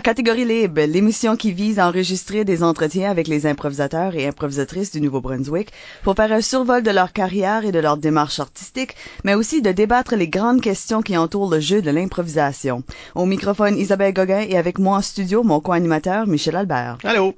À Catégorie Libre, l'émission qui vise à enregistrer des entretiens avec les improvisateurs et improvisatrices du Nouveau-Brunswick pour faire un survol de leur carrière et de leur démarche artistique, mais aussi de débattre les grandes questions qui entourent le jeu de l'improvisation. Au microphone, Isabelle Gauguin et avec moi en studio, mon co-animateur, Michel Albert. Allô?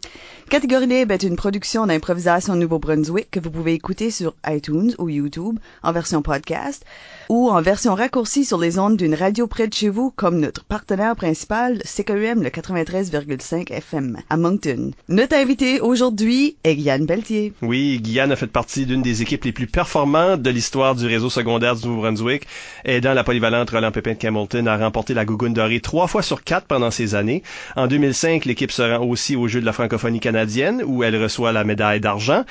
Catégorie Libre est une production d'improvisation Nouveau-Brunswick que vous pouvez écouter sur iTunes ou YouTube en version podcast ou en version raccourcie sur les ondes d'une radio près de chez vous comme notre partenaire principal CKUM le 93,5 FM à Moncton. Notre invité aujourd'hui est Guyane Pelletier. Oui, Guyane a fait partie d'une des équipes les plus performantes de l'histoire du réseau secondaire du Nouveau-Brunswick, aidant la polyvalente Roland Pépin de Camilton à remporter la Gougoune dorée trois fois sur quatre pendant ces années. En 2005, l'équipe se rend aussi aux Jeux de la francophonie canadienne où elle reçoit la médaille d'argent.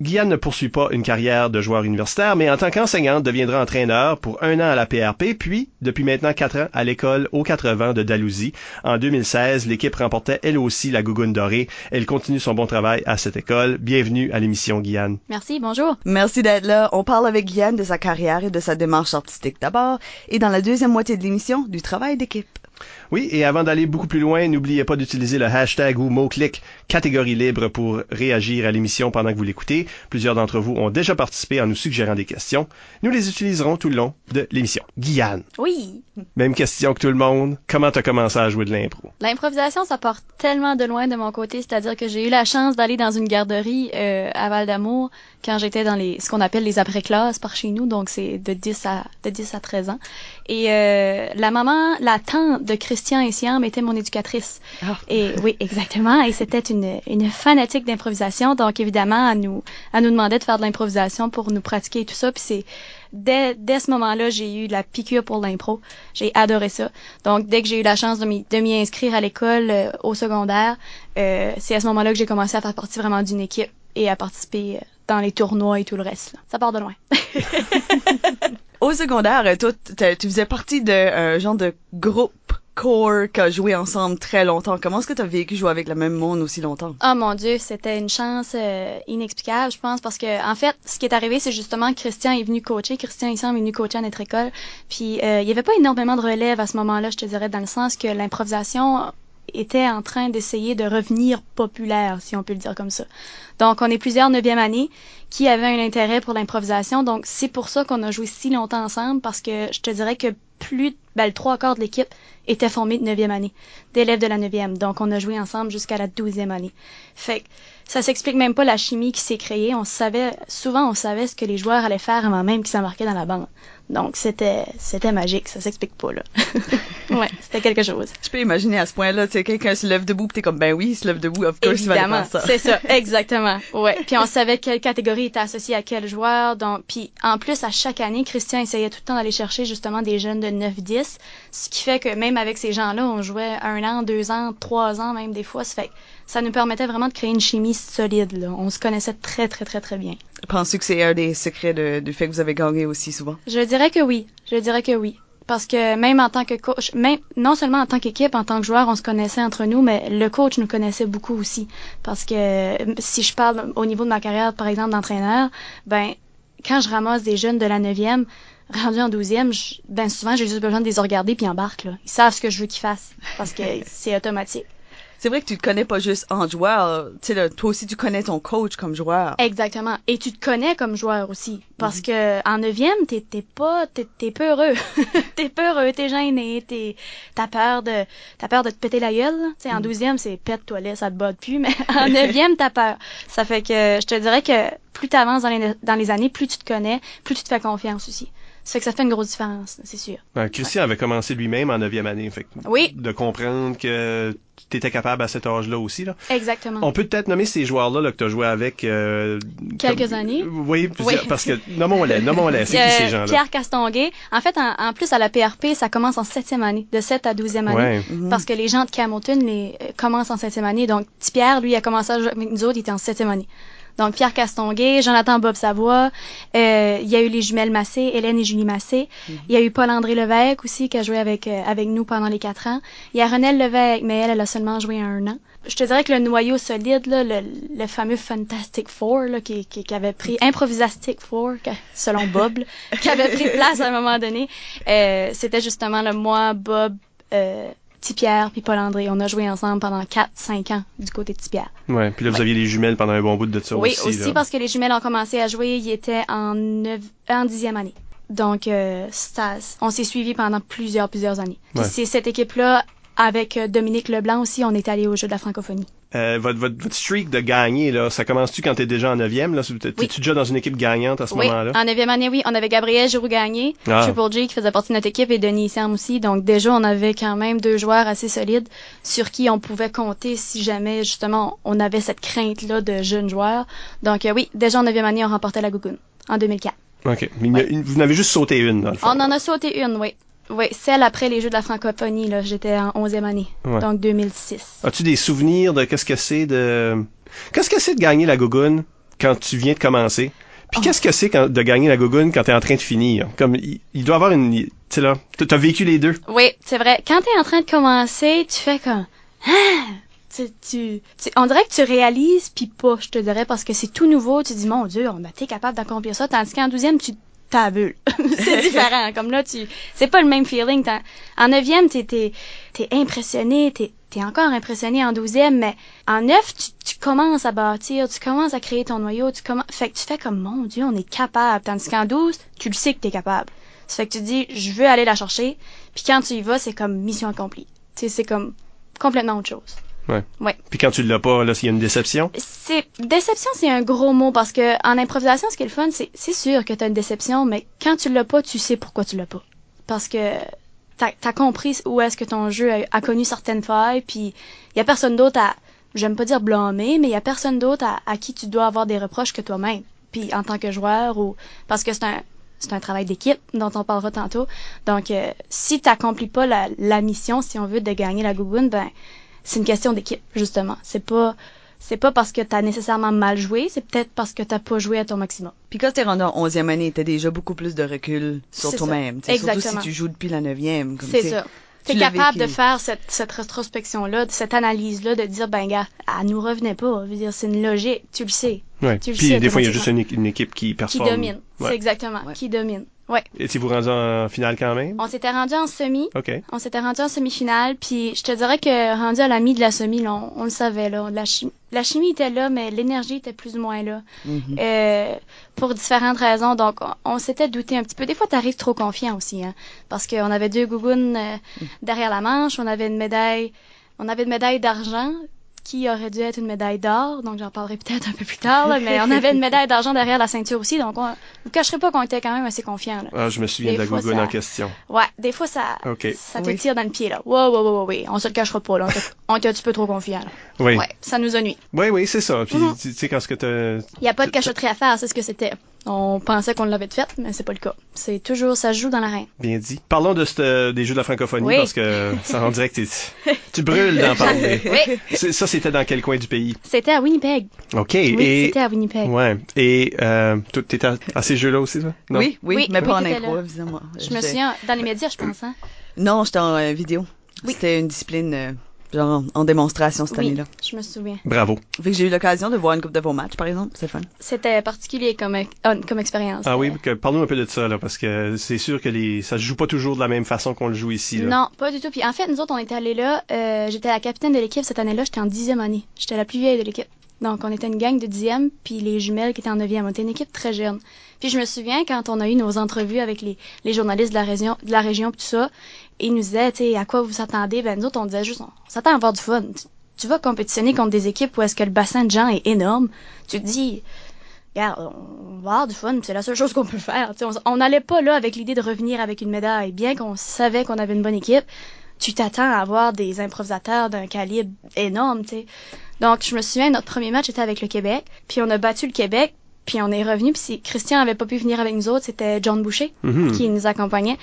Guyane ne poursuit pas une carrière de joueur universitaire, mais en tant qu'enseignante deviendra entraîneur pour un an à la PRP, puis, depuis maintenant quatre ans, à l'école aux 80 de Dalhousie. En 2016, l'équipe remportait elle aussi la Gougoune dorée. Elle continue son bon travail à cette école. Bienvenue à l'émission Guyane. Merci, bonjour. Merci d'être là. On parle avec Guyane de sa carrière et de sa démarche artistique d'abord, et dans la deuxième moitié de l'émission, du travail d'équipe. Oui, et avant d'aller beaucoup plus loin, n'oubliez pas d'utiliser le hashtag ou mot-clic catégorie libre pour réagir à l'émission pendant que vous l'écoutez. Plusieurs d'entre vous ont déjà participé en nous suggérant des questions. Nous les utiliserons tout le long de l'émission. Guyane. Oui. Même question que tout le monde. Comment t'as commencé à jouer de l'impro? L'improvisation, ça part tellement de loin de mon côté, c'est-à-dire que j'ai eu la chance d'aller dans une garderie euh, à Val-d'Amour quand j'étais dans les ce qu'on appelle les après-classes par chez nous, donc c'est de 10 à de 10 à 13 ans. Et euh, la maman, la tante de Christian et Siam était mon éducatrice. Oh. Et oui, exactement. Et c'était une, une fanatique d'improvisation. Donc évidemment, elle nous, elle nous demandait de faire de l'improvisation pour nous pratiquer et tout ça. Puis c'est dès, dès ce moment-là, j'ai eu la piqûre pour l'impro. J'ai adoré ça. Donc dès que j'ai eu la chance de m'y, de m'y inscrire à l'école euh, au secondaire, euh, c'est à ce moment-là que j'ai commencé à faire partie vraiment d'une équipe et à participer euh, dans les tournois et tout le reste. là. Ça part de loin. Au secondaire, euh, toi, tu faisais partie d'un genre de groupe core qui a joué ensemble très longtemps. Comment est-ce que tu as vécu jouer avec le même monde aussi longtemps? Oh mon Dieu, c'était une chance euh, inexplicable, je pense, parce que en fait, ce qui est arrivé, c'est justement que Christian est venu coacher. Christian est venu coacher à notre école. Puis euh, il y avait pas énormément de relève à ce moment-là, je te dirais, dans le sens que l'improvisation était en train d'essayer de revenir populaire, si on peut le dire comme ça. Donc, on est plusieurs neuvième année qui avaient un intérêt pour l'improvisation. Donc, c'est pour ça qu'on a joué si longtemps ensemble, parce que je te dirais que plus, ben, le trois quarts de l'équipe était formé de neuvième année, d'élèves de la neuvième. Donc, on a joué ensemble jusqu'à la douzième année. Fait que ça s'explique même pas la chimie qui s'est créée. On savait, souvent, on savait ce que les joueurs allaient faire avant même qu'ils s'embarquaient dans la bande. Donc, c'était, c'était magique. Ça s'explique pas, là. ouais, c'était quelque chose. Je peux imaginer à ce point-là, tu sais, quelqu'un se lève debout pis t'es comme, ben oui, il se lève debout, of course, il va Évidemment, faire ça. c'est ça, exactement. Ouais. Puis on savait quelle catégorie était associée à quel joueur. Donc, puis en plus à chaque année, Christian essayait tout le temps d'aller chercher justement des jeunes de 9-10, ce qui fait que même avec ces gens-là, on jouait un an, deux ans, trois ans même des fois. Ça fait ça nous permettait vraiment de créer une chimie solide. Là. On se connaissait très très très très bien. Penses-tu que c'est un des secrets de- du fait que vous avez gagné aussi souvent? Je dirais que oui. Je dirais que oui. Parce que même en tant que coach, même non seulement en tant qu'équipe, en tant que joueur, on se connaissait entre nous, mais le coach nous connaissait beaucoup aussi. Parce que euh, si je parle au niveau de ma carrière, par exemple, d'entraîneur, ben quand je ramasse des jeunes de la neuvième, rendus en douzième, ben souvent j'ai juste besoin de les regarder puis ils embarquent là. Ils savent ce que je veux qu'ils fassent parce que c'est automatique. C'est vrai que tu te connais pas juste en joueur, tu sais, toi aussi tu connais ton coach comme joueur. Exactement. Et tu te connais comme joueur aussi. Parce que en neuvième, t'es t'es pas, t'es t'es peu heureux. t'es peu heureux, t'es gêné, t'es, t'as peur de, t'as peur de te péter la gueule. Tu sais, en douzième, c'est pète-toi là, ça te botte plus. Mais en neuvième, t'as peur. Ça fait que je te dirais que plus t'avances dans les, dans les années, plus tu te connais, plus tu te fais confiance aussi. Ça fait que ça fait une grosse différence, c'est sûr. Ben, Christian avait commencé lui-même en neuvième année. Fait Oui. De comprendre que tu étais capable à cet âge-là aussi. Là. Exactement. On peut peut-être nommer ces joueurs-là là, que tu as joué avec. euh, Quelques comme- années. Oui, plusieurs, Oui. parce que nommons-les, nommons-les. C'est qui Euh, ces gens-là? Pierre Castonguay. En fait, en, en plus, à la PRP, ça commence en septième année, de 7 à 12e année. Ouais. Mhm. Parce que les gens de Camelton les, euh, commencent en septième année. Donc, Pierre, lui, a commencé à jouer avec nous autres, il était en septième année. Donc Pierre Castonguay, Jonathan Bob Savoie, euh, il y a eu les jumelles Massé, Hélène et Julie Massé. Il y a eu Paul-André Levesque aussi qui a joué avec euh, avec nous pendant les quatre ans. Il y a Renelle Levesque, mais elle, elle a seulement joué un an. Je te dirais que le noyau solide, là, le, le fameux Fantastic Four, là, qui, qui, qui avait pris Improvisastic Four, selon Bob, là, qui avait pris place à un moment donné, euh, c'était justement le moi, Bob, euh, Tipierre puis Paul-André. On a joué ensemble pendant 4-5 ans du côté de Tipierre. Ouais. Puis là, vous aviez les jumelles pendant un bon bout de ça oui, aussi. aussi là. parce que les jumelles ont commencé à jouer, ils étaient en, neuf, en dixième année. Donc, euh, ça, on s'est suivi pendant plusieurs, plusieurs années. Ouais. c'est cette équipe-là, avec euh, Dominique Leblanc aussi, on est allé au Jeu de la francophonie. Euh, votre, votre, votre streak de gagner, là, ça commence-tu quand t'es déjà en neuvième? Là? T'es-tu Oui. déjà dans une équipe gagnante à ce Oui, moment-là? en neuvième année, oui. On avait Gabriel Giroux-Gagné, Ah. Triple G qui faisait partie de notre équipe et Denis Serme aussi. Donc déjà, on avait quand même deux joueurs assez solides sur qui on pouvait compter si jamais, justement, on avait cette crainte-là de jeunes joueurs. Donc euh, oui, déjà en neuvième année, on remportait la Gougoune en 2004. OK. Une- vous en avez juste sauté une, dans le fond. On en a sauté une, oui. Oui, celle après les Jeux de la francophonie, là. J'étais en onzième année. Ouais. Donc 2006. As-tu des souvenirs de qu'est-ce que c'est de... Qu'est-ce que c'est de gagner la Gougoune quand tu viens de commencer? Puis Oh. qu'est-ce que c'est de gagner la Gougoune quand t'es en train de finir? Comme, il, il doit avoir une... Tu sais là, t'as vécu les deux. Oui, c'est vrai. Quand t'es en train de commencer, tu fais comme ah! tu, tu, tu- on dirait que tu réalises puis pas, je te dirais, parce que c'est tout nouveau. Tu dis mon Dieu, on été capable d'accomplir ça. Tandis qu'en douzième, tu t'abules. c'est différent. Comme là, tu, c'est pas le même feeling. En neuvième, t'es, t'es, t'es impressionné, t'es, t'es encore impressionné en douzième, mais en neuf, tu, tu commences à bâtir, tu commences à créer ton noyau, tu commences, fait que tu fais comme mon Dieu, on est capable. Tandis qu'en douze, tu le sais que t'es capable. Ça fait que tu dis, je veux aller la chercher. Puis quand tu y vas, c'est comme mission accomplie. Tu sais, c'est comme complètement autre chose. Puis quand tu l'as pas, là, s'il y a une déception? C'est déception, c'est un gros mot parce que en improvisation, ce qui est le fun, c'est c'est sûr que t'as une déception, mais quand tu l'as pas, tu sais pourquoi tu l'as pas. Parce que t'as as compris où est-ce que ton jeu a, a connu certaines failles, puis y a personne d'autre à, j'aime pas dire blâmer, mais y a personne d'autre à, à qui tu dois avoir des reproches que toi-même. Puis en tant que joueur ou parce que c'est un c'est un travail d'équipe dont on parlera tantôt. Donc euh, si t'accomplis pas la, la mission, si on veut, de gagner la gougoune, ben c'est une question d'équipe justement. C'est pas c'est pas parce que t'as nécessairement mal joué, c'est peut-être parce que t'as pas joué à ton maximum. Puis quand t'es rendu en onzième année, t'as déjà beaucoup plus de recul sur toi-même. Surtout si tu joues depuis la neuvième. comme C'est ça. Tu T'es l'as capable de faire cette, cette rétrospection-là, cette analyse-là, de dire, ben, gars, elle nous revenait pas. Je veux dire, c'est une logique. Tu le sais. Ouais. Tu le Puis sais des fois, il y a juste une, une équipe qui Qui performe. domine. Ouais. C'est exactement. Ouais. Qui domine. Ouais. Et si vous rendu en finale quand même? On s'était rendu en semi. OK. On s'était rendu en semi-finale, puis je te dirais que rendu à la mi de la semi, là, on, on le savait, là. La chimie, la chimie était là, mais l'énergie était plus ou moins là. Mhm. Euh, pour différentes raisons. Donc, on, s'était douté un petit peu. Des fois, t'arrives trop confiant aussi, hein, parce qu'on avait deux gougounes euh, derrière la manche, on avait une médaille, on avait une médaille d'argent qui aurait dû être une médaille d'or, donc j'en parlerai peut-être un peu plus tard, là, mais on avait une médaille d'argent derrière la ceinture aussi, donc on, je vous cacherai pas qu'on était quand même assez confiants. Là. Ah, je me souviens Des de la fois, Gougoune ça- en question. Ouais, des fois ça, ça te Oui. tire dans le pied là. Ouais, ouais, ouais, ouais, ouais. on se le cachera pas là. On était, on était un petit peu trop confiants. Là. Oui. Ouais, ça nous a nuit. Oui, oui, c'est ça. Puis, Mhm. tu tu sais, quand ce que t'as... Il y a pas de cachotterie à faire, c'est ce que c'était. On pensait qu'on l'avait fait, mais c'est pas le cas. C'est toujours, ça se joue dans l'arène. Bien dit. Parlons de cette- des Jeux de la francophonie Oui. parce que ça en que t'es- tu brûles d'en parler. Oui, C'est- Ça, c'était dans quel coin du pays? c'était à Winnipeg. OK. Oui, et... c'était à Winnipeg. Ouais. Et euh, t'étais à, à ces jeux-là aussi, ça? Non? Oui, oui, Oui, mais oui, pas en impro, là. évidemment. Je me souviens, dans les médias, je pense, hein? Non, j'étais en euh, vidéo. Oui. C'était une discipline euh, genre en, démonstration cette Oui, année-là. je me souviens. Bravo. Fait que j'ai eu l'occasion de voir une coupe de vos matchs, par exemple. C'est fun. C'était particulier comme, euh, comme expérience. Ah oui, Euh, que- parle-nous un peu de ça, là, parce que c'est sûr que les, ça se joue pas toujours de la même façon qu'on le joue ici, là. Non, pas du tout. Puis en fait, nous autres, on était allés là. euh, j'étais la capitaine de l'équipe cette année-là. J'étais en dixième année. J'étais la plus vieille de l'équipe. Donc, on était une gang de dixième, puis les jumelles qui étaient en neuvième. On était une équipe très jeune. Puis je me souviens quand on a eu nos entrevues avec les, les journalistes de la région, de la région, puis tout ça, ils nous disaient, tu sais, à quoi vous s'attendez Ben nous autres, on disait juste, on, s'attend à avoir du fun. Tu, tu vas compétitionner contre des équipes où est-ce que le bassin de gens est énorme. Tu te dis, regarde, on va avoir du fun, c'est la seule chose qu'on peut faire. Tu sais, on n'allait pas là avec l'idée de revenir avec une médaille, bien qu'on savait qu'on avait une bonne équipe. Tu t'attends à avoir des improvisateurs d'un calibre énorme, tu sais. Donc, je me souviens, notre premier match était avec le Québec, puis on a battu le Québec, puis on est revenu, puis si Christian avait pas pu venir avec nous autres, c'était John Boucher Mhm. qui nous accompagnait.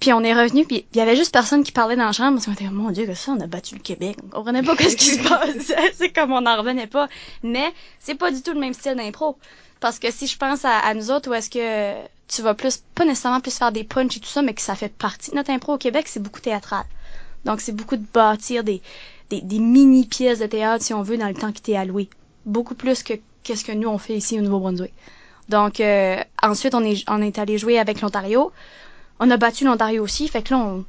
Puis on est revenu, puis il y avait juste personne qui parlait dans la chambre. Parce qu'on était comme, mon Dieu, que ça, on a battu le Québec. On comprenait pas qu'est-ce qui se passe. c'est comme on n'en revenait pas. Mais c'est pas du tout le même style d'impro. Parce que si je pense à, à nous autres, où est-ce que tu vas plus, pas nécessairement plus faire des punchs et tout ça, mais que ça fait partie de notre impro au Québec, c'est beaucoup théâtral. Donc c'est beaucoup de bâtir des, des, des mini pièces de théâtre, si on veut, dans le temps qui t'est alloué. Beaucoup plus que qu'est-ce que nous on fait ici au Nouveau-Brunswick. Donc euh, ensuite on est on est allé jouer avec l'Ontario. On a battu l'Ontario aussi, fait que là on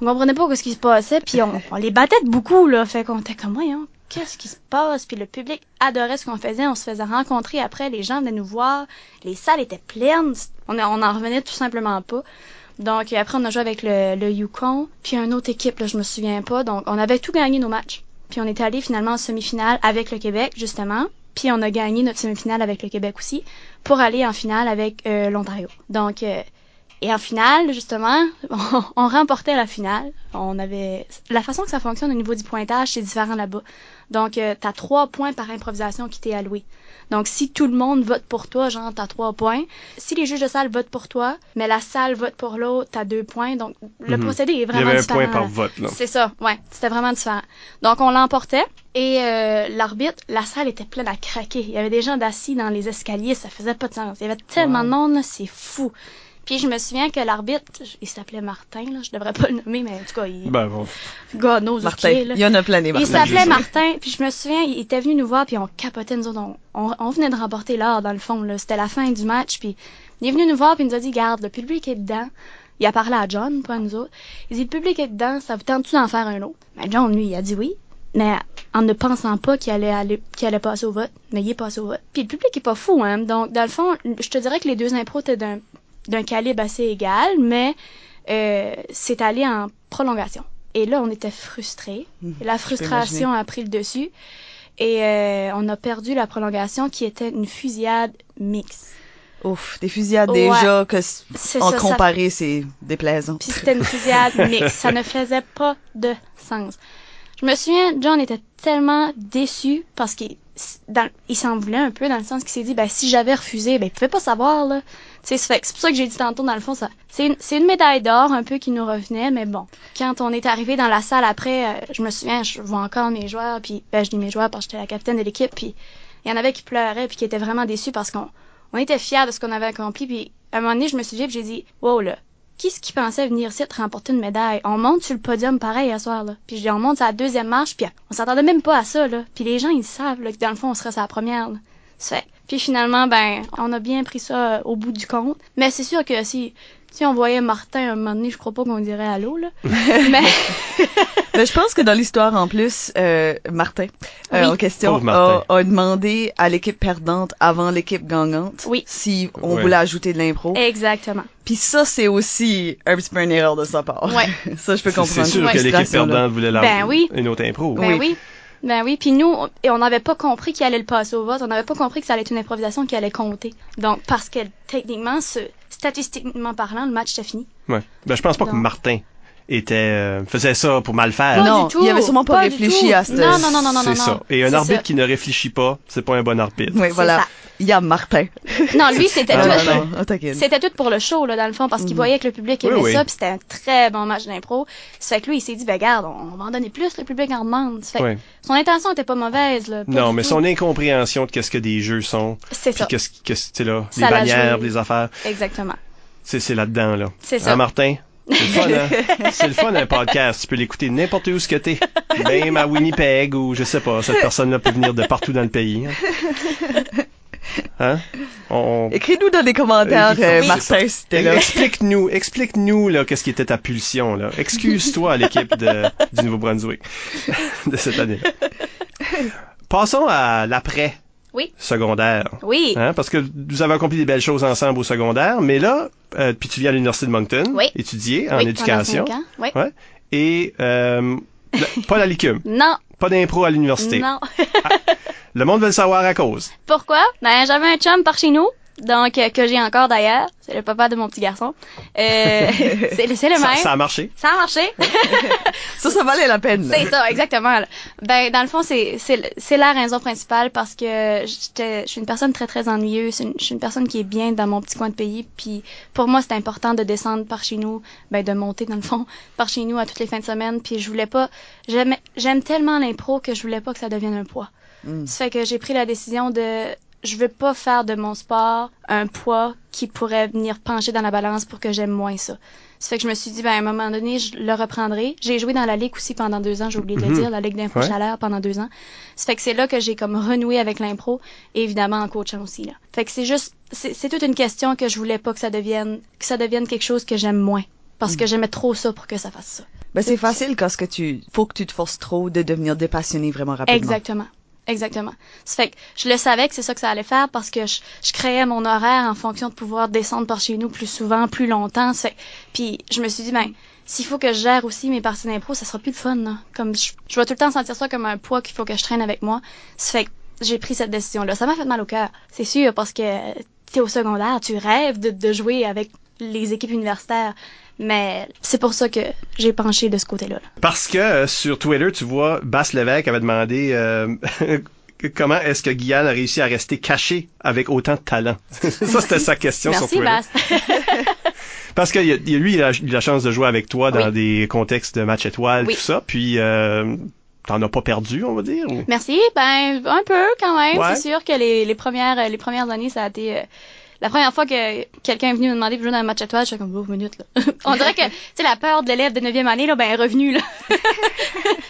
on comprenait pas ce qui se passait, puis on, on les battait de beaucoup là, fait qu'on était comme hein, qu'est-ce qui se passe, puis le public adorait ce qu'on faisait, on se faisait rencontrer après, les gens venaient nous voir, les salles étaient pleines, on on en revenait tout simplement pas. Donc après on a joué avec le, le Yukon, puis une autre équipe là, je me souviens pas. Donc on avait tout gagné nos matchs. Puis on est allé finalement en semi-finale avec le Québec justement. Puis on a gagné notre semi-finale avec le Québec aussi pour aller en finale avec euh, l'Ontario. Donc euh, et en finale justement, on, on remportait la finale. On avait la façon que ça fonctionne au niveau du pointage, c'est différent là-bas. Donc euh, t'as trois points par improvisation qui t'est alloué. Donc, si tout le monde vote pour toi, genre, t'as trois points. Si les juges de salle votent pour toi, mais la salle vote pour l'autre, t'as deux points. Donc, le Mhm. procédé est Il y vraiment avait un différent. point par là. vote, là. C'est ça, ouais. C'était vraiment différent. Donc, on l'emportait et euh, l'arbitre, la salle était pleine à craquer. Il y avait des gens d'assis dans les escaliers, ça faisait pas de sens. Il y avait tellement Wow. de monde, là, c'est fou. Puis je me souviens que l'arbitre, il s'appelait Martin, là, je devrais pas le nommer, mais en tout cas, il, Ben bon. God knows Martin. là. Il y en a plein des Il Martin. s'appelait juste. Martin, puis je me souviens, il était venu nous voir, puis on capotait, nous autres. On, on, on venait de remporter l'or, dans le fond, là. C'était la fin du match, puis il est venu nous voir, puis il nous a dit, garde, le public est dedans. Il a parlé à John, pas à nous autres. Il dit, le public est dedans, ça vous tente-tu d'en faire un autre? Mais John, lui, il a dit oui, mais en ne pensant pas qu'il allait aller, qu'il allait passer au vote, mais il est passé au vote. Puis le public est pas fou, hein. Donc, dans le fond, je te dirais que les deux impros étaient d'un, d'un calibre assez égal, mais euh, c'est allé en prolongation. Et là, on était frustrés. Et la frustration a pris le dessus. Et euh, on a perdu la prolongation qui était une fusillade mixte. Ouf, des fusillades Ouais. déjà que en ça, ça- comparé, c'est déplaisant. Puis c'était une fusillade mixte. Ça ne faisait pas de sens. Je me souviens, John était tellement déçu parce qu'il il s'en voulait un peu dans le sens qu'il s'est dit ben si j'avais refusé ben il pouvait pas savoir là c'est pour ça que j'ai dit tantôt dans le fond ça c'est une médaille d'or un peu qui nous revenait mais bon quand on est arrivé dans la salle après euh, je me souviens je vois encore mes joueurs puis ben je dis mes joueurs parce que j'étais la capitaine de l'équipe puis il y en avait qui pleuraient puis qui étaient vraiment déçus parce qu'on on était fiers de ce qu'on avait accompli puis à un moment donné je me suis dit j'ai dit wow là qui est-ce qui pensait venir ici te remporter une médaille? On monte sur le podium pareil à soir, là. Puis je dis, on monte sur la deuxième marche, puis on s'attendait même pas à ça, là. Puis les gens, ils savent, là, que dans le fond, on serait sur la première. Ça fait. Puis finalement, ben, on a bien pris ça euh, au bout du compte. Mais c'est sûr que si, si on voyait Martin un moment donné, je crois pas qu'on dirait allô, là. Mais, Mais je pense que dans l'histoire, en plus, euh, Martin, euh, Oui. en question, Martin. a, a demandé à l'équipe perdante avant l'équipe gagnante Oui. si on Ouais. voulait ajouter de l'impro. exactement. Puis ça, c'est aussi un petit peu une erreur de sa part. Ouais. ça, je peux comprendre. c'est sûr que l'équipe perdante voulait la, Ben oui. une autre impro. Ben Oui. oui. Ben oui, puis nous, on- et on n'avait pas compris qu'il allait le passer au vote. On n'avait pas compris que ça allait être une improvisation qui allait compter. Donc, parce que techniquement, ce, statistiquement parlant, le match était fini. Ouais. Ben, je pense pas que Non. Martin était euh, faisait ça pour mal faire. Pas Non, du tout. il avait sûrement pas réfléchi à ce- Non, non, non, non, non, C'est non. ça. Et un arbitre ça. qui ne réfléchit pas, c'est pas un bon arbitre. Oui, voilà. Ça. Il y a Martin. Non, lui, c'était Ah, tout. C'était tout pour le show, là, dans le fond, parce qu'il Mhm. voyait que le public aimait oui. ça, puis c'était un très bon match d'impro. Ça fait que lui, il s'est dit, ben, garde, on, va en donner plus, le public en demande. Ça fait que son intention était pas mauvaise, là. Non, mais tout. son incompréhension de qu'est-ce que des jeux sont, C'est puis ça. qu'est-ce tu sais là, Ça les l'a bannières, les affaires, Exactement. c'est c'est là-dedans là. C'est ça. Hein, Martin? C'est le fun, hein? C'est le fun un podcast. Tu peux l'écouter n'importe où ce que t'es. Même à Winnipeg ou je sais pas, cette personne-là peut venir de partout dans le pays. Hein? Hein? On... Écris-nous dans les commentaires, euh, Oui. Martin, si t'es là. Explique-nous, explique-nous là qu'est-ce qui était ta pulsion là. Excuse-toi à l'équipe de du Nouveau-Brunswick de cette année-là. Passons à l'après Oui. secondaire. Oui. Hein, parce que vous avez accompli des belles choses ensemble au secondaire, mais là, euh, puis tu viens à l'université de Moncton, Oui. étudier en Oui, éducation. Oui. Ouais. et euh, le- pas la licume, Non. Pas d'impro à l'université. Non. Le monde veut le savoir à cause. Pourquoi? Ben, j'avais un chum par chez nous. Donc, euh, que j'ai encore d'ailleurs. C'est le papa de mon petit garçon. Euh, c'est le, Ça, même. ça a marché. Ça a marché. Ça, ça valait la peine. C'est ça, exactement. là. Ben, dans le fond, c'est c'est la raison principale parce que je suis une personne très très ennuyeuse. Je suis une personne qui est bien dans mon petit coin de pays. Puis pour moi, c'est important de descendre par chez nous, ben de monter dans le fond par chez nous à toutes les fins de semaine. Puis je voulais pas, j'aime j'aime tellement l'impro que je voulais pas que ça devienne un poids. Mm. Ça fait que j'ai pris la décision de je veux pas faire de mon sport un poids qui pourrait venir pencher dans la balance pour que j'aime moins ça. Ça fait que je me suis dit, ben, à un moment donné, je le reprendrai. J'ai joué dans la ligue aussi pendant deux ans, j'ai oublié de le Mhm. dire, la ligue d'impro Ouais. chaleur pendant deux ans. Ça fait que c'est là que j'ai comme renoué avec l'impro, et évidemment en coachant aussi, là. Fait que c'est juste, c'est c'est toute une question que je voulais pas que ça devienne, que ça devienne quelque chose que j'aime moins. Parce que j'aimais trop ça pour que ça fasse ça. Ben, c'est facile quand ce que tu, faut que tu te forces trop de devenir dépassionné vraiment rapidement. Exactement. Exactement. Ça fait que je le savais que c'est ça que ça allait faire parce que je, je créais mon horaire en fonction de pouvoir descendre par chez nous plus souvent, plus longtemps. Ça fait- puis je me suis dit, ben, s'il faut que je gère aussi mes parties d'impro, ça sera plus le fun. Là. Comme je, je vais tout le temps sentir ça comme un poids qu'il faut que je traîne avec moi. Ça fait que j'ai pris cette décision-là. Ça m'a fait mal au cœur, c'est sûr, parce que t'es au secondaire, tu rêves de, de jouer avec les équipes universitaires. Mais c'est pour ça que j'ai penché de ce côté-là. là. Parce que euh, sur Twitter, tu vois, Basse Lévesque avait demandé euh, comment est-ce que Guyane a réussi à rester caché avec autant de talent? ça, c'était sa question sur Merci, Twitter. Bast. Parce que lui, il a eu la chance de jouer avec toi dans Oui. des contextes de match étoile, Oui. tout ça. Puis, euh, t'en as pas perdu, on va dire. ou- Merci. Ben, un peu quand même. Ouais. C'est sûr que les, les premières les premières années, ça a été la première fois que quelqu'un est venu me demander de jouer dans un match étoile, j'étais comme, oh, minute, là. On dirait que, tu sais, la peur de l'élève de 9e année, là, ben, est revenue, là.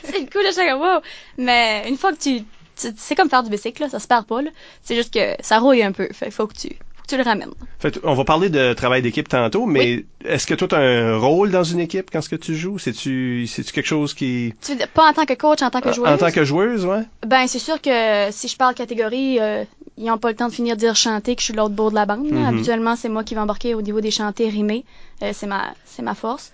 c'est le coup, là, j'étais comme, wow. Mais une fois que tu, tu- c'est comme faire du bicycle, là, ça se perd pas, là. C'est juste que ça rouille un peu. Fait, faut que tu, que tu le ramènes. Fait, on va parler de travail d'équipe tantôt, mais est-ce que toi, tu as un rôle dans une équipe quand ce que tu joues? C'est-tu, c'est-tu quelque chose qui... Tu pas en tant que coach, en tant que joueuse. En tant que joueuse, ouais? Ben, c'est sûr que si je parle catégorie, euh, ils n'ont pas le temps de finir de dire chanter que je suis l'autre bout de la bande. Mhm. Habituellement, c'est moi qui vais embarquer au niveau des chantés rimés. Euh, c'est ma, c'est ma force.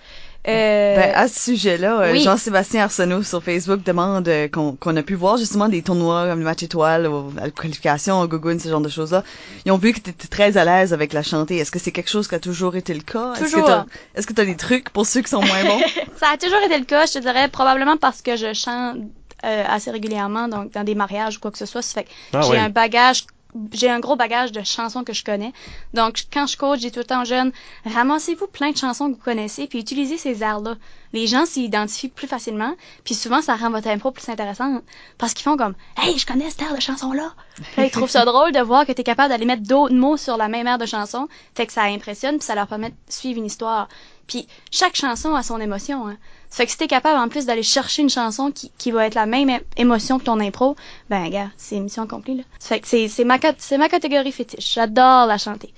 Euh, Ben, à ce sujet-là, euh, oui. Jean-Sébastien Arsenault sur Facebook demande euh, qu'on qu'on a pu voir justement des tournois comme le match étoile, ou à la qualification, au Gogun, ce genre de choses-là. Ils ont vu que tu étais très à l'aise avec la chantée. Est-ce que c'est quelque chose qui a toujours été le cas? Est-ce que Toujours. t'as- Est-ce que tu as des trucs pour ceux qui sont moins bons? ça a toujours été le cas, je te dirais, probablement parce que je chante euh, assez régulièrement, donc dans des mariages ou quoi que ce soit. Ça fait que Ah j'ai un bagage j'ai un gros bagage de chansons que je connais. Donc, quand je coach, j'ai tout le temps jeune, ramassez-vous plein de chansons que vous connaissez, puis utilisez ces airs-là. Les gens s'y identifient plus facilement, puis souvent, ça rend votre impro plus intéressante. Parce qu'ils font comme, hey, je connais cette air de chanson-là. Ils trouvent ça drôle de voir que tu es capable d'aller mettre d'autres mots sur la même air de chanson. Fait que ça impressionne, puis ça leur permet de suivre une histoire. Puis, chaque chanson a son émotion, hein. Ça fait que si t'es capable, en plus, d'aller chercher une chanson qui, qui va être la même émotion que ton impro, ben, gars, c'est mission accomplie, là. Ça fait que c'est, c'est ma, c'est ma catégorie fétiche. J'adore la chanter.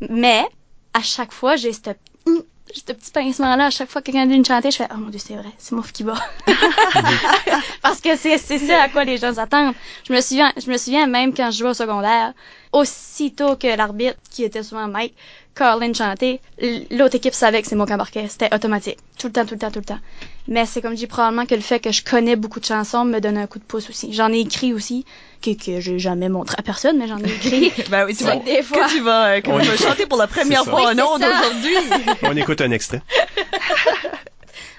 Mais, à chaque fois, j'ai ce, hum, ce petit pincement-là. À chaque fois que quelqu'un dit une chanter, je fais, oh mon dieu, c'est vrai, c'est Mouf qui bat. Parce que c'est, c'est ça à quoi les gens s'attendent. Je me souviens, je me souviens même quand je jouais au secondaire, aussitôt que l'arbitre, qui était souvent Mike, Carlin chantait, l'autre équipe savait que c'est moi qui embarquais. C'était automatique. Tout le temps, tout le temps, tout le temps. Mais c'est comme je dis, probablement que le fait que je connais beaucoup de chansons me donne un coup de pouce aussi. J'en ai écrit aussi, que, que j'ai jamais montré à personne, mais j'en ai écrit. ben oui, tu vas, des fois- que tu vas, euh, que tu vas chanter pour la première fois Oui, ondes ça. aujourd'hui. On écoute un extrait.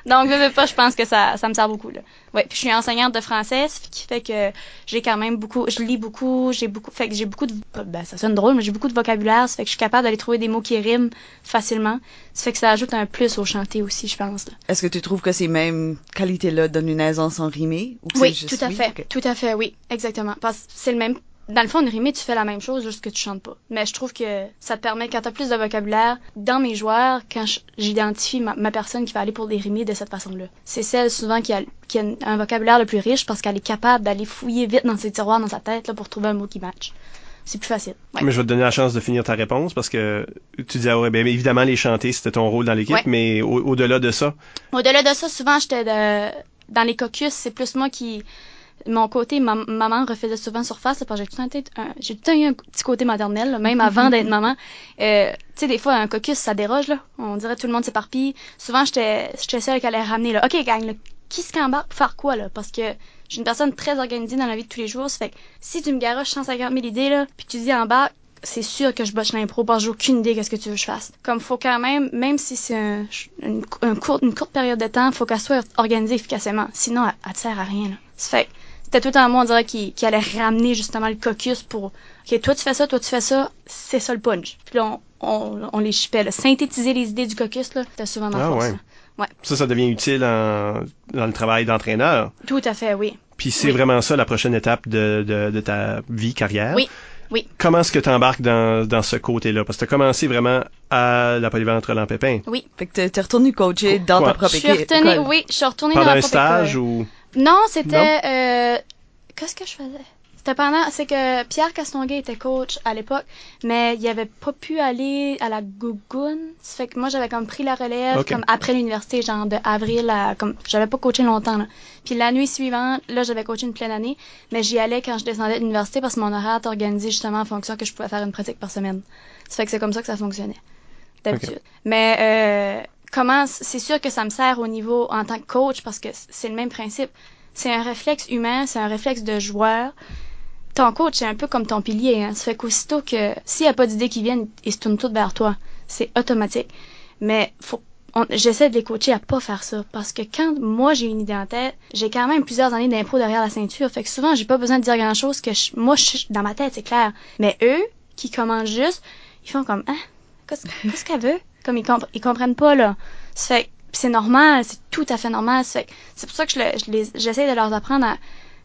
Donc, veux, veux pas, je pense que ça, ça me sert beaucoup, là. Ouais, puis je suis enseignante de français, ce qui fait que j'ai quand même beaucoup, je lis beaucoup, j'ai beaucoup, fait que j'ai beaucoup de, ben, ça sonne drôle, mais j'ai beaucoup de vocabulaire, ça fait que je suis capable d'aller trouver des mots qui riment facilement. Ça fait que ça ajoute un plus au chanter aussi, je pense, là. Est-ce que tu trouves que ces mêmes qualités-là donnent une aisance en? Ou que Oui, juste- tout à fait. Tout à fait, oui. Exactement. Parce que c'est le même. Dans le fond, une rimée, tu fais la même chose, juste que tu chantes pas. Mais je trouve que ça te permet, quand t'as plus de vocabulaire, dans mes joueurs, quand j'identifie ma, ma personne qui va aller pour des rimées de cette façon-là. C'est celle, souvent, qui a, qui a un vocabulaire le plus riche parce qu'elle est capable d'aller fouiller vite dans ses tiroirs, dans sa tête, là, pour trouver un mot qui match. C'est plus facile. Ouais. Mais je vais te donner la chance de finir ta réponse parce que tu disais, ouais, ben, évidemment, les chanter, c'était ton rôle dans l'équipe, Ouais. mais au- au-delà de ça, Au-delà de ça, souvent, j'étais dans les caucus, c'est plus moi qui mon côté ma- maman refaisait souvent surface là, parce que j'ai tout un- j'ai tout eu un petit côté maternel là, même avant d'être maman euh, tu sais des fois un caucus ça déroge là on dirait tout le monde s'éparpille souvent j'étais j'étais celle qui allait ramener là ok gang là, qui se cambarque pour faire quoi là? Parce que je suis une personne très organisée dans la vie de tous les jours ça fait que si tu me garoches 150 000 idées là puis tu dis en bas c'est sûr que je botche l'impro parce que j'ai aucune idée qu'est-ce que tu veux que je fasse. Comme faut quand même, même si c'est un, une, un court, une courte période de temps, faut qu'elle soit organisée efficacement. Sinon, elle, elle te sert à rien. Là. Ça fait c'était tout un moi, on dirait, qui, qui allait ramener justement le caucus pour, OK, toi tu fais ça, toi tu fais ça, c'est ça le punch. Puis là, on, on, on les chipait, là. Synthétiser les idées du caucus, là, c'était souvent dans Ah, ouais. Ça, ça devient utile en- dans le travail d'entraîneur. tout à fait, oui. Puis c'est Oui. vraiment ça la prochaine étape de, de, de ta vie, carrière. Oui, oui. Comment est-ce que tu embarques dans, dans ce côté-là? Parce que tu as commencé vraiment à la polyvalente Roland Pépin. Fait que t'es- t'es retourné coacher dans Quoi? ta propre Je suis équipe. retournée, oui, je suis retournée Pendant dans ma un stage école. ou... Non, c'était. Euh, Qu'est-ce que je faisais? C'était pendant. C'est que Pierre Castonguay était coach à l'époque, mais il avait pas pu aller à la Gougoune. Ça fait que moi, j'avais comme pris la relève, comme après l'université, genre de avril à. Comme, j'avais pas coaché longtemps, là. Puis la nuit suivante, là, j'avais coaché une pleine année, mais j'y allais quand je descendais de l'université parce que mon horaire était organisé justement en fonction que je pouvais faire une pratique par semaine. Ça fait que c'est comme ça que ça fonctionnait. D'habitude. Mais, euh, C'est sûr que ça me sert au niveau en tant que coach parce que c'est le même principe c'est un réflexe humain, c'est un réflexe de joueur. Ton coach, c'est un peu comme ton pilier. Hein. Ça fait qu'aussitôt que s'il n'y a pas d'idées qui viennent, ils se tournent toutes vers toi. C'est automatique. Mais j'essaie de les coacher à pas faire ça. Parce que quand moi j'ai une idée en tête, j'ai quand même plusieurs années d'impro derrière la ceinture. Fait que souvent, j'ai pas besoin de dire grand chose que je- moi, dans ma tête, c'est clair. Mais eux, qui commencent juste, ils font comme, hein, qu'est-ce qu'est-ce qu'elle veut? Comme ils, compre- ils comprennent pas, là. C'est normal, c'est tout à fait normal. C'est pour ça que je, le- je j'essaie de leur apprendre à,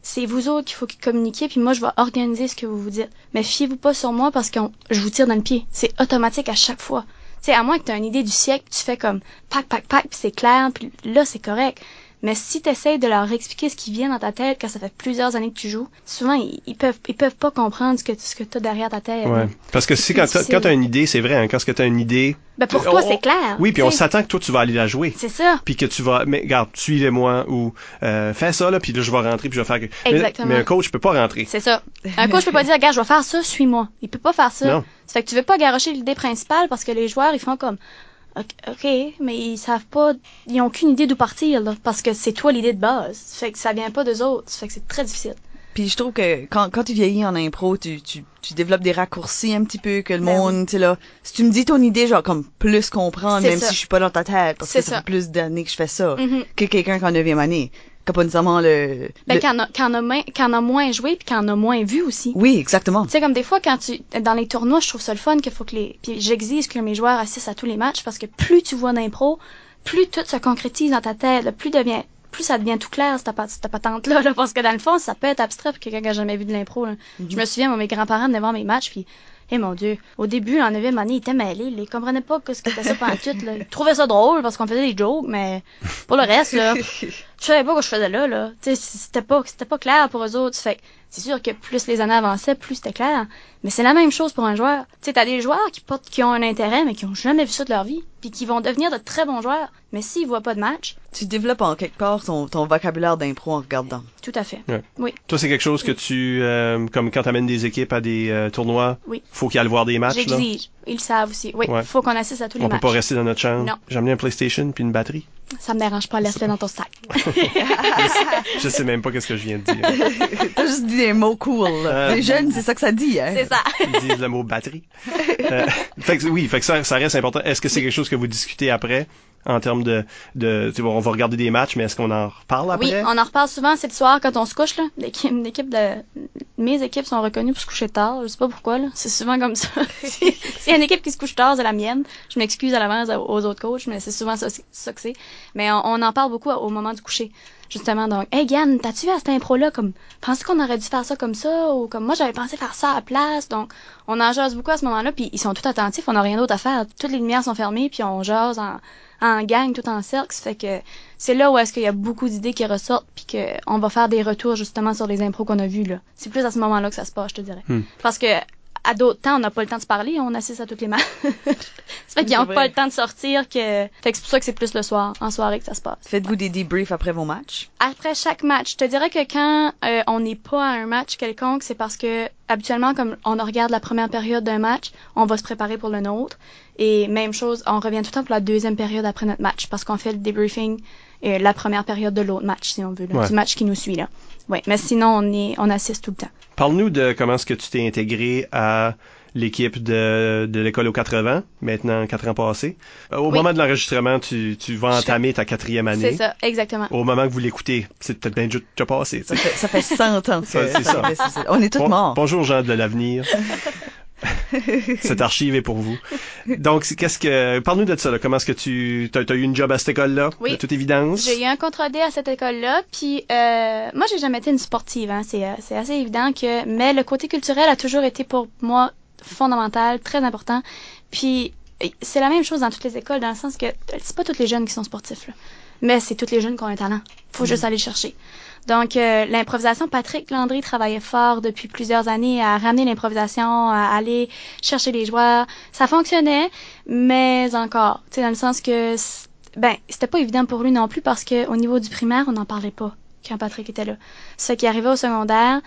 c'est vous autres qu'il faut qu'ils communiquent, puis moi, je vais organiser ce que vous vous dites. Mais fiez-vous pas sur moi parce que je vous tire dans le pied. C'est automatique à chaque fois. Tu à moins que tu aies une idée du siècle, tu fais comme pac, pac, pac, puis c'est clair, puis là, c'est correct. Mais si tu essaies de leur expliquer ce qui vient dans ta tête quand ça fait plusieurs années que tu joues, souvent, ils, ils peuvent ils peuvent pas comprendre ce que, ce que tu as derrière ta tête. Ouais. Parce que si quand t'as, quand t'as une idée, c'est vrai, hein, quand tu as une idée... Ben pour toi, c'est clair. Oui, puis on s'attend que toi, tu vas aller la jouer. C'est ça. Puis que tu vas... Mais regarde, suivez-moi ou euh, fais ça, là, puis là, je vais rentrer, puis je vais faire... que- Mais- Exactement. Mais, un coach peut pas rentrer. C'est ça. Un coach peut pas dire, gars, je vais faire ça, suis-moi. Il peut pas faire ça. Non. Ça fait que tu veux pas garocher l'idée principale parce que les joueurs, ils font comme, ok, mais ils savent pas, ils ont aucune idée d'où partir, là, parce que c'est toi l'idée de base. Ça fait que ça vient pas d'eux autres. Ça fait que c'est très difficile. Puis je trouve que quand, quand tu vieillis en impro, tu, tu, tu développes des raccourcis un petit peu que le Ben monde, tu sais là. Si tu me dis ton idée, genre comme plus comprendre, même ça. si je suis pas dans ta tête, parce que C'est ça ça. fait plus d'années que je fais ça, Mhm. que quelqu'un qui en neuvième année, qui a pas nécessairement le... Ben, le- a, a, moins- qu'en a moins joué puis qu'en a moins vu aussi. Oui, exactement. Tu sais, comme des fois, quand tu, dans les tournois, je trouve ça le fun qu'il faut que les, puis j'exige que mes joueurs assistent à tous les matchs parce que plus tu vois d'impro, plus tout se concrétise dans ta tête, plus devient, plus ça devient tout clair, cette, pat- cette patente-là, là, parce que dans le fond, ça peut être abstrait pour quelqu'un qui a jamais vu de l'impro, là. Je me souviens, moi, mes grands-parents venaient voir mes matchs, puis, eh mon dieu, au début, en neuvième année, ils étaient mêlés, ils comprenaient pas que ce que c'était ça pendant tout, là. Ils trouvaient ça drôle parce qu'on faisait des jokes, mais pour le reste, là, je savais pas ce que je faisais là, là. C'était pas, c'était pas clair pour eux autres. Fait c'est sûr que plus les années avançaient, plus c'était clair. Mais c'est la même chose pour un joueur. Tu sais, t'as des joueurs qui portent, qui ont un intérêt, mais qui ont jamais vu ça de leur vie. Puis qui vont devenir de très bons joueurs. Mais s'ils voient pas de match, Tu développes en quelque part ton, ton vocabulaire d'impro en regardant. tout à fait. Ouais. Oui. Toi, c'est quelque chose que tu... euh, comme quand tu amènes des équipes à des euh, tournois, Oui. faut qu'ils aillent voir des matchs. J'exige. Ils le savent aussi. Oui. Ouais. Faut qu'on assiste à tous les On peut matchs. pas rester dans notre chambre. Non. J'ai amené un PlayStation puis une batterie. Ça me dérange pas. Laisse-le dans ton sac. Je sais même pas qu'est-ce que je viens de dire. T'as juste dit des mots cool. Euh, Les jeunes, c'est ça que ça dit, hein? c'est ça. Ils disent le mot batterie. Euh, fait que, oui, fait que ça, ça reste important. Est-ce que c'est quelque chose que vous discutez après en termes de, de on va regarder des matchs, mais est-ce qu'on en reparle après? Oui, on en reparle souvent, c'est le soir quand on se couche, là. L'équipe, l'équipe de, mes équipes sont reconnues pour se coucher tard. Je sais pas pourquoi, là. C'est souvent comme ça. a une équipe qui se couche tard, c'est la mienne. Je m'excuse à l'avance aux autres coachs, mais c'est souvent ça, ça que c'est. Mais on, on en parle beaucoup au moment du coucher. Justement, donc, hey Gann, t'as-tu vu à cette impro-là, comme, penses qu'on aurait dû faire ça comme ça, ou comme moi j'avais pensé faire ça à la place, donc, on en jase beaucoup à ce moment-là, puis ils sont tout attentifs, on n'a rien d'autre à faire. Toutes les lumières sont fermées, puis on jase en, en gang, tout en cercle, ça fait que c'est là où est-ce qu'il y a beaucoup d'idées qui ressortent, puis qu'on va faire des retours justement sur les impros qu'on a vus là. C'est plus à ce moment-là que ça se passe, je te dirais. Hmm. Parce que à d'autres temps, on n'a pas le temps de se parler, on assiste à toutes les matchs. ça fait qu'ils n'ont pas le temps de sortir, que fait que c'est pour ça que c'est plus le soir, en soirée que ça se passe. Faites-vous des debriefs après vos matchs? Après chaque match, je te dirais que quand euh, on n'est pas à un match quelconque, c'est parce que habituellement, comme on regarde la première période d'un match, on va se préparer pour le nôtre. Et même chose, on revient tout le temps pour la deuxième période après notre match, parce qu'on fait le debriefing euh, la première période de l'autre match, si on veut, là, Ouais. du match qui nous suit là. Ouais, mais sinon on est, on assiste tout le temps. Parle-nous de comment est-ce que tu t'es intégré à l'équipe de, de l'école aux 80, maintenant quatre ans passés. Euh, Au Oui. moment de l'enregistrement, tu, tu vas entamer ta quatrième année. C'est ça, exactement. Au moment que vous l'écoutez, c'est peut-être bien déjà passé. tu Ça fait, ça fait 100 ans que Ça, c'est ça. c'est- On est tous Bon- morts. bonjour gens de l'avenir. Cette archive est pour vous. Donc, qu'est-ce que, parle-nous de ça, là. Comment est-ce que tu, t'as, t'as eu une job à cette école-là? Oui. De toute évidence? J'ai eu un contrat D à cette école-là, puis euh, moi j'ai jamais été une sportive, hein, c'est euh, c'est assez évident que, mais le côté culturel a toujours été pour moi fondamental, très important. Puis c'est la même chose dans toutes les écoles, dans le sens que c'est pas tous les jeunes qui sont sportifs, là. mais c'est tous les jeunes qui ont un talent. Faut juste aller le chercher. Donc euh, l'improvisation, Patrick Landry travaillait fort depuis plusieurs années à ramener l'improvisation, à aller chercher les joueurs. Ça fonctionnait, mais encore, tu sais, dans le sens que ben, c'était pas évident pour lui non plus parce que au niveau du primaire, on n'en parlait pas quand Patrick était là. Ce qui arrivait au secondaire,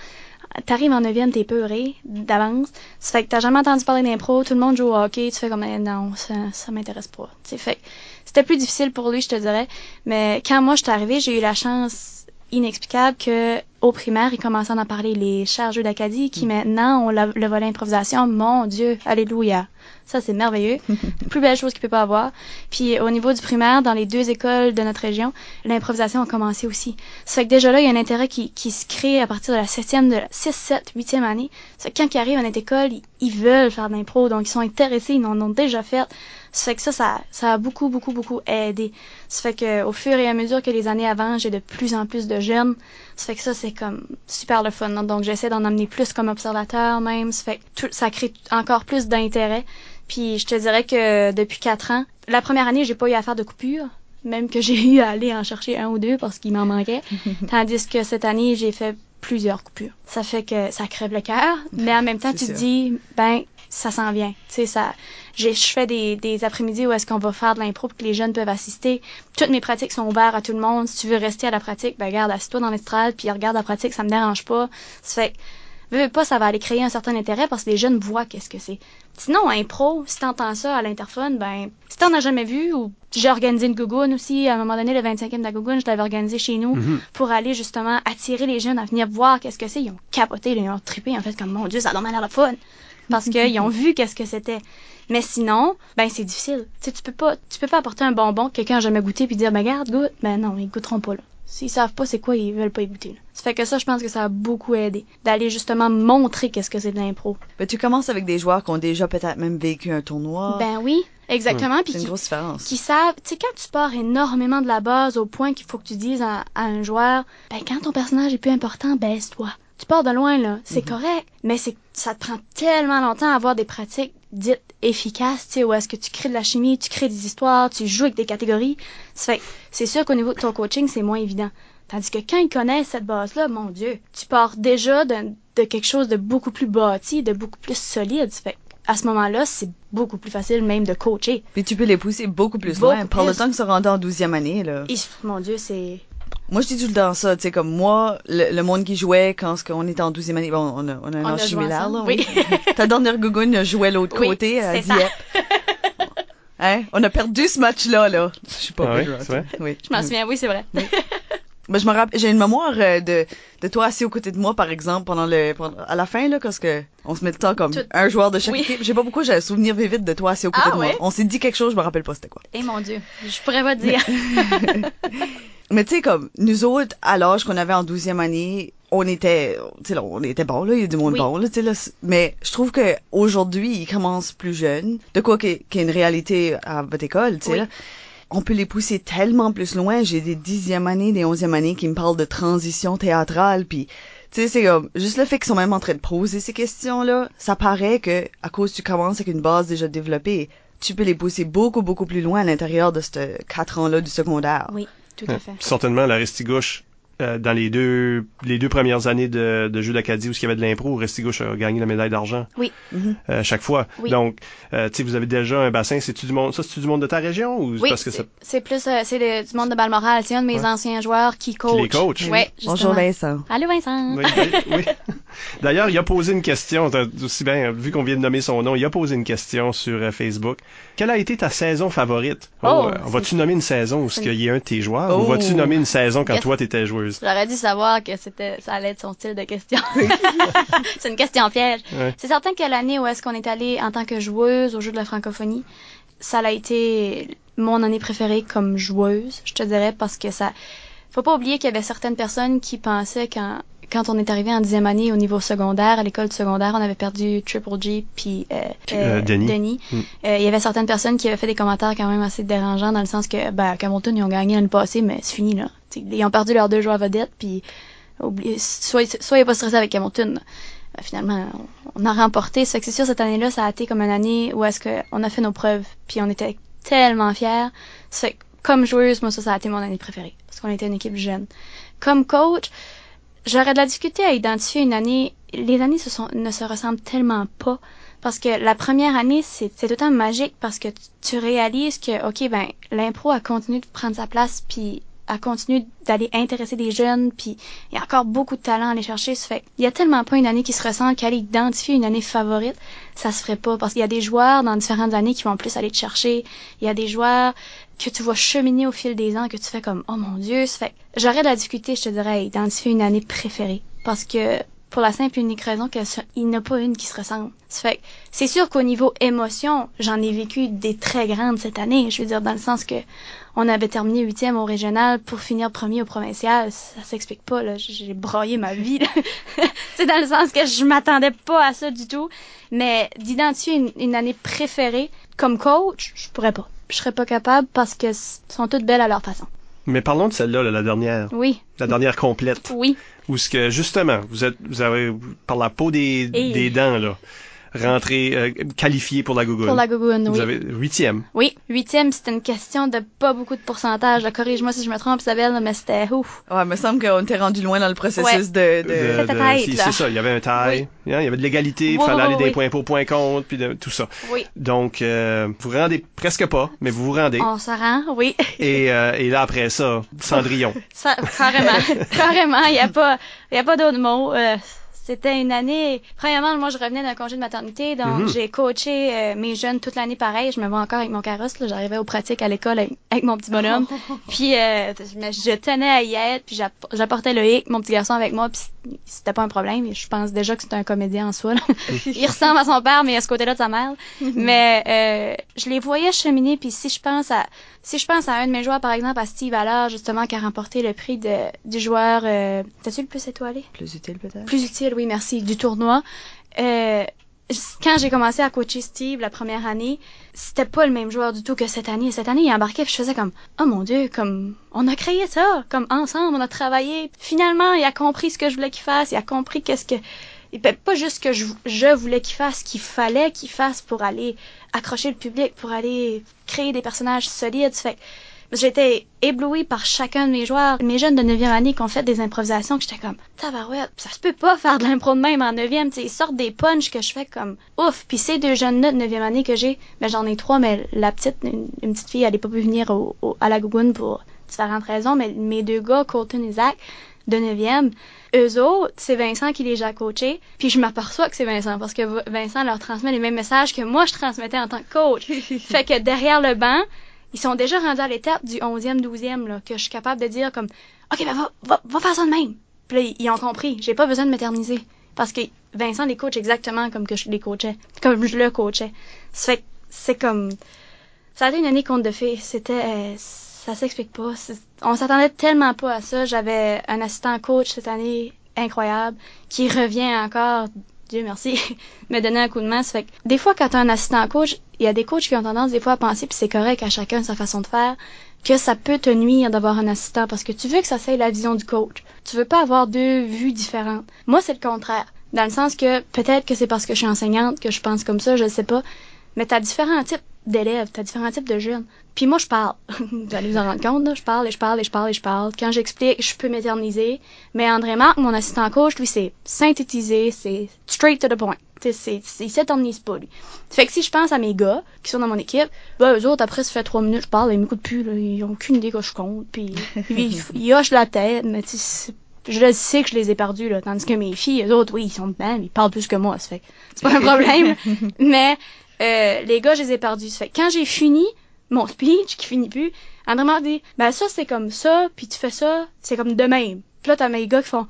t'arrives en neuvième, t'es peuré d'avance. Ça fait que t'as jamais entendu parler d'impro, tout le monde joue hockey, tu fais comme Eh, non, ça, ça m'intéresse pas. Fait c'était plus difficile pour lui, je te dirais. Mais quand moi je suis arrivée, j'ai eu la chance inexplicable que au primaire, ils commençaient à en parler les chers jeux d'Acadie qui maintenant ont la- le volet improvisation. Mon Dieu, alléluia. Ça, c'est merveilleux. Plus belle chose qu'il peut pas avoir. Puis au niveau du primaire, dans les deux écoles de notre région, l'improvisation a commencé aussi. Ça fait que déjà là, il y a un intérêt qui, qui se crée à partir de la septième, de la 6, 7, 8e année. Ça fait que quand ils arrivent à notre école, ils, ils veulent faire de l'impro, donc ils sont intéressés, ils en ont déjà fait. Ça fait que ça, ça, ça a beaucoup, beaucoup, beaucoup aidé. Ça fait que au fur et à mesure que les années avancent, j'ai de plus en plus de jeunes. Ça fait que ça, c'est comme super le fun. Donc j'essaie d'en amener plus comme observateur même. Ça fait que tout, ça crée encore plus d'intérêt. Puis je te dirais que depuis quatre ans, la première année, j'ai pas eu à faire de coupure, même que j'ai eu à aller en chercher un ou deux parce qu'il m'en manquait. Tandis que cette année, j'ai fait plusieurs coupures. Ça fait que ça crève le cœur, mais en même temps, tu te dis, ben, ça s'en vient. Tu sais, ça, j'ai, je fais des, des après-midi où est-ce qu'on va faire de l'impro que les jeunes peuvent assister. Toutes mes pratiques sont ouvertes à tout le monde. Si tu veux rester à la pratique, ben, regarde, assieds-toi dans l'estrade, puis regarde la pratique, ça me dérange pas. Ça fait veux, pas, ça va aller créer un certain intérêt parce que les jeunes voient qu'est-ce que c'est. Sinon, impro, si t'entends ça à l'interphone, ben, si t'en as jamais vu, ou j'ai organisé une gougoune aussi, à un moment donné, le 25e de la gougoune, je l'avais organisé chez nous Mhm. pour aller justement attirer les jeunes à venir voir qu'est-ce que c'est. Ils ont capoté, ils ont trippé, en fait, comme, mon Dieu, ça a l'air le fun. Parce qu'ils ont vu qu'est-ce que c'était. Mais sinon, ben, c'est difficile. Tu sais, tu peux pas, tu peux pas apporter un bonbon que quelqu'un a jamais goûté puis dire, ben, garde, goûte. Ben, non, ils goûteront pas, là. S'ils savent pas c'est quoi, ils veulent pas y goûter, là. Ça fait que ça, je pense que ça a beaucoup aidé. D'aller justement montrer qu'est-ce que c'est de l'impro. Ben, tu commences avec des joueurs qui ont déjà peut-être même vécu un tournoi. Ben oui, exactement. Puis c'est une grosse différence. qui savent, tu sais, quand tu pars énormément de la base au point qu'il faut que tu dises à, à un joueur, ben quand ton personnage est plus important, baisse-toi. Tu pars de loin, là, c'est correct, mais c'est ça te prend tellement longtemps à avoir des pratiques dites efficaces, tu sais, où est-ce que tu crées de la chimie, tu crées des histoires, tu joues avec des catégories. C'est sûr qu'au niveau de ton coaching, c'est moins évident. Tandis que quand ils connaissent cette base-là, mon Dieu, tu pars déjà de, de quelque chose de beaucoup plus bâti, de beaucoup plus solide. Fait à ce moment-là, c'est beaucoup plus facile même de coacher. Puis tu peux les pousser beaucoup plus Beaucoup loin. Par le temps qu'ils sont rendus en 12e année, là. Et, mon Dieu, c'est Moi, je dis tout le temps ça, tu sais, comme moi, le, le monde qui jouait quand ce- on était en 12e année, bon, on a, on a un âge joué similaire, là. oui. Ta dernière gougoune jouait l'autre Oui, côté à ça. Dieppe. Hein? On a perdu ce match-là, là. Je suis pas Ah oui, vrai? Oui. Je m'en souviens, oui, c'est vrai. Ben, je me rappelle, j'ai une mémoire euh, de, de toi assis aux côtés de moi, par exemple, pendant le, pendant- à la fin, là, parce que on se met le temps comme un joueur de chaque Oui. équipe. Je sais pas pourquoi j'ai un souvenir vivide de toi assis aux côtés Ah de moi. On s'est dit quelque chose, je me rappelle pas c'était quoi. Eh mon Dieu, je pourrais pas te dire. Mais tu sais, comme, nous autres, à l'âge qu'on avait en 12e année, on était, tu sais, là, on était bon, là, il y a du monde Oui. bon, là, tu sais, là. Mais je trouve que aujourd'hui, ils commencent plus jeunes. De quoi qu'il y ait une réalité à votre école, tu sais, là. On peut les pousser tellement plus loin. J'ai des dixièmes années, des onzièmes années qui me parlent de transition théâtrale, puis tu sais, c'est comme, juste le fait qu'ils sont même en train de poser ces questions-là, ça paraît que, à cause que tu commences avec une base déjà développée, tu peux les pousser beaucoup, beaucoup plus loin à l'intérieur de ces quatre ans-là du secondaire. Oui, tout à fait. Puis certainement, la Restigouche, euh, dans les deux les deux premières années de, de jeu d'Acadie où il y avait de l'impro, Restigouche a gagné la médaille d'argent Oui. Mhm. euh, chaque fois. Oui. Donc, euh, tu sais, vous avez déjà un bassin. C'est-tu du monde Ça, c'est-tu du monde de ta région ou Oui, parce que ça c'est- c'est plus, euh, c'est du monde de Balmoral. C'est un de mes Ouais. anciens joueurs qui coach. les coach? Ouais, Bonjour. Vincent. Allô Vincent. Oui, oui, oui. D'ailleurs, il a posé une question, aussi bien, vu qu'on vient de nommer son nom, il a posé une question sur euh, Facebook. Quelle a été ta saison favorite? Oh, Oh, euh, vas-tu nommer une saison où c'est il y a un de tes joueurs? Ou Oh. vas-tu nommer une saison quand Yes. toi t'étais joueuse? J'aurais dû savoir que c'était, ça allait être son style de question. c'est une question piège. Ouais. C'est certain que l'année où est-ce qu'on est allé en tant que joueuse au jeu de la francophonie, ça a été mon année préférée comme joueuse, je te dirais, parce que ça, faut pas oublier qu'il y avait certaines personnes qui pensaient quand, quand on est arrivé en dixième année au niveau secondaire, à l'école secondaire, on avait perdu Triple G puis euh, Euh, Denis. Mm. Euh, il y avait certaines personnes qui avaient fait des commentaires quand même assez dérangeants dans le sens que, ben, Hamilton, ils ont gagné l'année passée, mais c'est fini, là. Ils ont perdu leurs deux joueurs vedettes, puis oubliez, soyez, soyez pas stressés avec Hamilton. Euh, finalement, on, a remporté. Que c'est sûr, cette année-là, ça a été comme une année où est-ce qu'on a fait nos preuves, puis on était tellement fiers. Ça comme joueuse, moi, ça, ça a été mon année préférée, parce qu'on était une équipe jeune. Comme coach, j'aurais de la difficulté à identifier une année. Les années ne se ressemblent tellement pas. Parce que la première année, c'est temps magique parce que tu, tu réalises que, OK, ben, l'impro a continué de prendre sa place, puis a continué d'aller intéresser des jeunes, puis il y a encore beaucoup de talent à aller chercher. Ça fait il y a tellement pas une année qui se ressemble qu'aller identifier une année favorite, ça se ferait pas. Parce qu'il y a des joueurs dans différentes années qui vont plus aller te chercher. Il y a des joueurs que tu vois cheminer au fil des ans, que tu fais comme, oh mon Dieu, ça fait j'aurais de la difficulté, je te dirais, à identifier une année préférée. Parce que pour la simple et unique raison qu'il n'y en a pas une qui se ressemble. Ça fait c'est sûr qu'au niveau émotion, j'en ai vécu des très grandes cette année. Je veux dire, dans le sens que on avait terminé huitième au régional pour finir premier au provincial. Ça s'explique pas, là. J'ai broyé ma vie, c'est dans le sens que je m'attendais pas à ça du tout. Mais d'identifier une, une année préférée comme coach, je pourrais pas. Je serais pas capable parce que sont toutes belles à leur façon. Mais parlons de celle-là, là, la dernière. Oui, La dernière complète. oui. Où ce que, justement, vous êtes, vous avez, par la peau des, Et- des dents, là, rentré, euh, qualifié pour la Gougoune. Pour la Gougoune, Vous oui. avez huitième. Oui, huitième, c'était une question de pas beaucoup de pourcentage. Corrige-moi si je me trompe, Isabelle, mais c'était ouf. Ouais, il me semble qu'on était rendu loin dans le processus de, de... De- C'était de- tight, c'est ça, il y avait un taille, hein, il y avait de l'égalité, il Oui, fallait oui, aller oui, des points pour points contre, puis de, tout ça. Oui. Donc, euh, vous rendez presque pas, mais vous vous rendez. On se rend, oui. Et, euh, et là, après ça, Cendrillon. Ça, carrément. carrément. Il n'y a pas, il y a pas d'autre mot. Euh, c'était une année. Premièrement, moi, je revenais d'un congé de maternité, donc Mhm. j'ai coaché euh, mes jeunes toute l'année pareil. Je me vois encore avec mon carrosse. J'arrivais aux pratiques à l'école avec, avec mon petit bonhomme. puis euh, je, tenais à y être, puis j'app- j'apportais le hic, mon petit garçon avec moi, puis c'était pas un problème. Je pense déjà que c'est un comédien en soi. là. Il ressemble à son père, mais à ce côté-là de sa mère. mais euh, je les voyais cheminer, puis si je pense à si je pense à un de mes joueurs, par exemple, à Steve Allard, justement, qui a remporté le prix de, du joueur, euh, t'as-tu le plus étoilé? Plus utile, peut-être? Plus utile, oui, merci, du tournoi. Euh, quand j'ai commencé à coacher Steve la première année, c'était pas le même joueur du tout que cette année. Cette année, il embarquait, puis je faisais comme, oh mon dieu, comme, on a créé ça, comme ensemble, on a travaillé. Finalement, il a compris ce que je voulais qu'il fasse, il a compris qu'est-ce que, et ben, pas juste que je, je voulais qu'il fasse, qu'il fallait qu'il fasse pour aller accrocher le public, pour aller créer des personnages solides. Fait j'étais éblouie par chacun de mes joueurs. Mes jeunes de 9e année qui ont fait des improvisations, que j'étais comme, tabarouette, ça se peut pas faire de l'impro de même en 9e. Tu sais, ils sortent des punchs que je fais comme, ouf. Puis ces deux jeunes-là de 9e année que j'ai, ben j'en ai trois, mais la petite, une, petite fille, elle est pas pu venir à la Gougoune pour différentes raisons, mais mes deux gars, Colton et Zach, de 9e, eux autres, c'est Vincent qui les a coachés, puis je m'aperçois que c'est Vincent, parce que Vincent leur transmet les mêmes messages que moi je transmettais en tant que coach. fait que derrière le banc, ils sont déjà rendus à l'étape du 11e, 12e, là, que je suis capable de dire comme, OK, ben va, va, va faire ça de même. Puis là, ils ont compris, j'ai pas besoin de m'éterniser. Parce que Vincent les coach exactement comme que je les coachais, comme je le coachais. Ça fait que c'est comme, ça a été une année conte de fées. C'était, euh, ça s'explique pas. On s'attendait tellement pas à ça. J'avais un assistant coach cette année incroyable qui revient encore, Dieu merci, me donner un coup de main. Ça fait que des fois, quand t'as un assistant coach, il y a des coachs qui ont tendance des fois à penser, puis c'est correct à chacun sa façon de faire, que ça peut te nuire d'avoir un assistant parce que tu veux que ça soit la vision du coach. Tu veux pas avoir deux vues différentes. Moi, c'est le contraire. Dans le sens que peut-être que c'est parce que je suis enseignante que je pense comme ça, je sais pas. Mais t'as différents types d'élèves, t'as différents types de jeunes. Puis moi, je parle. vous allez vous en rendre compte, là. Je parle et je parle et je parle et je parle. Quand j'explique, je peux m'éterniser. Mais André Marc, mon assistant coach, lui, c'est synthétisé, c'est straight to the point. Tu sais, c'est, c'est- il s'éternise pas, lui. Fait que si je pense à mes gars, qui sont dans mon équipe, ben, eux autres, après, ça fait trois minutes, je parle, ils m'écoutent plus, là. Ils ont aucune idée que je compte. Puis, ils, ils hochent la tête, mais tu je sais que je les ai perdus, là. Tandis que mes filles, eux autres, oui, ils sont dedans, mais ils parlent plus que moi, ça fait c'est pas un problème. mais, euh, les gars, je les ai perdus. Fait quand j'ai fini mon speech, qui finit plus, André m'a dit, ben ça, c'est comme ça, puis tu fais ça, c'est comme de même. Puis là, t'as mes gars qui font,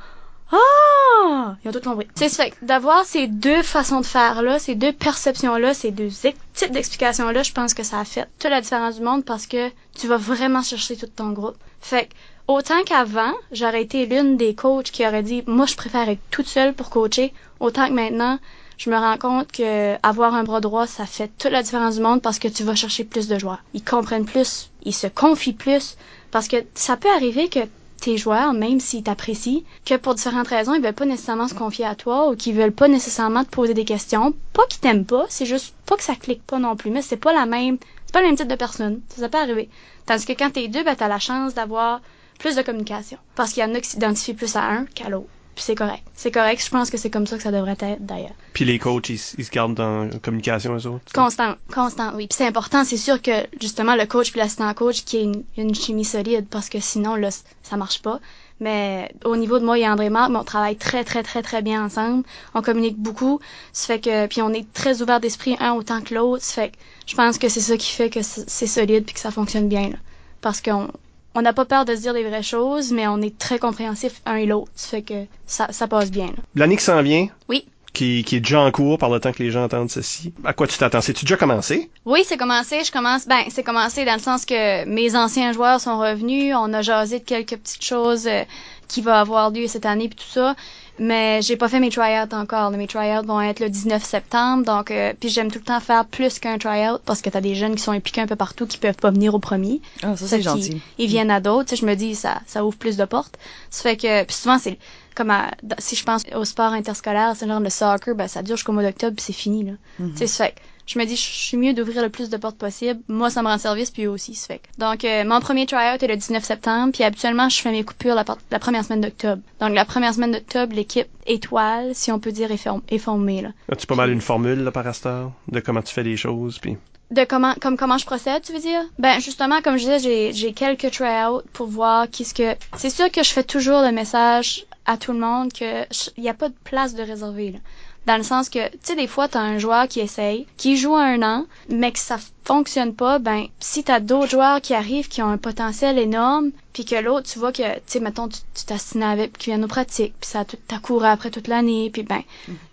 ah! Ils ont tout compris. C'est fait d'avoir ces deux façons de faire-là, ces deux perceptions-là, ces deux types d'explications-là, je pense que ça a fait toute la différence du monde parce que tu vas vraiment chercher tout ton groupe. Fait autant qu'avant, j'aurais été l'une des coachs qui aurait dit, moi, je préfère être toute seule pour coacher, autant que maintenant, je me rends compte que avoir un bras droit, ça fait toute la différence du monde parce que tu vas chercher plus de joueurs. Ils comprennent plus, ils se confient plus, parce que ça peut arriver que tes joueurs, même s'ils t'apprécient, que pour différentes raisons, ils veulent pas nécessairement se confier à toi ou qu'ils veulent pas nécessairement te poser des questions. Pas qu'ils t'aiment pas, c'est juste pas que ça clique pas non plus, mais c'est pas la même, c'est pas le même type de personne. Ça, peut arriver. Tandis que quand t'es deux, ben t'as la chance d'avoir plus de communication. Parce qu'il y en a qui s'identifient plus à un qu'à l'autre. Puis c'est correct. C'est correct. Je pense que c'est comme ça que ça devrait être d'ailleurs. Puis les coachs, ils, se gardent en communication eux autres? Constant, constant, oui. Puis c'est important. C'est sûr que justement le coach puis l'assistant coach qui ait une, une, chimie solide parce que sinon là ça marche pas. Mais au niveau de moi et André Marc, on travaille très très très très bien ensemble. On communique beaucoup. Ça fait que puis on est très ouvert d'esprit un autant que l'autre. Ça fait que je pense que c'est ça qui fait que c'est solide puis que ça fonctionne bien. Là. Parce qu'on on n'a pas peur de se dire les vraies choses, mais on est très compréhensif un et l'autre. Ça fait que ça, ça passe bien. L'année qui s'en vient. Oui. Qui, qui, est déjà en cours par le temps que les gens entendent ceci. À quoi tu t'attends? C'est-tu déjà commencé? Oui, c'est commencé. Je commence, ben, c'est commencé dans le sens que mes anciens joueurs sont revenus. On a jasé de quelques petites choses euh, qui vont avoir lieu cette année puis tout ça mais j'ai pas fait mes tryouts encore. Mes tryouts vont être le 19 septembre, donc euh, puis j'aime tout le temps faire plus qu'un tryout parce que t'as des jeunes qui sont impliqués un peu partout qui peuvent pas venir au premier. Ah, ça c'est gentil. Ils, viennent à d'autres. Je me dis ça, ça ouvre plus de portes. Ça fait que puis souvent c'est comme si je pense au sport interscolaire, c'est genre le soccer, ben ça dure jusqu'au mois d'octobre puis c'est fini là. Mm -hmm. Ça fait je me dis, je suis mieux d'ouvrir le plus de portes possible. Moi, ça me rend service, puis eux aussi, ça fait. Donc, euh, mon premier tryout est le 19 septembre, puis habituellement, je fais mes coupures la, la première semaine d'octobre. Donc, la première semaine d'octobre, l'équipe étoile, si on peut dire, est, est formée. Là. As-tu pas mal une formule, là, par instant, de comment tu fais les choses, puis... De comment, comme comment je procède, tu veux dire? Ben, justement, comme je disais, j'ai quelques tryouts pour voir qu'est-ce que... C'est sûr que je fais toujours le message à tout le monde que il n'y a pas de place de réservé, là dans le sens que, tu sais, des fois, t'as un joueur qui essaye, qui joue un an, mais que ça fonctionne pas, ben, si t'as d'autres joueurs qui arrivent, qui ont un potentiel énorme, puis que l'autre, tu vois que, tu sais, mettons, tu t'assines avec, puis qu'il vient aux pratiques, puis ça t'as couru après toute l'année, puis ben,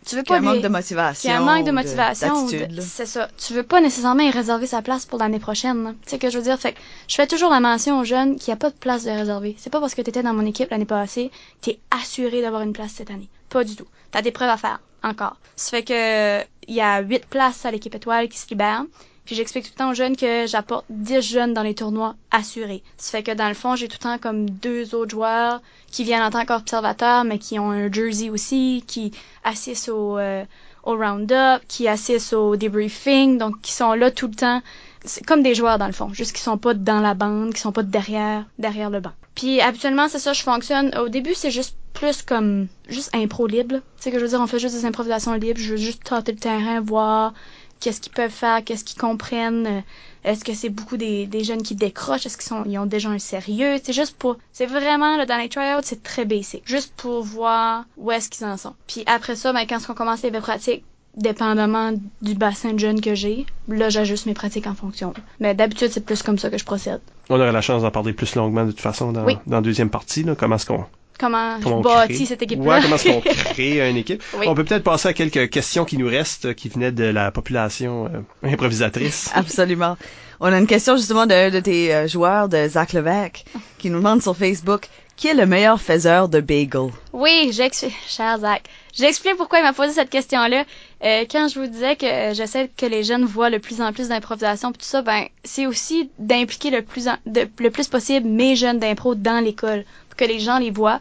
tu veux pas... Qu'il y a un manque de motivation. Qu'il y a un manque de motivation. C'est ça. Tu veux pas nécessairement y réserver sa place pour l'année prochaine. Tu sais que je veux dire, fait que je fais toujours la mention aux jeunes qu'il n'y a pas de place de réserver. C'est pas parce que t'étais dans mon équipe l'année passée, t'es assuré d'avoir une place cette année. Pas du tout. T'as des preuves à faire encore. Ça fait que il y a huit places à l'équipe étoile qui se libèrent. Puis j'explique tout le temps aux jeunes que j'apporte 10 jeunes dans les tournois assurés. Ça fait que dans le fond, j'ai tout le temps comme deux autres joueurs qui viennent en tant qu'observateurs, mais qui ont un jersey aussi, qui assistent au, euh, au round-up, qui assistent au debriefing, donc qui sont là tout le temps. C'est comme des joueurs dans le fond, juste qu'ils sont pas dans la bande, qui sont pas derrière, derrière le banc. Puis habituellement, c'est ça, je fonctionne. Au début, c'est juste plus comme juste impro libre. Tu sais que je veux dire, on fait juste des improvisations libres. Je veux juste tâter le terrain, voir qu'est-ce qu'ils peuvent faire, qu'est-ce qu'ils comprennent. Euh, est-ce que c'est beaucoup des, des jeunes qui décrochent? Est-ce qu'ils sont ils ont déjà un sérieux? C'est juste pour. C'est vraiment là, dans les tryouts, c'est très basic. Juste pour voir où est-ce qu'ils en sont. Puis après ça, ben, quand on commence les pratiques, dépendamment du bassin de jeunes que j'ai, là j'ajuste mes pratiques en fonction. Mais d'habitude, c'est plus comme ça que je procède. On aurait la chance d'en parler plus longuement de toute façon dans, dans la deuxième partie, là, comment est-ce qu'on comment, comment je bâtis cette équipe-là. Ouais, comment est-ce qu'on crée une équipe? On peut peut-être passer à quelques questions qui nous restent, qui venaient de la population euh, improvisatrice. Absolument. On a une question justement de, de tes euh, joueurs de Zach Levesque qui nous demande sur Facebook qui est le meilleur faiseur de bagel? Oui, j'explique, cher Zach. J'explique pourquoi il m'a posé cette question-là. Euh, quand je vous disais que euh, j'essaie que les jeunes voient le plus en plus d'improvisation tout ça, ben c'est aussi d'impliquer le plus le plus possible mes jeunes d'impro dans l'école que les gens les voient.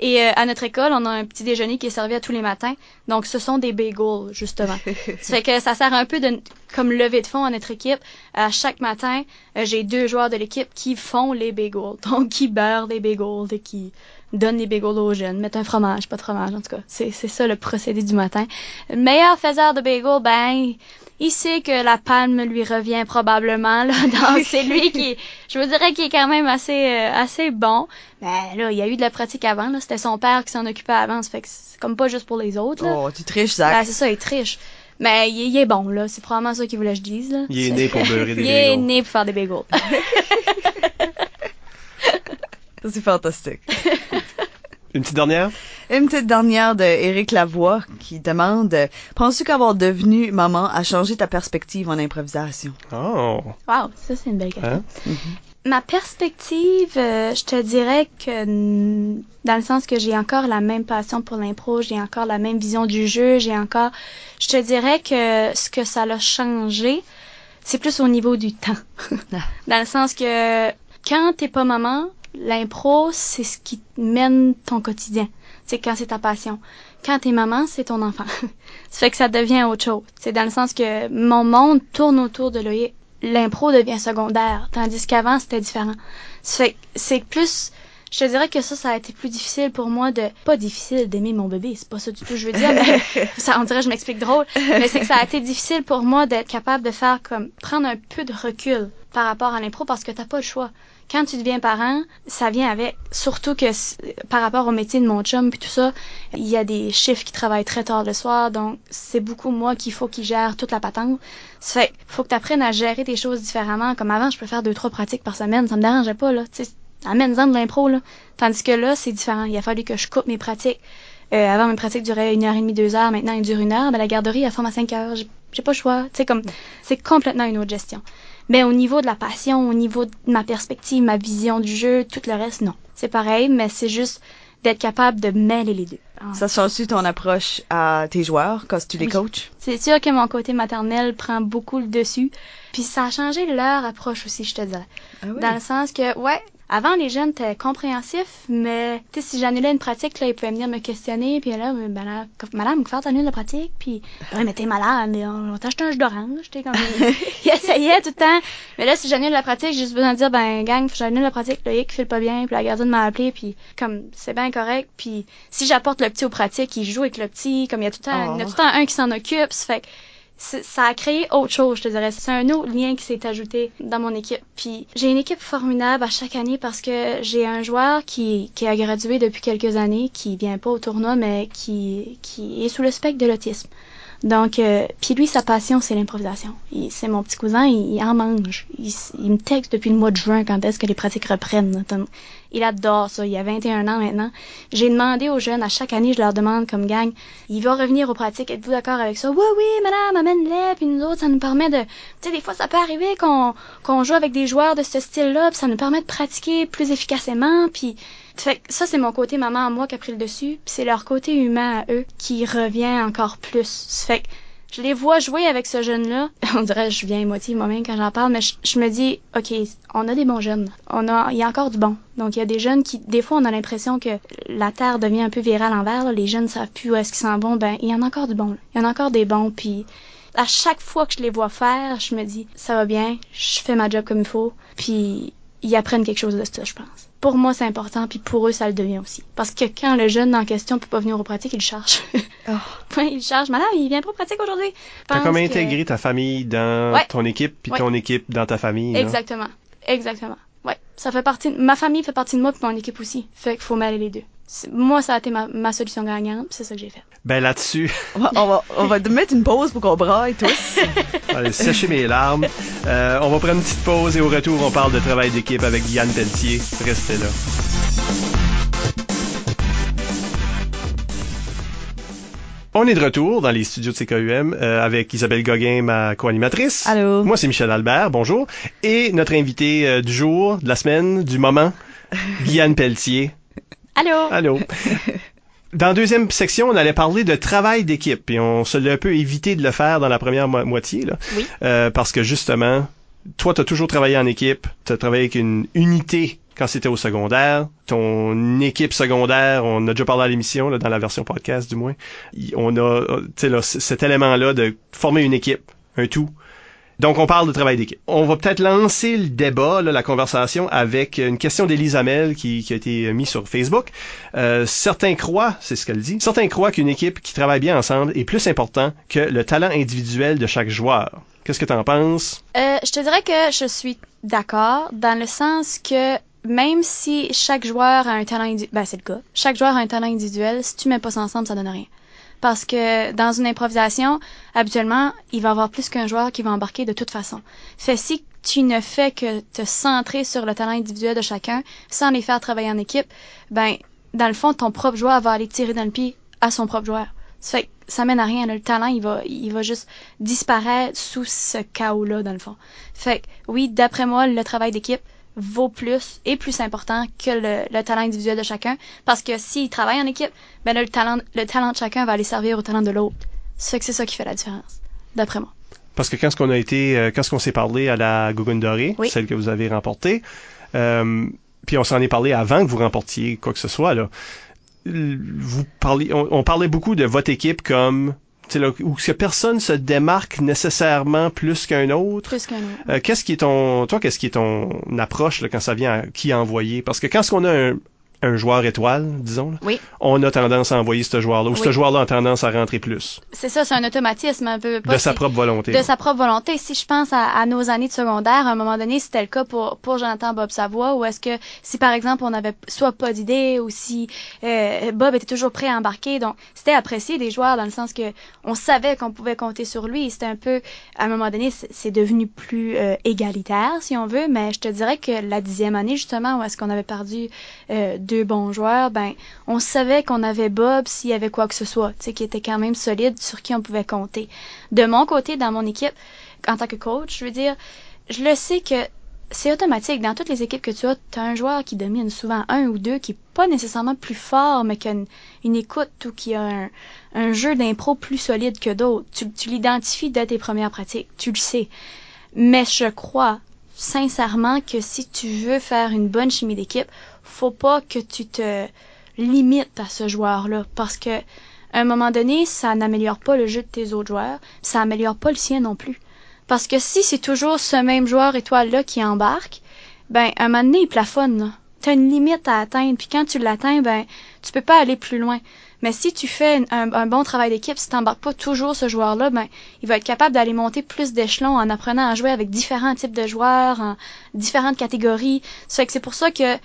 Et euh, à notre école, on a un petit déjeuner qui est servi à tous les matins. Donc, ce sont des bagels, justement. ça fait que ça sert un peu de comme levée de fond à notre équipe. À chaque matin, euh, j'ai deux joueurs de l'équipe qui font les bagels. Donc, qui beurrent les bagels et qui donne les bagels aux jeunes, met un fromage, pas de fromage en tout cas. C'est c'est ça le procédé du matin. Le meilleur faiseur de bagels, ben il sait que la palme lui revient probablement là, donc c'est lui qui je vous dirais qu'il est quand même assez euh, assez bon. Mais là, il y a eu de la pratique avant là, c'était son père qui s'en occupait avant, ça fait que c'est comme pas juste pour les autres là. Oh, tu triches, Zach. Ben, c'est ça, il triche. Mais il, il est bon, là. C'est probablement ça qu'il voulait que je dise, là. Il est né pour beurrer des Il est bagels. né pour faire des bagels. Ça, c'est fantastique. Une petite dernière? Une petite dernière de Éric Lavoie qui demande Penses-tu qu'avoir devenu maman a changé ta perspective en improvisation? Oh. wow, ça, c'est une belle question. Hein? Ma perspective, euh, je te dirais que dans le sens que j'ai encore la même passion pour l'impro, j'ai encore la même vision du jeu, j'ai encore, je te dirais que ce que ça l'a changé, c'est plus au niveau du temps. dans le sens que quand t'es pas maman, l'impro, c'est ce qui mène ton quotidien. C'est quand c'est ta passion. Quand t'es maman, c'est ton enfant. ça fait que ça devient autre chose. C'est dans le sens que mon monde tourne autour de l'œil. L'impro devient secondaire, tandis qu'avant, c'était différent. Ça fait que c'est plus... Je te dirais que ça, ça a été plus difficile pour moi de... Pas difficile d'aimer mon bébé, c'est pas ça du tout que je veux dire, mais ça, on dirait que je m'explique drôle. Mais c'est que ça a été difficile pour moi d'être capable de faire comme... Prendre un peu de recul par rapport à l'impro parce que t'as pas le choix quand tu deviens parent, ça vient avec. Surtout que par rapport au métier de mon chum puis tout ça, il y a des chiffres qui travaillent très tard le soir, donc c'est beaucoup moi qu'il faut qu'il gère toute la patente. Ça fait faut que tu apprennes à gérer tes choses différemment. Comme avant, je peux faire deux trois pratiques par semaine, ça me dérangeait pas là. Tu sais, amène-en de l'impro là. Tandis que là, c'est différent. Il a fallu que je coupe mes pratiques. Euh, avant, mes pratiques duraient une heure et demie, deux heures. Maintenant, elles durent une heure. Mais la garderie, elle forme à cinq heures. J'ai pas le choix. Tu sais, comme, c'est complètement une autre gestion. Mais au niveau de la passion, au niveau de ma perspective, ma vision du jeu, tout le reste, non. C'est pareil, mais c'est juste d'être capable de mêler les deux. Ah. Ça change-tu ton approche à tes joueurs? Quand tu les Oui. coaches? C'est sûr que mon côté maternel prend beaucoup le dessus. Puis ça a changé leur approche aussi, je te dirais. Ah oui. Dans le sens que, ouais, avant les jeunes étaient compréhensifs, mais tu sais, si j'annulais une pratique, là, ils pouvaient venir me questionner, puis là, ben là, madame, faire t'annuler la pratique, puis ouais, mais t'es malade, mais on, on t'a acheté un jus d'orange, comme, il essayait tout le temps. Mais là, si j'annule la pratique, j'ai juste besoin de dire, ben, gang, faut que j'annule la pratique, le hic file pas bien, puis la gardienne m'a appelé, puis comme, c'est bien correct, puis si j'apporte le petit aux pratiques, il joue avec le petit, comme il y a tout le temps, il y a Oh. tout le temps un qui s'en occupe, ça fait ça a créé autre chose, je te dirais. C'est un autre lien qui s'est ajouté dans mon équipe. Puis j'ai une équipe formidable à chaque année parce que j'ai un joueur qui, qui a gradué depuis quelques années, qui vient pas au tournoi, mais qui, qui est sous le spectre de l'autisme. Donc, euh, puis lui, sa passion, c'est l'improvisation. C'est mon petit cousin, il, il en mange. Il, il me texte depuis le mois de juin quand est-ce que les pratiques reprennent. Il adore ça. Il a 21 ans maintenant. J'ai demandé aux jeunes, à chaque année, je leur demande comme gang, il va revenir aux pratiques, êtes-vous d'accord avec ça? Oui, oui, madame, amène-les, puis nous autres, ça nous permet de... Tu sais, des fois, ça peut arriver qu'on qu'on joue avec des joueurs de ce style-là, puis ça nous permet de pratiquer plus efficacement, puis... Fait que ça, c'est mon côté maman à moi qui a pris le dessus, puis c'est leur côté humain à eux qui revient encore plus. Fait que je les vois jouer avec ce jeune-là. On dirait que je viens émotive moi-même quand j'en parle, mais je, me dis, OK, on a des bons jeunes. On a, il y a encore du bon. Donc, il y a des jeunes qui, des fois, on a l'impression que la terre devient un peu virée à l'envers. Les jeunes savent plus où est-ce qu'ils s'en vont. Ben, il y en a encore du bon. là. Il y en a encore des bons. Puis, à chaque fois que je les vois faire, je me dis, ça va bien, je fais ma job comme il faut. Puis, ils apprennent quelque chose de ça, je pense. Pour moi, c'est important, puis pour eux, ça le devient aussi. Parce que quand le jeune en question peut pas venir aux pratiques, il le charge. Oh. Ouais, il le charge. Madame, il vient pas aux pratiques aujourd'hui. T'as comme que- intégré ta famille dans Ouais. ton équipe, puis Ouais. ton équipe dans ta famille. là. Exactement. Exactement. Ouais. Ça fait partie, ma famille fait partie de moi, puis mon équipe aussi. Fait qu'il faut mêler les deux. Moi, ça a été ma, ma solution gagnante, puis c'est ça que j'ai fait. Ben là-dessus, On va, on va, on va te mettre une pause pour qu'on braille tous. allez, sécher mes larmes. Euh, on va prendre une petite pause et au retour, on parle de travail d'équipe avec Yann Pelletier. Restez là. On est de retour dans les studios de CKUM euh, avec Isabelle Gauguin, ma co-animatrice. Allô? Moi, c'est Michel Albert, bonjour. Et notre invité euh, du jour, de la semaine, du moment, Guyane Pelletier. Allô? Allô. Dans la deuxième section, on allait parler de travail d'équipe, et on se l'a un peu évité de le faire dans la première mo- moitié, là. Oui. Euh, parce que justement, toi, tu as toujours travaillé en équipe, tu as travaillé avec une unité quand c'était au secondaire. Ton équipe secondaire, on a déjà parlé à l'émission, là, dans la version podcast du moins. On a, euh, tu sais, là, cet élément-là de former une équipe, un tout. Donc, on parle de travail d'équipe. On va peut-être lancer le débat, la conversation, avec une question d'Élise Hamel qui, a été mise sur Facebook. Euh, certains croient, c'est ce qu'elle dit, certains croient qu'une équipe qui travaille bien ensemble est plus important que le talent individuel de chaque joueur. Qu'est-ce que tu en penses? Euh, je te dirais que je suis d'accord dans le sens que même si chaque joueur a un talent individuel, ben c'est le cas, chaque joueur a un talent individuel, si tu mets pas ça ensemble, ça donne rien. Parce que dans une improvisation, habituellement, il va y avoir plus qu'un joueur qui va embarquer de toute façon. Fait si tu ne fais que te centrer sur le talent individuel de chacun, sans les faire travailler en équipe, ben, dans le fond, ton propre joueur va aller tirer dans le pied à son propre joueur. Ça fait ça mène à rien. Le talent, il va, il va juste disparaître sous ce chaos-là, dans le fond. Fait que, oui, d'après moi, le travail d'équipe, vaut plus et plus important que le, le talent individuel de chacun. Parce que s'ils travaillent en équipe, ben là, le talent, le talent de chacun va aller servir au talent de l'autre. Fait que c'est ça qui fait la différence, d'après moi. Parce que quand ce qu'on a été, euh, quand ce qu'on s'est parlé à la Dorée, Oui. celle que vous avez remportée, euh, puis on s'en est parlé avant que vous remportiez quoi que ce soit là. Vous parliez, on, on parlait beaucoup de votre équipe comme là, où que personne se démarque nécessairement plus qu'un autre. Plus qu'un autre. Euh, qu'est-ce qui est ton, toi, qu'est-ce qui est ton approche là, quand ça vient à qui envoyer? Parce que quand on a un, un joueur étoile, disons, là, Oui. on a tendance à envoyer ce joueur-là, ou ce joueur-là a tendance à rentrer plus C'est ça, c'est un automatisme un peu. de sa propre volonté. de sa propre volonté. Si je pense à, à nos années de secondaire, à un moment donné, c'était le cas pour, pour Jonathan Bob Savoie, ou est-ce que si par exemple on n'avait soit pas d'idée ou si euh, Bob était toujours prêt à embarquer, donc c'était apprécié des joueurs dans le sens que on savait qu'on pouvait compter sur lui. C'était un peu, à un moment donné, c'est c'est devenu plus euh, égalitaire si on veut, mais je te dirais que la dixième année justement, où est-ce qu'on avait perdu euh, deux bons joueurs, ben on savait qu'on avait Bob s'il y avait quoi que ce soit, tu sais, qui était quand même solide, sur qui on pouvait compter. De mon côté, dans mon équipe, en tant que coach, je veux dire, je le sais que c'est automatique. Dans toutes les équipes que tu as, tu as un joueur qui domine souvent un ou deux, qui est pas nécessairement plus fort, mais qui a une, écoute ou qui a un, jeu d'impro plus solide que d'autres. Tu l'identifies dès tes premières pratiques. Tu le sais. Mais je crois sincèrement que si tu veux faire une bonne chimie d'équipe, faut pas que tu te limites à ce joueur-là parce que à un moment donné, ça n'améliore pas le jeu de tes autres joueurs, ça améliore pas le sien non plus. Parce que si c'est toujours ce même joueur étoile-là qui embarque, ben, un moment donné, il plafonne, là. T'as une limite à atteindre, puis quand tu l'atteins, ben, tu peux pas aller plus loin. Mais si tu fais un, bon travail d'équipe, si t'embarques pas toujours ce joueur-là, ben, il va être capable d'aller monter plus d'échelons en apprenant à jouer avec différents types de joueurs, en différentes catégories. C'est pour ça que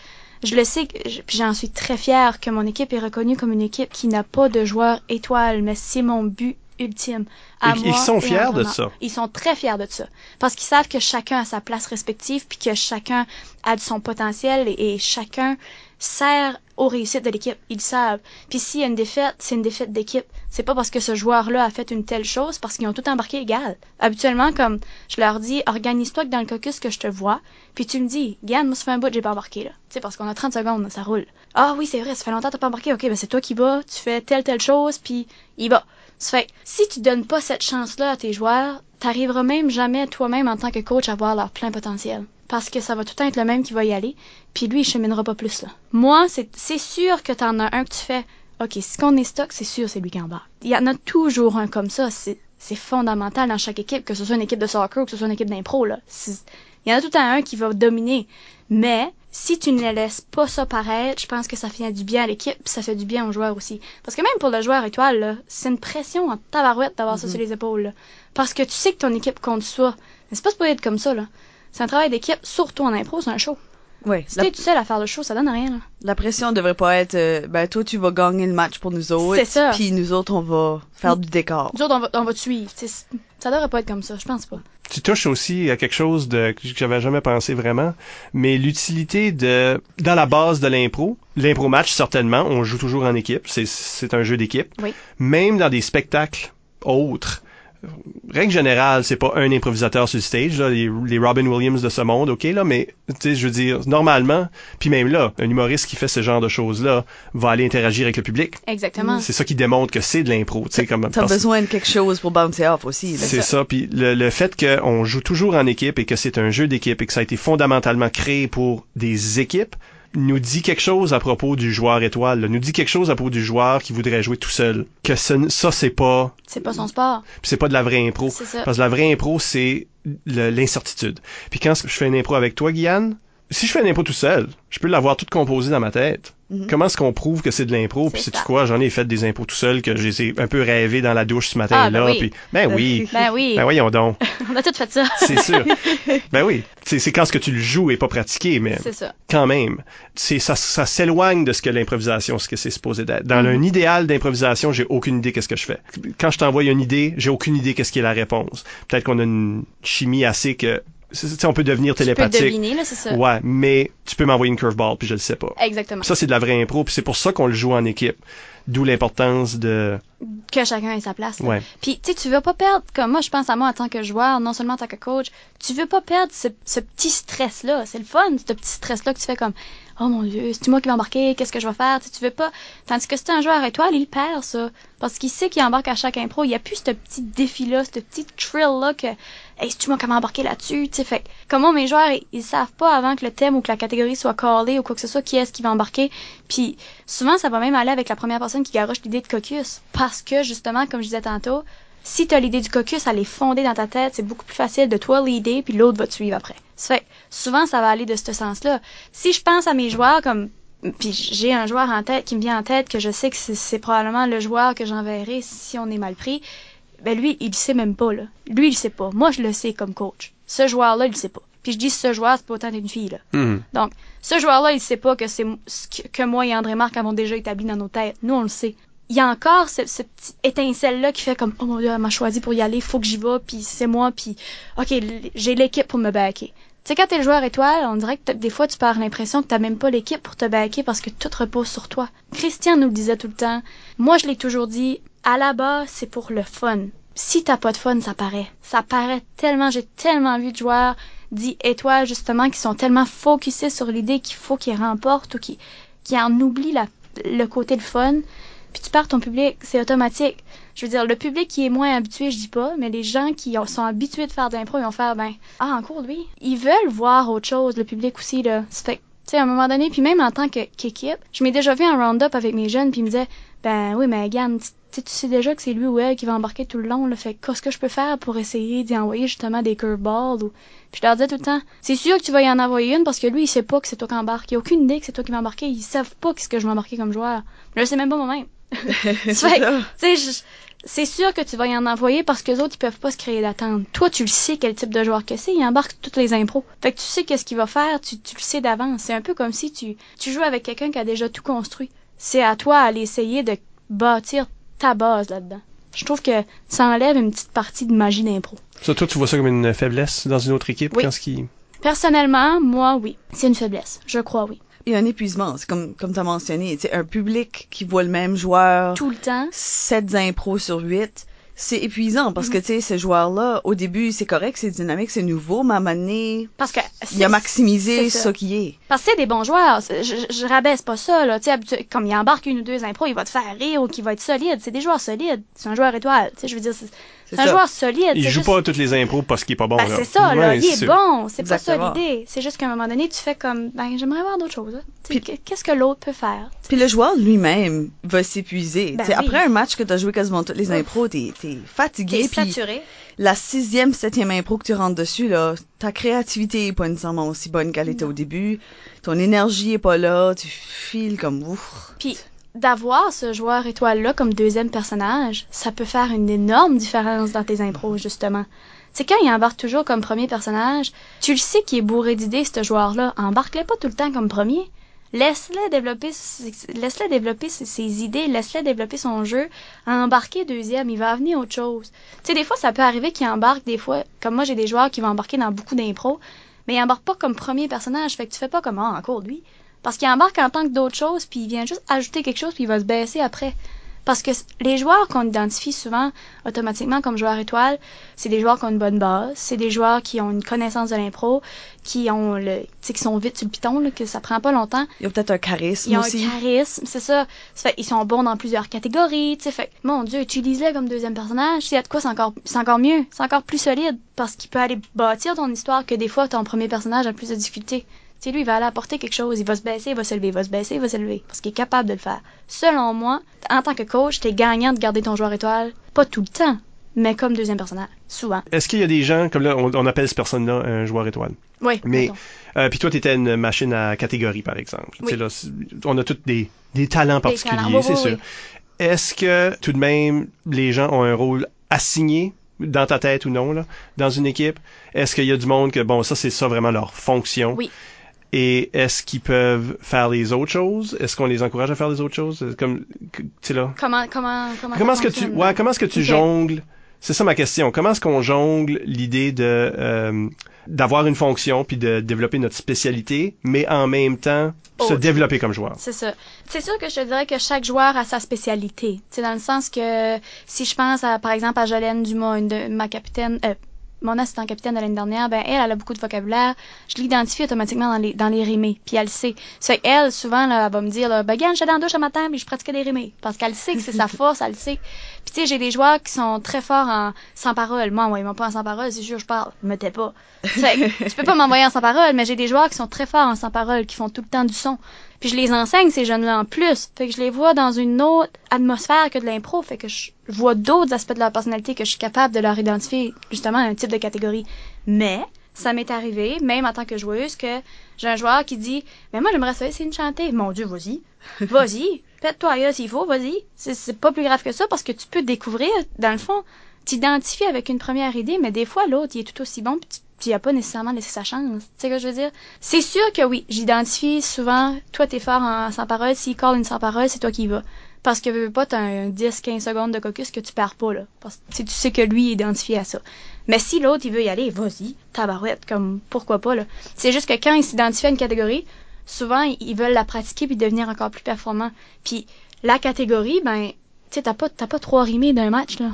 je le sais, puis j'en suis très fière que mon équipe est reconnue comme une équipe qui n'a pas de joueurs étoiles, mais c'est mon but ultime. À Et- moi ils sont fiers de ça. Ils sont très fiers de ça. Parce qu'ils savent que chacun a sa place respective, puis que chacun a de son potentiel et, et chacun sert aux réussites de l'équipe. Ils savent. Puis s'il y a une défaite, c'est une défaite d'équipe. C'est pas parce que ce joueur-là a fait une telle chose, parce qu'ils ont tout embarqué égal. Habituellement, comme je leur dis, organise-toi que dans le caucus que je te vois, puis tu me dis, Gann, moi ça fait un bout j'ai pas embarqué là. Tu sais, parce qu'on a 30 secondes, ça roule. Ah oui, c'est vrai, ça fait longtemps que t'as pas embarqué. Ok, ben c'est toi qui vas, tu fais telle telle chose, puis il va. Ça fait, si tu donnes pas cette chance-là à tes joueurs, t'arriveras même jamais toi-même en tant que coach à voir leur plein potentiel. Parce que ça va tout le temps être le même qui va y aller, puis lui, il cheminera pas plus là. Moi, c'est c'est sûr que t'en as un que tu fais, ok, si qu'on est stock, c'est sûr c'est lui qui embarque. Il y en a toujours un comme ça, c'est c'est fondamental dans chaque équipe, que ce soit une équipe de soccer ou que ce soit une équipe d'impro, là. Il y en a tout le temps un qui va dominer. Mais, si tu ne laisses pas ça paraître, je pense que ça fait du bien à l'équipe, puis ça fait du bien aux joueurs aussi. Parce que même pour le joueur étoile, là, c'est une pression en tabarouette d'avoir ça sur les épaules, là. Parce que tu sais que ton équipe compte ça. Mais c'est pas supposé être comme ça, là. C'est un travail d'équipe, surtout en impro, c'est un show. Ouais. Si La, t'es tout seul à faire le show, ça donne rien, là. la pression devrait pas être, euh, ben toi tu vas gagner le match pour nous autres, C'est ça. puis nous autres on va faire du décor. Nous autres, on va, on va te suivre. Ça devrait pas être comme ça, je pense pas. tu touches aussi à quelque chose de que j'avais jamais pensé vraiment, mais l'utilité de dans la base de l'impro, l'impro match certainement, on joue toujours en équipe, c'est c'est un jeu d'équipe. Oui. Même dans des spectacles autres, règle générale, c'est pas un improvisateur sur le stage, là, les, les Robin Williams de ce monde, ok là, mais tu sais, je veux dire, normalement, puis même là, un humoriste qui fait ce genre de choses là va aller interagir avec le public. Exactement. C'est ça qui démontre que c'est de l'impro, tu sais comme T'as besoin de quelque chose pour bouncer off aussi. c'est ça. Puis le, le fait qu'on joue toujours en équipe et que c'est un jeu d'équipe et que ça a été fondamentalement créé pour des équipes, nous dit quelque chose à propos du joueur étoile, là, nous dit quelque chose à propos du joueur qui voudrait jouer tout seul. Que ce- ça, c'est pas, C'est pas son sport. puis c'est pas de la vraie impro. Ça. Parce que la vraie impro, c'est l'incertitude. Puis quand je fais une impro avec toi, Guyane, si je fais une impro tout seul, je peux l'avoir toute composée dans ma tête. Mhm. Comment est-ce qu'on prouve que c'est de l'impro? Puis C'est ça. quoi? J'en ai fait des impros tout seul que j'ai un peu rêvé dans la douche ce matin-là. Ah, ben oui. Puis, ben oui. Ben oui, Ben voyons donc. on a tout fait ça. C'est sûr. ben oui. C'est c'est quand ce que tu le joues et pas pratiqué, mais ça. quand même, c'est ça, ça s'éloigne de ce que l'improvisation, ce que c'est supposé d'être. Dans Mhm. un idéal d'improvisation, j'ai aucune idée qu'est-ce que je fais. Quand je t'envoie une idée, j'ai aucune idée qu'est-ce qui est la réponse. Peut-être qu'on a une chimie assez que, tu on peut devenir Tu peux télépathique. deviner, là, c'est ça. Ouais, mais tu peux m'envoyer une curveball puis je le sais pas. Exactement. Ça c'est de la vraie impro, puis c'est pour ça qu'on le joue en équipe. D'où l'importance de Que chacun ait sa place. ouais. Puis, tu sais, tu veux pas perdre, comme moi, je pense à moi en tant que joueur, non seulement en tant que coach, tu veux pas perdre ce, ce petit stress-là. C'est le fun, ce petit stress-là que tu fais comme, oh mon Dieu, c'est moi qui vais embarquer, qu'est-ce que je vais faire? Tu sais, tu veux pas. Tandis que si un joueur étoile, il perd ça. Parce qu'il sait qu'il embarque à chaque impro. Il y a plus ce petit défi-là, ce petit thrill-là que, hey, c'est-tu moi qui vais embarquer là-dessus? Tu fait comment mes joueurs, ils, savent pas avant que le thème ou que la catégorie soit callée ou quoi que ce soit, qui est-ce qui va embarquer. Puis, souvent, ça va même aller avec la première personne qui garoche l'idée de caucus. Parce que, justement, comme je disais tantôt, si t'as l'idée du caucus, elle est fondée dans ta tête, c'est beaucoup plus facile de toi l'idée, puis l'autre va te suivre après. Ça fait souvent, ça va aller de ce sens-là. Si je pense à mes joueurs comme puis j'ai un joueur en tête qui me vient en tête que je sais que c'est probablement le joueur que j'enverrai si on est mal pris. Ben lui, il sait même pas là. Lui, il sait pas. Moi, je le sais comme coach. Ce joueur-là, il sait pas. Puis je dis ce joueur, c'est pas autant d'une fille là. Mhm. Donc, ce joueur-là, il sait pas que c'est ce que moi et André Marc avons déjà établi dans nos têtes. Nous, on le sait. Il y a encore ce, ce petit étincelle-là qui fait comme, oh mon dieu, elle m'a choisi pour y aller, faut que j'y vais, puis c'est moi, puis ok, j'ai l'équipe pour me backer. Tu sais, quand t'es le joueur étoile, on dirait que des fois, tu perds l'impression que t'as même pas l'équipe pour te backer parce que tout repose sur toi. Christian nous le disait tout le temps. Moi, je l'ai toujours dit, à la base, c'est pour le fun. Si t'as pas de fun, ça paraît. Ça paraît tellement, j'ai tellement vu de joueurs dit étoiles, justement, qui sont tellement focusés sur l'idée qu'il faut qu'ils remportent ou qui, qui en oublient la, le côté de fun. Puis tu perds ton public, c'est automatique. Je veux dire, le public qui est moins habitué, je dis pas, mais les gens qui ont- sont habitués de faire de l'impro, ils vont faire, ben, ah, en cours, lui. Ils veulent voir autre chose, le public aussi, là. Fait tu sais, à un moment donné, puis même en tant qu'équipe, je m'ai déjà vu en round-up avec mes jeunes, puis ils me disaient, ben oui, mais Gann, tu sais, tu sais déjà que c'est lui ou elle qui va embarquer tout le long, là. Fait que qu'est-ce que je peux faire pour essayer d'y envoyer justement des curveballs ou... Puis je leur disais tout le temps, c'est sûr que tu vas y en envoyer une parce que lui, il sait pas que c'est toi qui embarque. Il a aucune idée que c'est toi qui vas embarquer. Ils savent pas qu'est-ce que je vais embarquer comme joueur. Je le sais même pas moi-même. c'est sûr que tu vas y en envoyer parce que les autres, ils peuvent pas se créer d'attente. Toi, tu le sais quel type de joueur que c'est. Il embarque toutes les impros. Fait que tu sais qu'est-ce qu'il va faire. Tu, tu le sais d'avance. C'est un peu comme si tu, tu joues avec quelqu'un qui a déjà tout construit. C'est à toi d'aller essayer de bâtir ta base là-dedans. Je trouve que ça enlève une petite partie de magie d'impro. Ça, toi, tu vois ça comme une faiblesse dans une autre équipe Oui. quand ce qui... Personnellement, moi, oui. C'est une faiblesse. Je crois, oui. Il y a un épuisement, c'est comme, comme tu as mentionné. un public qui voit le même joueur Tout le temps. 7 impros sur 8, c'est épuisant parce Mhm. que, tu sais, ce joueur-là, au début, c'est correct, c'est dynamique, c'est nouveau, mais à un moment donné, Parce que. il a maximisé ça. qui est. Parce que c'est des bons joueurs. Je, je, je rabaisse pas ça, là. Tu sais, comme il embarque une ou deux impros, il va te faire rire ou qu'il va être solide. C'est des joueurs solides. C'est un joueur étoile. Tu sais, je veux dire, c'est un ça. joueur solide. Il joue juste- pas toutes les impros parce qu'il est pas bon. Ben, là. c'est ça, là. Ouais, il est bon. C'est pas ça l'idée. C'est juste qu'à un moment donné, tu fais comme, ben, j'aimerais voir d'autres choses. Puis- Qu'est-ce que l'autre peut faire? Puis le joueur lui-même va s'épuiser. Ben oui. Après un match que tu as joué quasiment toutes les impros, t'es es fatigué. T'es saturé. la sixième, septième impro que tu rentres dessus, là, ta créativité est pas nécessairement aussi bonne qu'elle était au début. Ton énergie est pas là. Tu files comme ouf. Puis d'avoir ce joueur étoile-là comme deuxième personnage, ça peut faire une énorme différence dans tes impros, justement. C'est quand il embarque toujours comme premier personnage, tu le sais qu'il est bourré d'idées, ce joueur-là. Embarque-le pas tout le temps comme premier. Laisse-le développer, laisse-le développer ses, idées, laisse-le développer son jeu. Embarquer deuxième, il va venir autre chose. Tu sais, des fois, ça peut arriver qu'il embarque des fois, comme moi, j'ai des joueurs qui vont embarquer dans beaucoup d'impros, mais ils embarquent pas comme premier personnage, fait que tu fais pas comme, ah, encore lui. Parce qu'il embarque en tant que d'autres choses, puis il vient juste ajouter quelque chose, puis il va se baisser après. Parce que les joueurs qu'on identifie souvent automatiquement comme joueurs étoiles, c'est des joueurs qui ont une bonne base, c'est des joueurs qui ont une connaissance de l'impro, qui ont le, qui sont vite sur le piton, là, que ça prend pas longtemps. Il y a peut-être un charisme Ils ont aussi. un charisme, c'est ça. Ça fait, ils sont bons dans plusieurs catégories, tu sais. Fait, mon Dieu, utilise-le comme deuxième personnage. S'il y a de quoi, c'est encore, c'est encore mieux. C'est encore plus solide parce qu'il peut aller bâtir ton histoire que des fois ton premier personnage a plus de difficultés. Sais, lui, il va aller apporter quelque chose, il va se baisser, il va se lever, il va se baisser, il va se lever, parce qu'il est capable de le faire. Selon moi, en tant que coach, t'es gagnant de garder ton joueur étoile, pas tout le temps, mais comme deuxième personnage, souvent. Est-ce qu'il y a des gens, comme là, on, on appelle cette personne-là un joueur étoile? Oui. Mais, euh, puis toi, tu étais une machine à catégorie, par exemple. Oui. Tu sais, là, c'est- on a tous des, des talents particuliers, oui, c'est sûr. Est-ce que, tout de même, les gens ont un rôle assigné, dans ta tête ou non, là, dans une équipe? Est-ce qu'il y a du monde que, bon, ça, c'est ça vraiment leur fonction? Oui. Et est-ce qu'ils peuvent faire les autres choses? Est-ce qu'on les encourage à faire les autres choses? Comme, tu là. Comment, comment, comment, Comment est-ce que tu, ouais, comment est-ce que tu jongles? C'est ça ma question. Comment est-ce qu'on jongle l'idée de euh, d'avoir une fonction puis de développer notre spécialité, mais en même temps se développer comme joueur? C'est ça. C'est sûr que je te dirais que chaque joueur a sa spécialité. C'est dans le sens que si je pense à, par exemple, à Jolène Dumas, une de ma capitaine, euh, mon assistant capitaine de l'année dernière, ben elle, elle a beaucoup de vocabulaire. Je l'identifie automatiquement dans les dans les rimés, puis elle le sait. C'est elle souvent là, elle va me dire là, ben regarde, j'étais dans la douche un matin, puis je pratiquais des rimés parce qu'elle sait que c'est sa force, elle le sait. Puis tu sais, j'ai des joueurs qui sont très forts en sans parole. Moi, envoyez-moi pas en sans parole, c'est sûr je parle, me tais pas. Tu peux pas m'envoyer en sans parole, mais j'ai des joueurs qui sont très forts en sans parole, qui font tout le temps du son. Puis je les enseigne ces jeunes-là en plus, fait que je les vois dans une autre atmosphère que de l'impro, fait que je vois d'autres aspects de leur personnalité que je suis capable de leur identifier justement un type de catégorie. Mais ça m'est arrivé, même en tant que joueuse, que j'ai un joueur qui dit Mais moi j'aimerais ça essayer de chanter. Mon Dieu, vas-y. Vas-y. Pète-toi ailleurs s'il faut, vas-y. C'est- C'est pas plus grave que ça parce que tu peux découvrir, dans le fond, t'identifies avec une première idée, mais des fois l'autre il est tout aussi bon, puis tu tu y as pas nécessairement laissé sa chance. Tu sais que je veux dire? C'est sûr que oui, j'identifie souvent, toi t'es fort en sans parole, s'il colle une sans parole, c'est toi qui y vas. Parce que veux, pas, t'as un 10-15 secondes de caucus que tu perds pas, là. Parce que tu sais- que lui il est identifié à ça. Mais si l'autre il veut y aller, vas-y, tabarouette, comme pourquoi pas, là. C'est juste que quand il s'identifie à une catégorie, souvent ils veulent la pratiquer puis devenir encore plus performants. Puis la catégorie, ben, tu sais, t'as pas, pas trois rimés d'un match, là.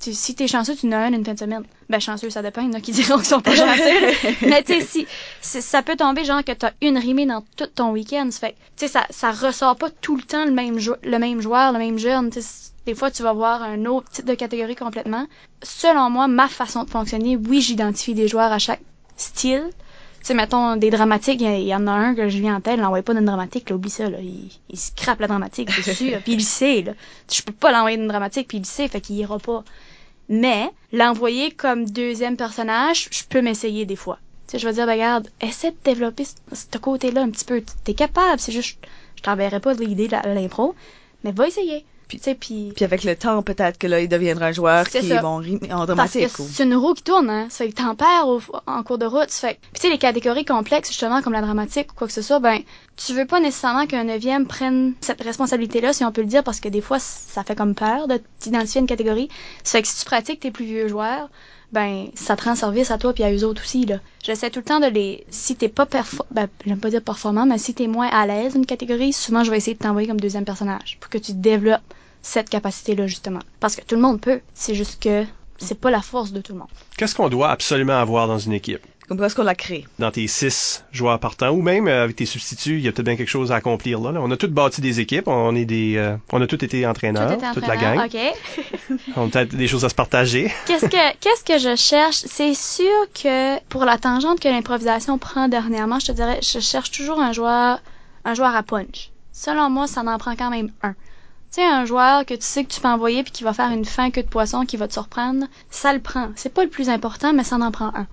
Tu- si t'es chanceux, tu en as un une fin de semaine. Ben, chanceux, ça dépend. Il y en a qui diront qu'ils sont pas chanceux. Mais tu sais, si, si- ça peut tomber genre que t'as une rimée dans tout ton week-end. Ça fait, tu sais, ça, ça ressort pas tout le temps le même, le même joueur, le même jeune. Tu sais, des fois, tu vas voir un autre type de catégorie complètement. Selon moi, ma façon de fonctionner, oui, j'identifie des joueurs à chaque style. Tu sais, mettons, des dramatiques, il y, en a un que je viens en tête, il l'envoie pas d'une dramatique, là, oublie ça, là. Il, il scrape la dramatique, sûr. puis il le sait, là. Je peux pas l'envoyer d'une dramatique, puis il le sait, fait qu'il ira pas. Mais, l'envoyer comme deuxième personnage, je peux m'essayer des fois. Tu sais, je vais dire, ben, regarde, essaie de développer ce, côté-là un petit peu. T'es capable, c'est juste, je t'enverrai pas l'idée de l'impro, mais va essayer. Puis- tu sais, puis... Puis avec le temps, peut-être que là, il deviendra un joueur qui ça. vont rimer en dramatique. c'est une roue qui tourne, hein. Ça fait que tempère au- en cours de route. Ça fait Puis tu sais, les catégories complexes, justement, comme la dramatique ou quoi que ce soit, ben, tu veux pas nécessairement qu'un neuvième prenne cette responsabilité-là, si on peut le dire, parce que des fois, ça fait comme peur de t'identifier à une catégorie. Ça fait que si tu pratiques tes plus vieux joueurs, ben, ça te rend service à toi puis à eux autres aussi, là. J'essaie tout le temps de les, si t'es pas perfor, ben, j'aime pas dire performant, mais si t'es moins à l'aise d'une catégorie, souvent, je vais essayer de t'envoyer comme deuxième personnage pour que tu développes cette capacité-là, justement. Parce que tout le monde peut. C'est juste que c'est pas la force de tout le monde. Qu'est-ce qu'on doit absolument avoir dans une équipe? Comme est-ce qu'on l'a créé? Dans tes six joueurs partants ou même euh, avec tes substituts, il y a peut-être bien quelque chose à accomplir là. là. On a tous bâti des équipes, on est des, euh, on a tous été entraîneurs, Tout toute la gang. OK. On a peut-être des choses à se partager. Qu'est-ce que qu'est-ce que je cherche? C'est sûr que pour la tangente que l'improvisation prend dernièrement, je te dirais, je cherche toujours un joueur un joueur à punch. Selon moi, ça en prend quand même un. Tu un joueur que tu sais que tu peux envoyer puis qui va faire une fin queue de poisson qui va te surprendre, ça le prend. C'est pas le plus important, mais ça en prend un.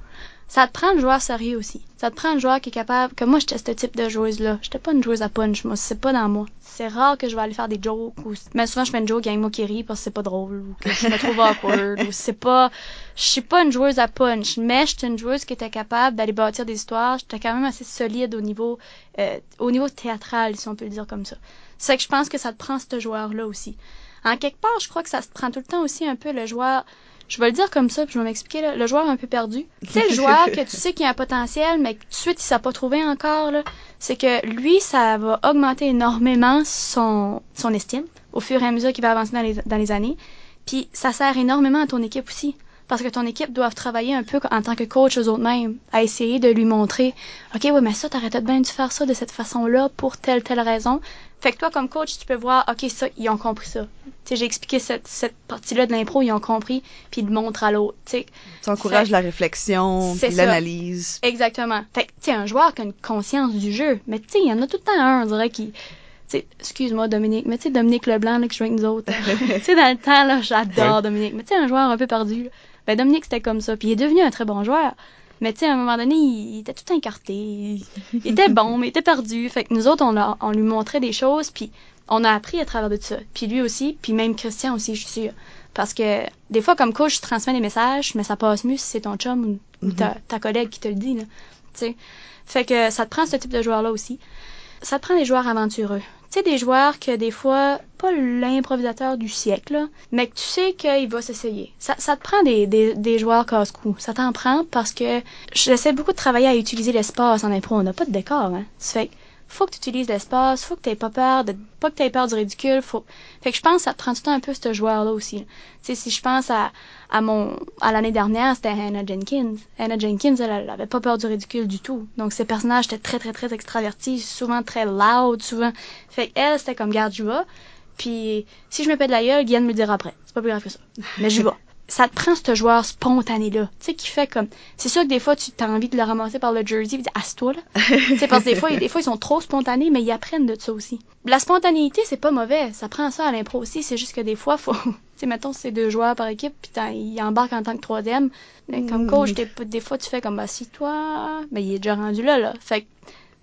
Ça te prend le joueur sérieux aussi. Ça te prend le joueur qui est capable. Que moi, j'étais ce type de joueuse-là. J'étais pas une joueuse à punch, moi. C'est pas dans moi. C'est rare que je vais aller faire des jokes ou. Mais souvent, je fais une joke avec moi qui rit parce que c'est pas drôle ou que je me trouve awkward ou c'est pas. Je suis pas une joueuse à punch, mais j'étais une joueuse qui était capable d'aller bâtir des histoires. J'étais quand même assez solide au niveau, euh, au niveau théâtral, si on peut le dire comme ça. C'est que je pense que ça te prend ce joueur-là aussi. En quelque part, je crois que ça se prend tout le temps aussi un peu le joueur. Je vais le dire comme ça, puis je vais m'expliquer, là, le joueur un peu perdu. Tu sais, le joueur que tu sais qu'il a un potentiel, mais que tout de suite, il s'est pas trouvé encore, là. C'est que lui, ça va augmenter énormément son, son estime au fur et à mesure qu'il va avancer dans les, dans les années. Puis ça sert énormément à ton équipe aussi. Parce que ton équipe doit travailler un peu en tant que coach eux autres mêmes, à essayer de lui montrer, OK, ouais, mais ça, t'arrêtais bien de faire ça de cette façon-là pour telle, telle raison. Fait que toi, comme coach, tu peux voir, OK, ça, ils ont compris ça. Tu j'ai expliqué cette, cette partie-là de l'impro, ils ont compris, puis ils le montrent à l'autre, tu sais. Ça encourage Fait- la réflexion, l'analyse. Exactement. Fait que, tu un joueur qui a une conscience du jeu, mais tu sais, il y en a tout le temps un, on dirait, qui... tu excuse-moi Dominique, mais tu sais Dominique Leblanc là, qui jouait avec nous autres. tu sais dans le temps là, j'adore. Dominique, mais tu sais un joueur un peu perdu. Ben Dominique c'était comme ça, puis il est devenu un très bon joueur. Mais tu sais à un moment donné, il, il était tout incarté. Il, il était bon, mais il était perdu. Fait que nous autres on, a- on lui montrait des choses, puis on a appris à travers de ça. Puis lui aussi, puis même Christian aussi, je suis sûre. Parce que des fois comme coach, tu transmets des messages, mais ça passe mieux si c'est ton chum ou, ou ta, ta collègue qui te le dit là. Tu sais. Fait que ça te prend ce type de joueur-là aussi. Ça te prend des joueurs aventureux. Tu sais, des joueurs que des fois, pas l'improvisateur du siècle, là, mais que tu sais qu'il va s'essayer. Ça, te prend des, des, des joueurs casse-cou. Ça t'en prend parce que j'essaie beaucoup de travailler à utiliser l'espace en impro. On n'a pas de décor, hein. Fait que faut que tu utilises l'espace, faut que tu pas peur de pas que tu peur du ridicule, faut fait que je pense que ça te prend un peu ce joueur là aussi. Tu si je pense à à mon à l'année dernière, c'était Hannah Jenkins. Hannah Jenkins, elle, elle avait pas peur du ridicule du tout. Donc ses personnages étaient très très très extravertis, souvent très loud, souvent fait elle c'était comme garde je. Puis si je me pète la gueule, Guyane me le dira après. C'est pas plus grave que ça. Mais je. Ça te prend ce joueur spontané-là, tu sais, qui fait comme... C'est sûr que des fois, tu as envie de le ramasser par le jersey et dire « Asse-toi, là! » Tu sais, parce que des fois, des fois, ils sont trop spontanés, mais ils apprennent de ça aussi. La spontanéité, c'est pas mauvais. Ça prend ça à l'impro aussi. C'est juste que des fois, faut... Tu sais, mettons, c'est deux joueurs par équipe, puis ils embarquent en tant que troisième. Mais comme coach, des, des fois, tu fais comme « Bah, si toi... » Mais il est déjà rendu là, là. Fait que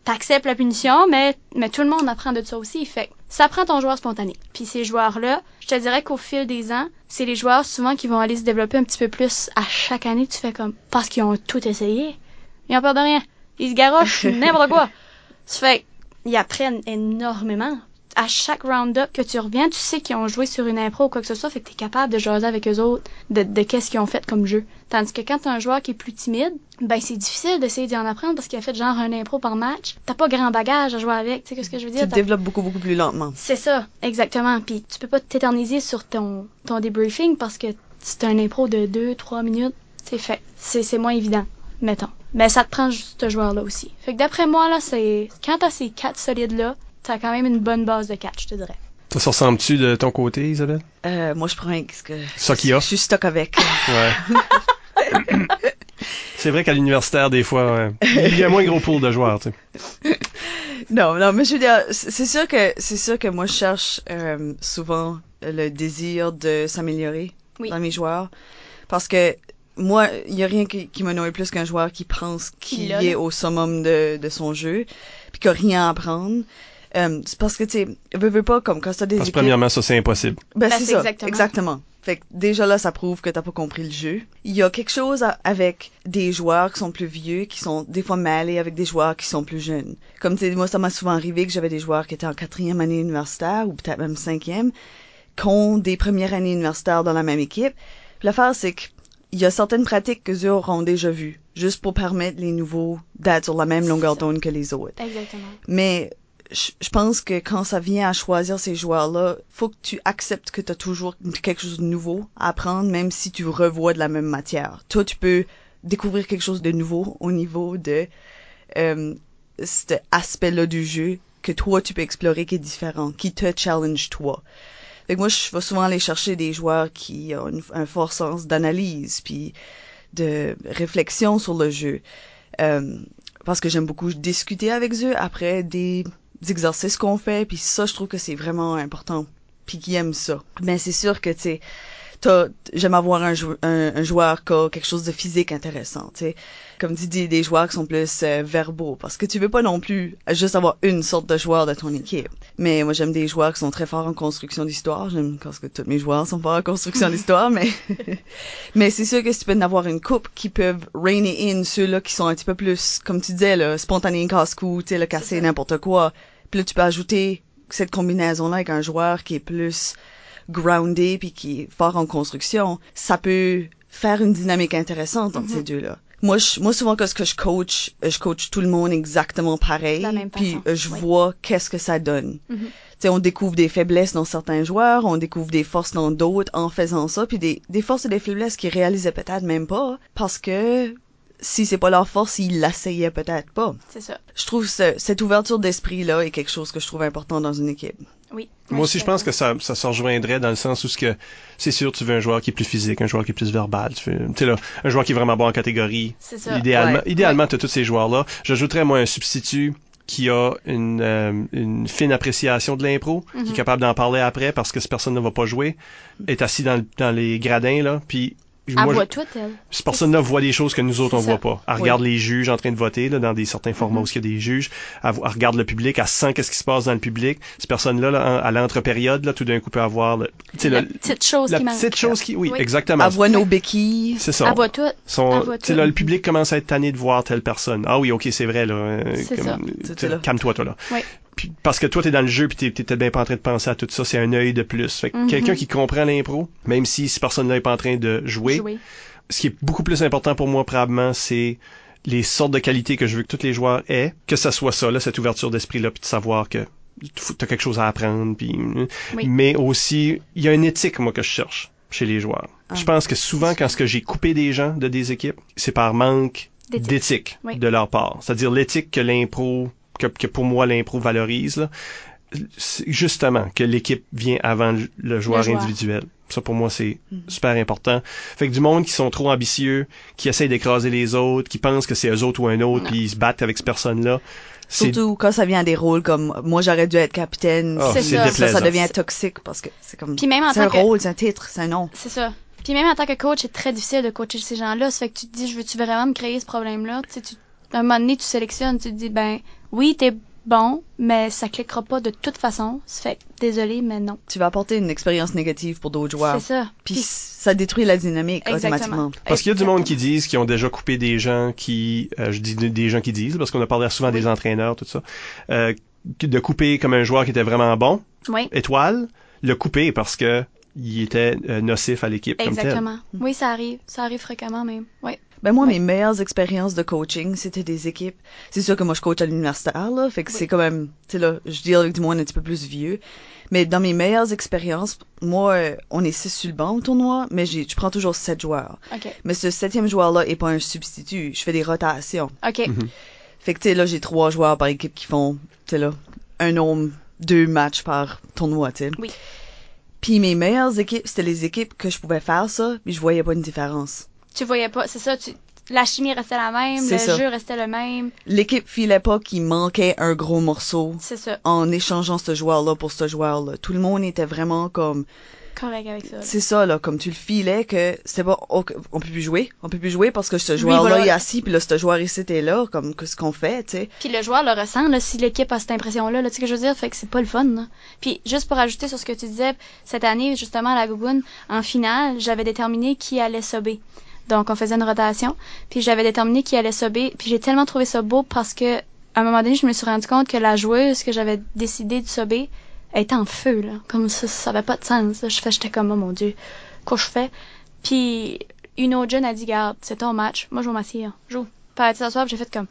t'acceptes la punition, mais, mais tout le monde apprend de ça aussi. Fait ça prend ton joueur spontané. Puis ces joueurs-là, je te dirais qu'au fil des ans, c'est les joueurs souvent qui vont aller se développer un petit peu plus à chaque année. Tu fais comme parce qu'ils ont tout essayé. Ils ont peur de rien. Ils se garochent n'importe quoi. Ça fait ils apprennent énormément. À chaque round-up que tu reviens, tu sais qu'ils ont joué sur une impro ou quoi que ce soit, fait que t'es capable de jaser avec eux autres de, de qu'est-ce qu'ils ont fait comme jeu. Tandis que quand t'as un joueur qui est plus timide, ben c'est difficile d'essayer d'y en apprendre parce qu'il a fait genre un impro par match. T'as pas grand bagage à jouer avec, tu sais ce que je veux Tu dire? te T'as- développes beaucoup, beaucoup plus lentement. c'est ça, exactement. Puis tu peux pas t'éterniser sur ton, ton débriefing parce que c'est un impro de 2-3 minutes, c'est fait. C'est, c'est moins évident, mettons. Mais ça te prend juste ce joueur-là aussi. Fait que d'après moi, là, c'est. Quand t'as ces quatre solides-là, t'as quand même une bonne base de catch, je te dirais. Ça se ressemble-tu de ton côté, Isabelle? Euh, moi, je prends ce que... Ça qu'il y a. Je suis stock avec. Ouais. C'est vrai qu'à l'universitaire, des fois, ouais, il y a moins gros pool de joueurs, tu sais. Non, non, mais je veux dire, c'est sûr que c'est sûr que moi je cherche euh, souvent le désir de s'améliorer Oui. dans mes joueurs, parce que moi, il y a rien qui, qui me noie plus qu'un joueur qui pense Qui qu'il est au summum de, de son jeu, puis qu'il a rien à apprendre. Euh, c'est parce que tu sais, veux, veux pas comme quand t'as des Parce que équipes. premièrement, ça, c'est impossible. Ben, Ben, c'est ça. exactement. Exactement. Fait que déjà là, ça prouve que t'as pas compris le jeu. Il y a quelque chose à- avec des joueurs qui sont plus vieux, qui sont des fois mêlés avec des joueurs qui sont plus jeunes. Comme tu sais, moi, ça m'a souvent arrivé que j'avais des joueurs qui étaient en quatrième année universitaire ou peut-être même cinquième, qui ont des premières années universitaires dans la même équipe. Puis l'affaire, c'est que il y a certaines pratiques que eux auront déjà vues, juste pour permettre les nouveaux d'être sur la même longueur d'onde que les autres. Exactement. Mais je pense que quand ça vient à choisir ces joueurs-là, faut que tu acceptes que tu as toujours quelque chose de nouveau à apprendre, même si tu revois de la même matière. Toi, tu peux découvrir quelque chose de nouveau au niveau de euh, cet aspect-là du jeu que toi, tu peux explorer qui est différent, qui te challenge toi. Fait que moi, je vais souvent aller chercher des joueurs qui ont un fort sens d'analyse, puis de réflexion sur le jeu. Euh, parce que j'aime beaucoup discuter avec eux après des exercices qu'on fait, puis ça, je trouve que c'est vraiment important, puis qu'ils aiment ça. Mais c'est sûr que, tu sais, t'as- j'aime avoir un, jou- un, un joueur qui a quelque chose de physique intéressant, tu sais. Comme tu dis, des joueurs qui sont plus euh, verbaux, parce que tu veux pas non plus juste avoir une sorte de joueur de ton équipe. Mais moi, j'aime des joueurs qui sont très forts en construction d'histoire. J'aime parce que tous mes joueurs sont forts en construction d'histoire, mais mais c'est sûr que si tu peux en avoir une coupe qui peuvent reiner in ceux-là qui sont un petit peu plus, comme tu disais, là, spontané, casse-cou, tu sais, le casser n'importe quoi. Puis là, tu peux ajouter cette combinaison-là avec un joueur qui est plus groundé puis qui est fort en construction. Ça peut faire une dynamique intéressante entre Mhm. ces deux-là. Moi, je, moi, souvent, que ce que je coach, euh, je coach tout le monde exactement pareil. De la même puis euh, je oui. vois qu'est-ce que ça donne. Tu sais, on découvre des faiblesses dans certains joueurs, on découvre des forces dans d'autres en faisant ça, puis des, des forces et des faiblesses qu'ils réalisaient peut-être même pas, parce que si c'est pas leur force, ils l'essayaient peut-être pas. C'est ça. Je trouve ce- cette ouverture d'esprit-là est quelque chose que je trouve important dans une équipe. Oui. Moi aussi, je pense que ça, ça se rejoindrait dans le sens où ce que c'est sûr, tu veux un joueur qui est plus physique, un joueur qui est plus verbal, tu veux, tu sais là, un joueur qui est vraiment bon en catégorie. C'est ça. Idéalement, Ouais. idéalement, t'as tous ces joueurs-là. J'ajouterais moi un substitut qui a une, euh, une fine appréciation de l'impro, qui Mhm. est capable d'en parler après parce que cette personne ne va pas jouer, est assis dans, le- dans les gradins là, puis Elle moi, voit je- tout, elle. cette personne-là voit des choses que nous autres on voit pas. Elle regarde les juges en train de voter là, dans des certains formats Mhm. où il y a des juges. Elle, regarde le public, elle sent qu'est-ce qui se passe dans le public. Cette personne-là, là, à l'entre-période, là, tout d'un coup peut avoir le, tu sais, La le- petite chose la qui manque. petite chose qui, oui, Oui. exactement. Elle voit nos béquilles. C'est ça. Elle voit tout. Son- elle voit tu sais, tout. là, le public commence à être tanné de voir telle personne. Ah oui, ok, c'est vrai, là. euh, là. Calme-toi, toi, là. Oui. Puis, parce que toi, t'es dans le jeu, puis t'es, peut-être bien pas en train de penser à tout ça. C'est un œil de plus. Fait que Mhm. quelqu'un qui comprend l'impro, même si cette personne-là est pas en train de jouer, Jouer. ce qui est beaucoup plus important pour moi, probablement, c'est les sortes de qualités que je veux que tous les joueurs aient, que ça soit ça, là, cette ouverture d'esprit-là, puis de savoir que t'as quelque chose à apprendre, puis... Oui. Mais aussi, il y a une éthique, moi, que je cherche chez les joueurs. Ah. Je pense que souvent, quand ce que j'ai coupé des gens de des équipes, c'est par manque D'éthique. d'éthique Oui. de leur part. C'est-à-dire l'éthique que l'impro, que, que pour moi l'impro valorise, là, c'est justement que l'équipe vient avant le, le joueur individuel. Ça pour moi c'est Mhm. super important. Fait que du monde qui sont trop ambitieux, qui essayent d'écraser les autres, qui pensent que c'est eux autres ou un autre, puis ils se battent avec cette personne-là. C'est Surtout quand ça vient à des rôles comme moi j'aurais dû être capitaine. Ah, C'est ça, déplaisant. ça devient toxique parce que c'est comme Puis même en c'est un tant que- rôle, c'est un titre, c'est un nom. C'est ça. Puis même en tant que coach, c'est très difficile de coacher ces gens-là. Ça fait que tu te dis, je veux-tu vraiment me créer ce problème-là? Tu sais, tu, à un moment donné, tu sélectionnes, tu te dis, ben, oui, t'es bon, mais ça cliquera pas de toute façon. Ça fait désolé, mais non. Tu vas apporter une expérience négative pour d'autres joueurs. C'est ça. Puis ça détruit la dynamique Exactement. automatiquement. Parce qu'il y a du monde qui disent, qui ont déjà coupé des gens qui, euh, je dis des gens qui disent, parce qu'on a parlé souvent des entraîneurs, tout ça, euh, de couper comme un joueur qui était vraiment bon, Oui, étoile, le couper parce que il était euh, nocif à l'équipe comme tel. exactement. Oui, ça arrive. Ça arrive fréquemment même. Oui. Ben moi, Ouais. mes meilleures expériences de coaching, c'était des équipes. C'est sûr que moi, je coach à l'universitaire, là, fait que Oui. c'est quand même, tu sais, là, je deal avec du monde un petit peu plus vieux. Mais dans mes meilleures expériences, moi, euh, on est six sur le banc au tournoi, mais j'ai, je prends toujours sept joueurs. OK. Mais ce septième joueur-là est pas un substitut. Je fais des rotations. OK. Mhm. Fait que, tu sais, là, j'ai trois joueurs par équipe qui font, tu sais, là, un nombre, deux matchs par tournoi, tu sais. Oui. Puis mes meilleures équipes, c'était les équipes que je pouvais faire ça, mais je voyais pas une différence. Tu voyais pas, c'est ça, tu, la chimie restait la même, C'est le ça. jeu restait le même. L'équipe filait pas qu'il manquait un gros morceau C'est ça. en échangeant ce joueur-là pour ce joueur-là. Tout le monde était vraiment comme, Correct avec ça. c'est ça, là, comme tu le filais que c'était pas, ok, on peut plus jouer, on peut plus jouer parce que ce Oui, joueur-là voilà. est assis, puis là, ce joueur ici est là, comme, qu'est-ce qu'on fait, tu sais. Puis le joueur le ressent, là, si l'équipe a cette impression-là, là, tu sais ce que je veux dire, fait que c'est pas le fun. Là. Puis juste pour ajouter sur ce que tu disais, cette année, justement, à la Gougoune, en finale, j'avais déterminé qui allait sober. Donc, on faisait une rotation, puis j'avais déterminé qui allait sober, puis j'ai tellement trouvé ça beau parce que, à un moment donné, je me suis rendu compte que la joueuse que j'avais décidé de sober était en feu, là. Comme ça, ça avait pas de sens. là. Je fais, j'étais comme, oh mon Dieu, quoi je fais? Puis, une autre jeune a dit, garde, c'est ton match, moi je vais m'asseoir, joue. Puis elle s'asseoir, j'ai fait comme,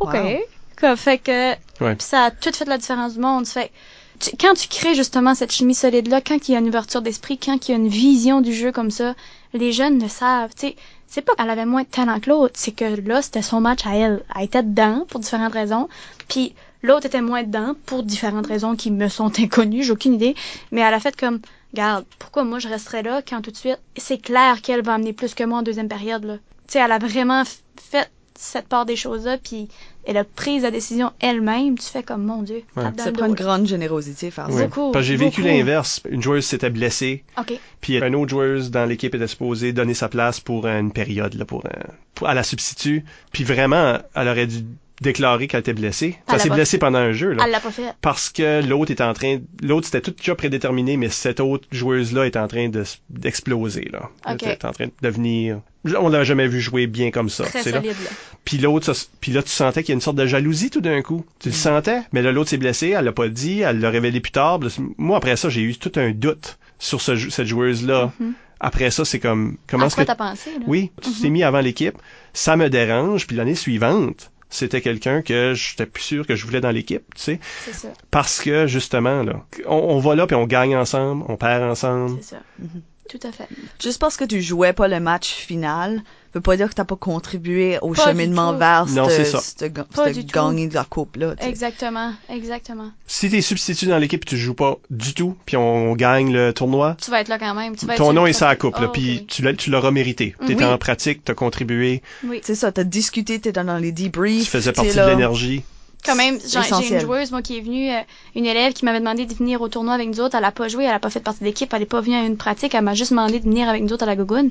OK. Wow. Comme, fait que, Ouais. puis ça a tout fait la différence du monde. Fait tu- quand tu crées justement cette chimie solide-là, quand il y a une ouverture d'esprit, quand il y a une vision du jeu comme ça, les jeunes le savent. Sais, c'est pas qu'elle avait moins de talent que l'autre, c'est que là, c'était son match à elle. Elle était dedans pour différentes raisons, puis l'autre était moins dedans pour différentes raisons qui me sont inconnues, j'ai aucune idée. Mais elle a fait comme, garde, pourquoi moi je resterais là quand tout de suite, c'est clair qu'elle va amener plus que moi en deuxième période. Tu sais, elle a vraiment fait cette part des choses-là, puis elle a pris la décision elle-même. Tu fais comme, mon Dieu, Ouais. Ça le prend dos, une là. grande générosité faire Oui. ça. Beaucoup, Parce que j'ai vécu l'inverse. Une joueuse s'était blessée, OK. puis une autre joueuse dans l'équipe était supposée donner sa place pour une période, là, pour, un- pour- à la substitut. Puis vraiment, elle aurait dû déclarer qu'elle était blessée. Elle s'est blessée pendant un jeu, là. Elle l'a pas fait. Parce que l'autre est en train, l'autre c'était tout déjà prédéterminé, mais cette autre joueuse-là est en train de d'exploser, là. Elle est en train de devenir, on l'a jamais vu jouer bien comme ça, Très là. solide, là. Puis l'autre, puis là, tu sentais qu'il y a une sorte de jalousie tout d'un coup. Tu le Mm. sentais, mais là, l'autre s'est blessé, elle l'a pas dit, elle l'a révélé plus tard. Moi, après ça, j'ai eu tout un doute sur ce, cette joueuse-là. Mhm. Après ça, c'est comme, comment est-ce quoi que... t'as pensé, là? Oui, tu t'es mis avant l'équipe, ça me dérange, puis l'année suivante, c'était quelqu'un que j'étais plus sûr que je voulais dans l'équipe, tu sais. C'est ça. Parce que, justement, là, on, on va là puis on gagne ensemble, on perd ensemble. C'est ça. Mhm. Tout à fait. Juste parce que tu jouais pas le match final, veut pas dire que t'as pas contribué au Pas cheminement vers Non, c'est ça. ce Pas du tout. gagner de la coupe là. tu sais. Exactement. Exactement. Si t'es substitut dans l'équipe et tu joues pas du tout, puis on, gagne le tournoi, Tu vas être là quand même. Tu vas être ton nom est sur la coupe, là, Oh, puis tu l'as- tu l'auras mérité. T'étais Oui. en pratique, t'as contribué, Oui. C'est ça, t'as discuté, t'es dans les debriefs. tu faisais partie de l'énergie. Quand même, j'ai une joueuse, moi, qui est venue, euh, une élève qui m'avait demandé de venir au tournoi avec nous autres. Elle a pas joué, elle a pas fait partie de l'équipe, elle est pas venue à une pratique. Elle m'a juste demandé de venir avec nous autres à la Gougoune.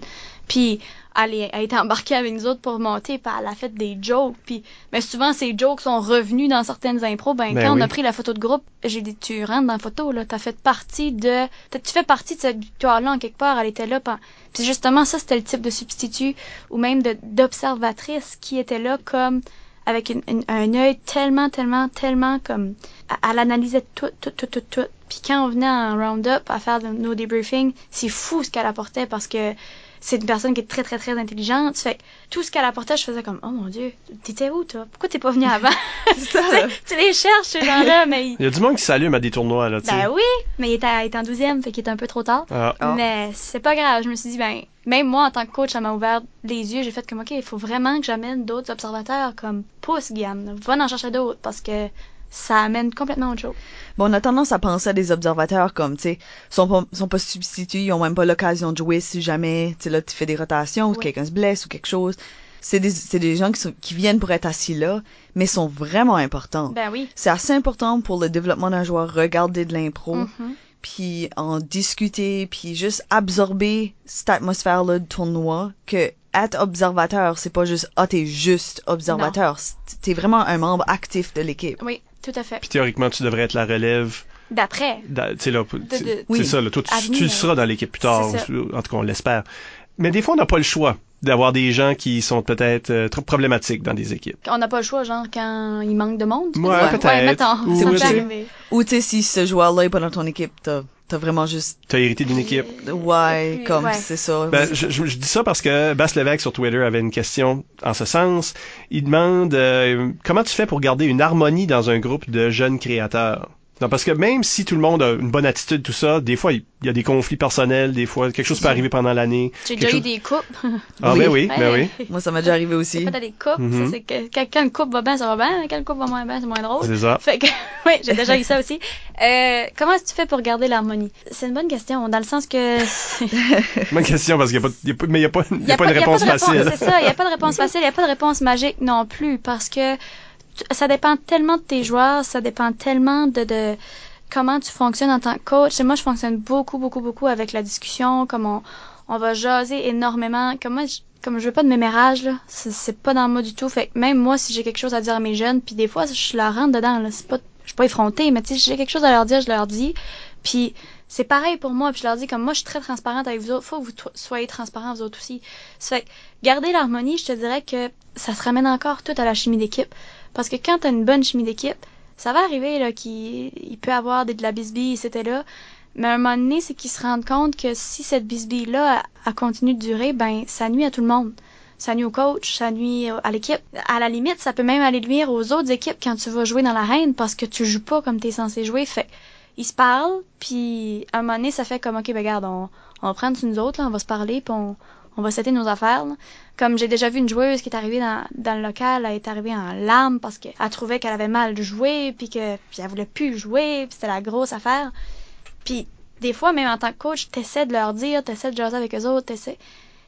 Puis, elle, est- elle a été embarquée avec nous autres pour monter, puis elle a fait des jokes. Puis, mais souvent, ces jokes sont revenus dans certaines impros. Ben, Ben quand on a pris la photo de groupe, j'ai dit, tu rentres dans la photo, là, t'as fait partie de, t'as- tu fais partie de cette victoire-là, en quelque part, elle était là. Puis justement, ça, c'était le type de substitut, ou même de, d'observatrice qui était là comme, avec une- une- un œil tellement, tellement, tellement comme. Elle, analysait tout, tout, tout, tout, tout. Puis quand on venait en round-up à faire de- nos débriefings, c'est fou ce qu'elle apportait parce que c'est une personne qui est très, très, très intelligente. Fait tout ce qu'elle apportait, je faisais comme, oh mon Dieu, t'étais où, toi? Pourquoi t'es pas venu avant? Ça. tu, les cherches, ces gens-là, mais. Il y a du monde qui s'allume à des tournois, là, tu sais. Ben oui, mais il était, il était en douzième, fait qu'il était un peu trop tard. Ah. Ah. Mais c'est pas grave. Je me suis dit, ben, même moi, en tant que coach, ça m'a ouvert les yeux. J'ai fait comme, OK, il faut vraiment que j'amène d'autres observateurs comme pousse, Guyane. Va en chercher d'autres parce que ça amène complètement autre chose. Bon, on a tendance à penser à des observateurs comme, tu sais, sont pas, sont pas substituts, ils ont même pas l'occasion de jouer si jamais, tu sais, là, tu fais des rotations quelqu'un se blesse ou quelque chose. C'est des, c'est des gens qui, sont, qui viennent pour être assis là, mais sont vraiment importants. Ben oui. C'est assez important pour le développement d'un joueur, regarder de l'impro, Mhm. puis en discuter, puis juste absorber cette atmosphère-là de tournoi, que être observateur, c'est pas juste, ah, t'es juste observateur, t'es vraiment un membre actif de l'équipe. Oui, tout à fait. Puis théoriquement, tu devrais être la relève. D'après. c'est Oui. ça, là. Toi, tu, seras dans l'équipe plus tard. En tout cas, on l'espère. Mais des fois, on n'a pas le choix d'avoir des gens qui sont peut-être euh, trop problématiques dans des équipes. On n'a pas le choix, genre, quand il manque de monde. Ouais, peut-être. Ouais, mettons. Ou, ça peut tu sais, arriver. Ou, tu sais, si ce joueur-là est pas dans ton équipe, t'as, t'as vraiment juste, T'as hérité d'une équipe. ouais, comme, ouais. c'est ça. Ben, je, je- je dis ça parce que Bass Lévesque sur Twitter avait une question en ce sens. Il demande euh, comment tu fais pour garder une harmonie dans un groupe de jeunes créateurs? Non, parce que même si tout le monde a une bonne attitude, tout ça, des fois, il y a des conflits personnels, des fois, quelque chose peut arriver pendant l'année. J'ai déjà eu des coupes. Ah, Oui. ben oui, ben oui. Moi, ça m'est déjà arrivé aussi. Pas des coupes. Mhm. Ça, c'est que, quand, une coupe va bien, ça va bien. Quand une coupe va moins bien, c'est moins drôle. C'est ça. Fait que, oui, j'ai déjà eu ça aussi. Euh, comment est-ce que tu fais pour garder l'harmonie? C'est une bonne question, dans le sens que... Bonne question parce qu'il n'y a, pas- il y a pas- mais il y a pas, il y Y a pas une réponse facile. C'est ça, il n'y a pas de réponse facile, il n'y a pas de réponse magique non plus, parce que ça dépend tellement de tes joueurs, ça dépend tellement de, de comment tu fonctionnes en tant que coach. Moi, je fonctionne beaucoup, beaucoup, beaucoup avec la discussion, comme on, on va jaser énormément. Comme moi, je, comme je veux pas de mémérage, là, c'est pas dans moi du tout. Fait que même moi, si j'ai quelque chose à dire à mes jeunes, puis des fois, je leur rentre dedans, là, c'est pas, je suis pas effrontée, mais si j'ai quelque chose à leur dire, je leur dis. Puis c'est pareil pour moi, puis je leur dis comme moi, je suis très transparente avec vous autres, faut que vous soyez transparents vous autres aussi. Ça fait que garder l'harmonie, je te dirais que ça se ramène encore tout à la chimie d'équipe. Parce que quand t'as une bonne chimie d'équipe, ça va arriver là qu'il il peut avoir des, de la bisbille, là. Mais à un moment donné, c'est qu'ils se rendent compte que si cette bisbille-là a, a continué de durer, ben ça nuit à tout le monde. Ça nuit au coach, ça nuit à l'équipe. À la limite, ça peut même aller nuire aux autres équipes quand tu vas jouer dans l'arène parce que tu joues pas comme t'es censé jouer. Fait ils se parlent, puis à un moment donné, ça fait comme, OK, ben regarde, on, on va prendre sur nous autres, là, on va se parler, puis on, on va setter nos affaires. là. Comme j'ai déjà vu une joueuse qui est arrivée dans, dans le local, elle est arrivée en larmes parce qu'elle trouvait qu'elle avait mal joué, puis que puis elle voulait plus jouer, puis c'était la grosse affaire. Puis des fois, même en tant que coach, t'essaies de leur dire, t'essaies de jaser avec eux autres, t'essaies...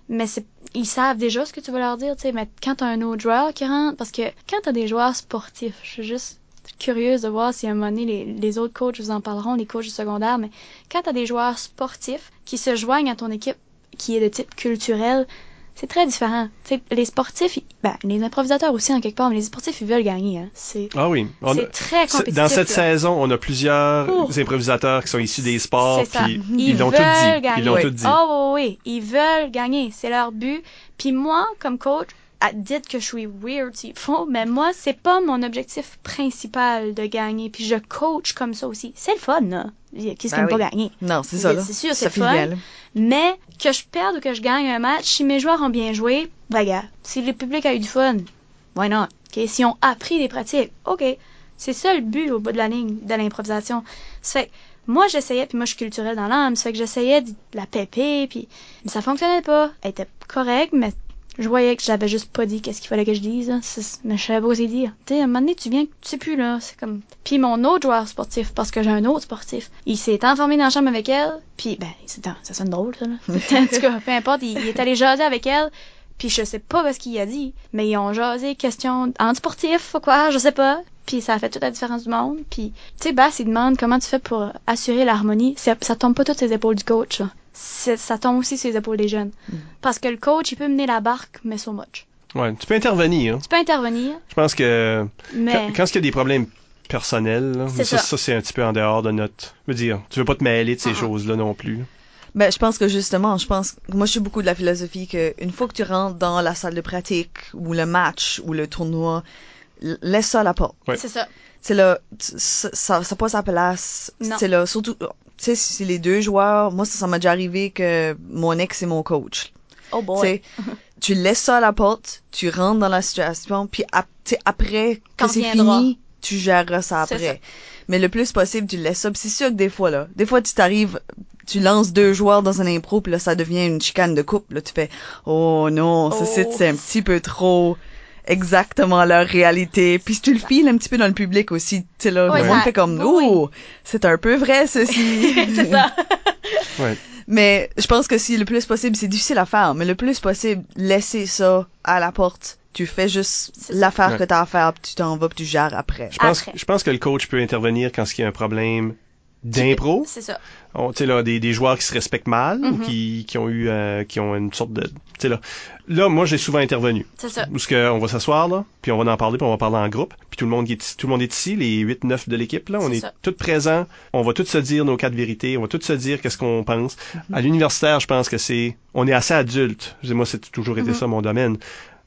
Mais ils savent déjà ce que tu veux leur dire, tu sais. Mais quand t'as un autre joueur qui rentre, parce que quand t'as des joueurs sportifs, je suis juste curieuse de voir si à un moment donné les, les autres coachs vous en parleront, les coachs du secondaire, mais quand t'as des joueurs sportifs qui se joignent à ton équipe qui est de type culturel, c'est très différent. Les sportifs, ben, les improvisateurs aussi en quelque part, mais les sportifs, ils veulent gagner. Hein. C'est, Ah oui. On a- c'est très compétitif. dans cette là. saison, on a plusieurs Oh. improvisateurs qui sont issus des sports, puis Ils, ils l'ont tout veulent dit. gagner. Ils l'ont Oui. tout dit. Oh oui, oui, ils veulent gagner, c'est leur but. Puis moi, comme coach, à- dites que je suis weird s'il faut, mais moi, c'est pas mon objectif principal de gagner. Puis je coach comme ça aussi. C'est le fun, là. Qu'est-ce qui Ben pas oui. gagner? Non, c'est ça. C'est sûr, c'est fun. bien. Mais que je perde ou que je gagne un match, si mes joueurs ont bien joué, gars, si le public a eu du fun, why not? OK? S'ils ont appris des pratiques, OK. C'est ça le but au bout de la ligne de l'improvisation. Que moi, j'essayais, puis moi, je suis culturelle dans l'âme, ça fait que j'essayais de la péper, puis mais ça fonctionnait pas. Elle était correcte, mais je voyais que j'avais juste pas dit qu'est-ce qu'il fallait que je dise. là. Mais je savais pas osé dire. Tu sais, à un moment donné, tu viens, tu sais plus, là. C'est comme... Puis mon autre joueur sportif, parce que j'ai un autre sportif, il s'est enfermé dans la chambre avec elle, puis ben, c'est ça sonne drôle, ça, là. en tout cas, peu importe, il, il est allé jaser avec elle, puis je sais pas ce qu'il a dit, mais ils ont jasé question anti-sportif ou quoi, je sais pas. Puis ça a fait toute la différence du monde. Puis, tu sais, Bass, il demande comment tu fais pour assurer l'harmonie. Ça tombe pas toutes ses épaules du coach, là. Ça tombe aussi sur les épaules des jeunes. Parce que le coach, il peut mener la barque, mais so much. Ouais, tu peux intervenir. hein. Tu peux intervenir, Je pense que mais... quand, quand il y a des problèmes personnels, là, ça, ça. ça, c'est un petit peu en dehors de notre. Je veux dire, tu veux pas te mêler de ces Ah. choses-là non plus. Ben, je pense que justement, je pense, moi, je suis beaucoup de la philosophie que une fois que tu rentres dans la salle de pratique ou le match ou le tournoi, laisse ça à la porte. Ouais. C'est ça. C'est là, ça, ça, ça pas sa place. C'est là, surtout, tu sais, si les deux joueurs, moi, ça, ça m'a déjà arrivé que mon ex est mon coach. Oh Tu boy. tu laisses ça à la porte, tu rentres dans la situation, puis ap- après Quand que c'est fini, tu géreras ça après. ça. Mais le plus possible, tu laisses ça. C'est sûr que des fois, là, des fois, tu t'arrives, tu lances deux joueurs dans un impro, puis là, ça devient une chicane de couple. Là, tu fais, oh non, Oh. c'est un petit peu trop exactement leur réalité. Puis tu le files un petit peu dans le public aussi. Tu sais, là, Ouais, le monde ça- fait comme, oui, oh, c'est un peu vrai, ceci. c'est ça. Ouais. Mais je pense que si le plus possible, c'est difficile à faire, mais le plus possible, laisser ça à la porte. Tu fais juste l'affaire Ouais. que t'as à faire, puis tu t'en vas, puis tu gères après. Je pense, Après. je pense que le coach peut intervenir quand il y a un problème d'impro. C'est ça. On- Tu sais, là, des, des joueurs qui se respectent mal ou Mhm. qui, qui ont eu, euh, qui ont une sorte de, tu sais, là. Là, moi, j'ai souvent intervenu. C'est ça. Où ce que on va s'asseoir, là, puis on va en parler, puis on va parler en groupe. Puis tout le monde est, ici- tout le monde est ici, les 8, 9 de l'équipe, là. On est ça. tous présents. On va tous se dire nos quatre vérités. On va tous se dire qu'est-ce qu'on pense. Mhm. À l'universitaire, je pense que c'est, on est assez adulte. Moi, c'est toujours été Mhm. ça, mon domaine.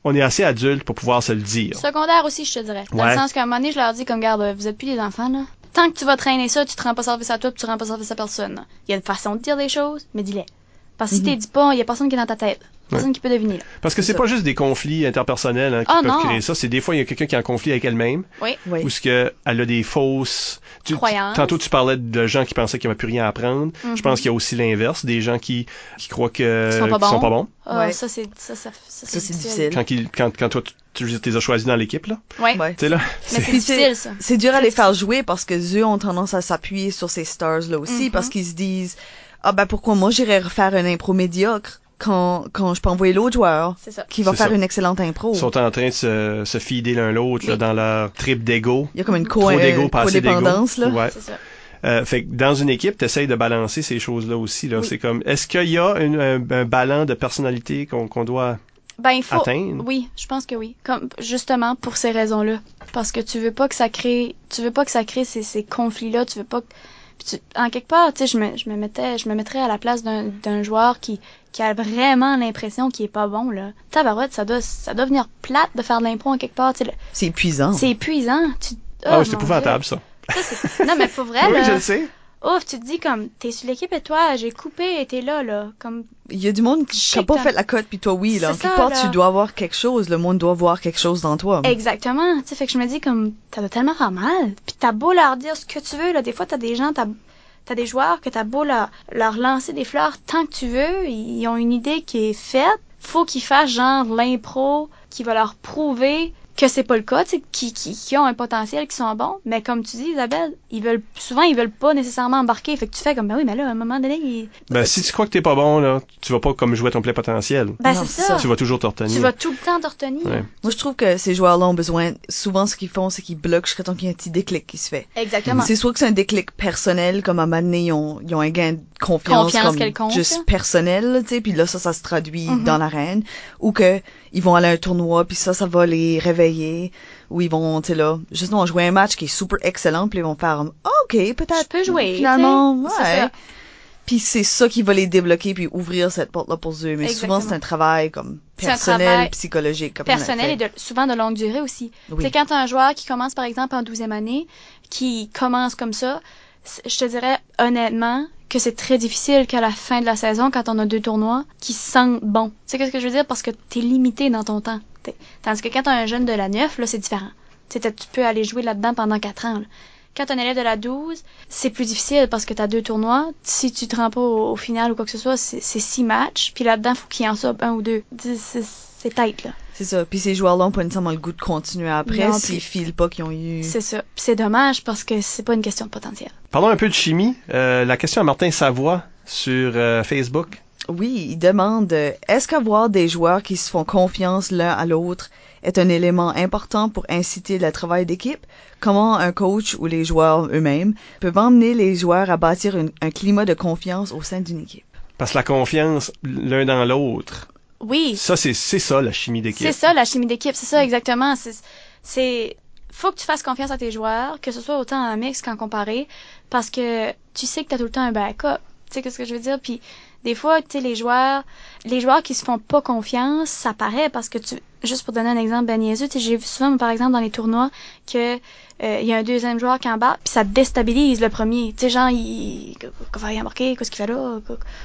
On est assez adulte pour pouvoir se le dire. Secondaire aussi, je te dirais. Dans Ouais. le sens qu'à un moment donné, je leur dis comme, garde, vous êtes plus des enfants, là. Tant que tu vas traîner ça, tu te rends pas service à toi, puis tu rends pas service à personne. Il y a une façon de dire des choses, mais dis-les. Parce que si Mhm. t'es dis pas, il y a personne qui est dans ta tête. Personne qui peut deviner, là. Parce que C'est pas juste des conflits interpersonnels hein, qui Ah, peuvent non. créer ça. C'est des fois, il y a quelqu'un qui est en conflit avec elle-même. Oui. Oui. Ou ce que elle a des fausses tu- Croyances. Tantôt tu parlais de gens qui pensaient qu'il n'y avait plus rien à apprendre. Je Mhm. pense qu'il y a aussi l'inverse, des gens qui qui croient que Qui sont pas qu'ils bons. bons. Ah, Ouais. ça, c'est, ça, ça, difficile. Quand quand quand toi tu, tu les as choisis dans l'équipe là, Ouais. Là. Mais c'est- difficile, ça. C'est dur à les faire jouer parce que eux ont tendance à s'appuyer sur ces stars-là aussi Mhm. parce qu'ils se disent ah ben pourquoi moi j'irais refaire un impro médiocre? Quand quand je peux envoyer l'autre joueur C'est ça. qui va faire ça. une excellente impro. Ils sont en train de se, se feeder l'un l'autre là, Oui. dans leur trip d'ego. Il y a comme une co euh, pas assez d'ego. codépendance là. Ouais. C'est ça. Euh, fait que dans une équipe, tu essayes de balancer ces choses-là aussi. Là. Oui. C'est comme, est-ce qu'il y a une- un, un ballon de personnalité qu'on qu'on doit Ben, il faut. atteindre? Oui, je pense que oui. Comme, justement, pour ces raisons-là. Parce que tu veux pas que ça crée, tu veux pas que ça crée ces, ces conflits-là, tu veux pas que, puis tu- en quelque part, tu sais, je me, je me mettais, je me mettrais à la place d'un, d'un joueur qui, qui a vraiment l'impression qu'il est pas bon, là. Tabarouette, ça doit, ça doit venir plate de faire de l'impro en quelque part, C'est épuisant. C'est épuisant. Tu... Ah, Oh, oui, c'est épouvantable ça. Ça, c'est- non, mais faut vrai, Oui, là. je le sais. Ouf, tu te dis comme, t'es sur l'équipe et toi, j'ai coupé et t'es là, là. Comme, Il y a du monde qui n'a pas fait la cote puis toi oui là. En C'est quelque ça, part tu dois avoir quelque chose, le monde doit voir quelque chose dans toi. Exactement. Tu sais, fait que je me dis comme, ça doit tellement faire mal. Puis t'as beau leur dire ce que tu veux, là. Des fois, t'as des gens, t'as, t'as des joueurs que t'as beau leur, leur lancer des fleurs tant que tu veux. Ils ont une idée qui est faite. Faut qu'ils fassent genre l'impro qui va leur prouver que c'est pas le cas, tu sais, qui, qui, qui ont un potentiel, qui sont bons. Mais comme tu dis, Isabelle, ils veulent, souvent, ils veulent pas nécessairement embarquer. Fait que tu fais comme, ben oui, mais là, à un moment donné, ils- Ben, si tu crois que t'es pas bon, là, tu vas pas comme jouer à ton plein potentiel. ben c'est ça. Tu vas toujours te retenir. Tu vas tout le temps te retenir. Ouais. Moi je trouve que ces joueurs-là ont besoin souvent ce qu'ils font c'est qu'ils bloquent jusqu'à temps qu'il y ait un petit déclic qui se fait. Exactement. C'est soit que c'est un déclic personnel, comme à un moment donné, ils ont, ils ont un gain de confiance, Confiance comme juste là. personnel, tu sais, puis là, ça, ça se traduit Mhm. dans l'arène. Ou que ils vont aller à un tournoi, puis ça, ça va les réveiller. Ou ils vont, tu sais, là, justement, jouer un match qui est super excellent, puis ils vont faire, ah, OK, peut-être. Je peux jouer, Finalement. C'est ouais. ça. Puis c'est ça qui va les débloquer, puis ouvrir cette porte-là pour eux. Mais souvent, c'est un travail comme C'est personnel, psychologique. Comme personnel et de, souvent de longue durée aussi. Oui. Sais, quand t'as un joueur qui commence, par exemple, en 12e année, qui commence comme ça, je te dirais honnêtement que c'est très difficile qu'à la fin de la saison, quand on a deux tournois, se sentent bons. Tu sais qu'est-ce que je veux dire? Parce que t'es limité dans ton temps. Tandis que quand t'as un jeune de la 9, là, c'est différent. Tu peux aller jouer là-dedans pendant 4 ans. là. Quand t'as un élève de la 12, c'est plus difficile parce que t'as deux tournois. Si tu te rends pas au, final ou quoi que ce soit, c'est six matchs. Puis là-dedans, faut qu'il y en sorte un ou deux. C'est tight, là. C'est ça. Puis ces joueurs-là ont pas nécessairement le goût de continuer après s'ils filent pas qu'ils ont eu... C'est ça. Puis c'est dommage parce que c'est pas une question de potentiel. Parlons un peu de chimie. Euh, la question à Martin Savoie sur euh, Facebook. Oui, il demande euh, est-ce qu'avoir des joueurs qui se font confiance l'un à l'autre est un élément important pour inciter le travail d'équipe? Comment un coach ou les joueurs eux-mêmes peuvent emmener les joueurs à bâtir une- un climat de confiance au sein d'une équipe? Parce que la confiance l'un dans l'autre, Oui, ça c'est c'est ça la chimie d'équipe. C'est ça la chimie d'équipe, c'est ça exactement. C'est, c'est, faut que tu fasses confiance à tes joueurs, que ce soit autant en mix qu'en comparé, parce que tu sais que t'as tout le temps un backup. Tu sais qu'est-ce que je veux dire? Puis des fois, tu sais les joueurs, les joueurs qui se font pas confiance, ça paraît parce que tu, juste pour donner un exemple ben tu sais, j'ai vu souvent par exemple dans les tournois que il y a un deuxième joueur qui embarque puis ça déstabilise le premier. Tu sais genre il, qu'est-ce qu'il fait là,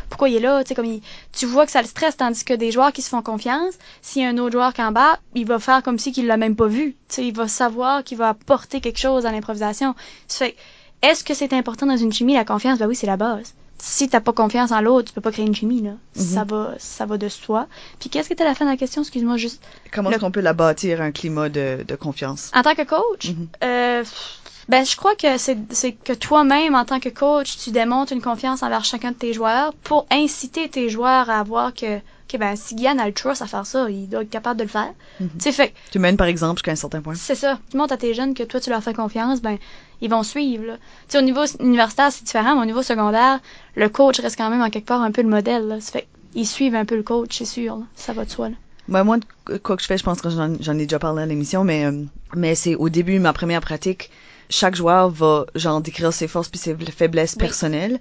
pourquoi il est là, tu sais comme tu vois que ça le stresse tandis que des joueurs qui se font confiance, s'il y a un autre joueur qui embarque, il va faire comme si qu'il l'a même pas vu. Tu sais, il va savoir qu'il va apporter quelque chose à l'improvisation. Est-ce que c'est important dans une chimie la confiance? Ben oui, c'est la base. Si t'as pas confiance en l'autre, tu peux pas créer une chimie là. Ça va, ça va de soi. Puis qu'est-ce que t'as à la fin de la question? Excuse-moi juste. Comment Le- est-ce qu'on peut la bâtir un climat de, de confiance? En tant que coach, Mhm. euh, ben je crois que c'est c'est que toi-même en tant que coach, tu démontres une confiance envers chacun de tes joueurs pour inciter tes joueurs à voir que que ben si Guyane a le trust à faire ça, il doit être capable de le faire. Tu sais fait Tu mènes par exemple jusqu'à un certain point. c'est ça. Tu montres à tes jeunes que toi, tu leur fais confiance, ben, ils vont suivre, là. Au niveau universitaire, c'est différent, mais au niveau secondaire, le coach reste quand même en quelque part un peu le modèle, là. Ça fait ils suivent un peu le coach, c'est sûr, là. Ça va de soi, là. Moi, moi, quoi que je fais, je pense que j'en j'en ai déjà parlé à l'émission, mais, euh, mais c'est au début, ma première pratique, chaque joueur va, genre, décrire ses forces puis ses faiblesses Oui. personnelles.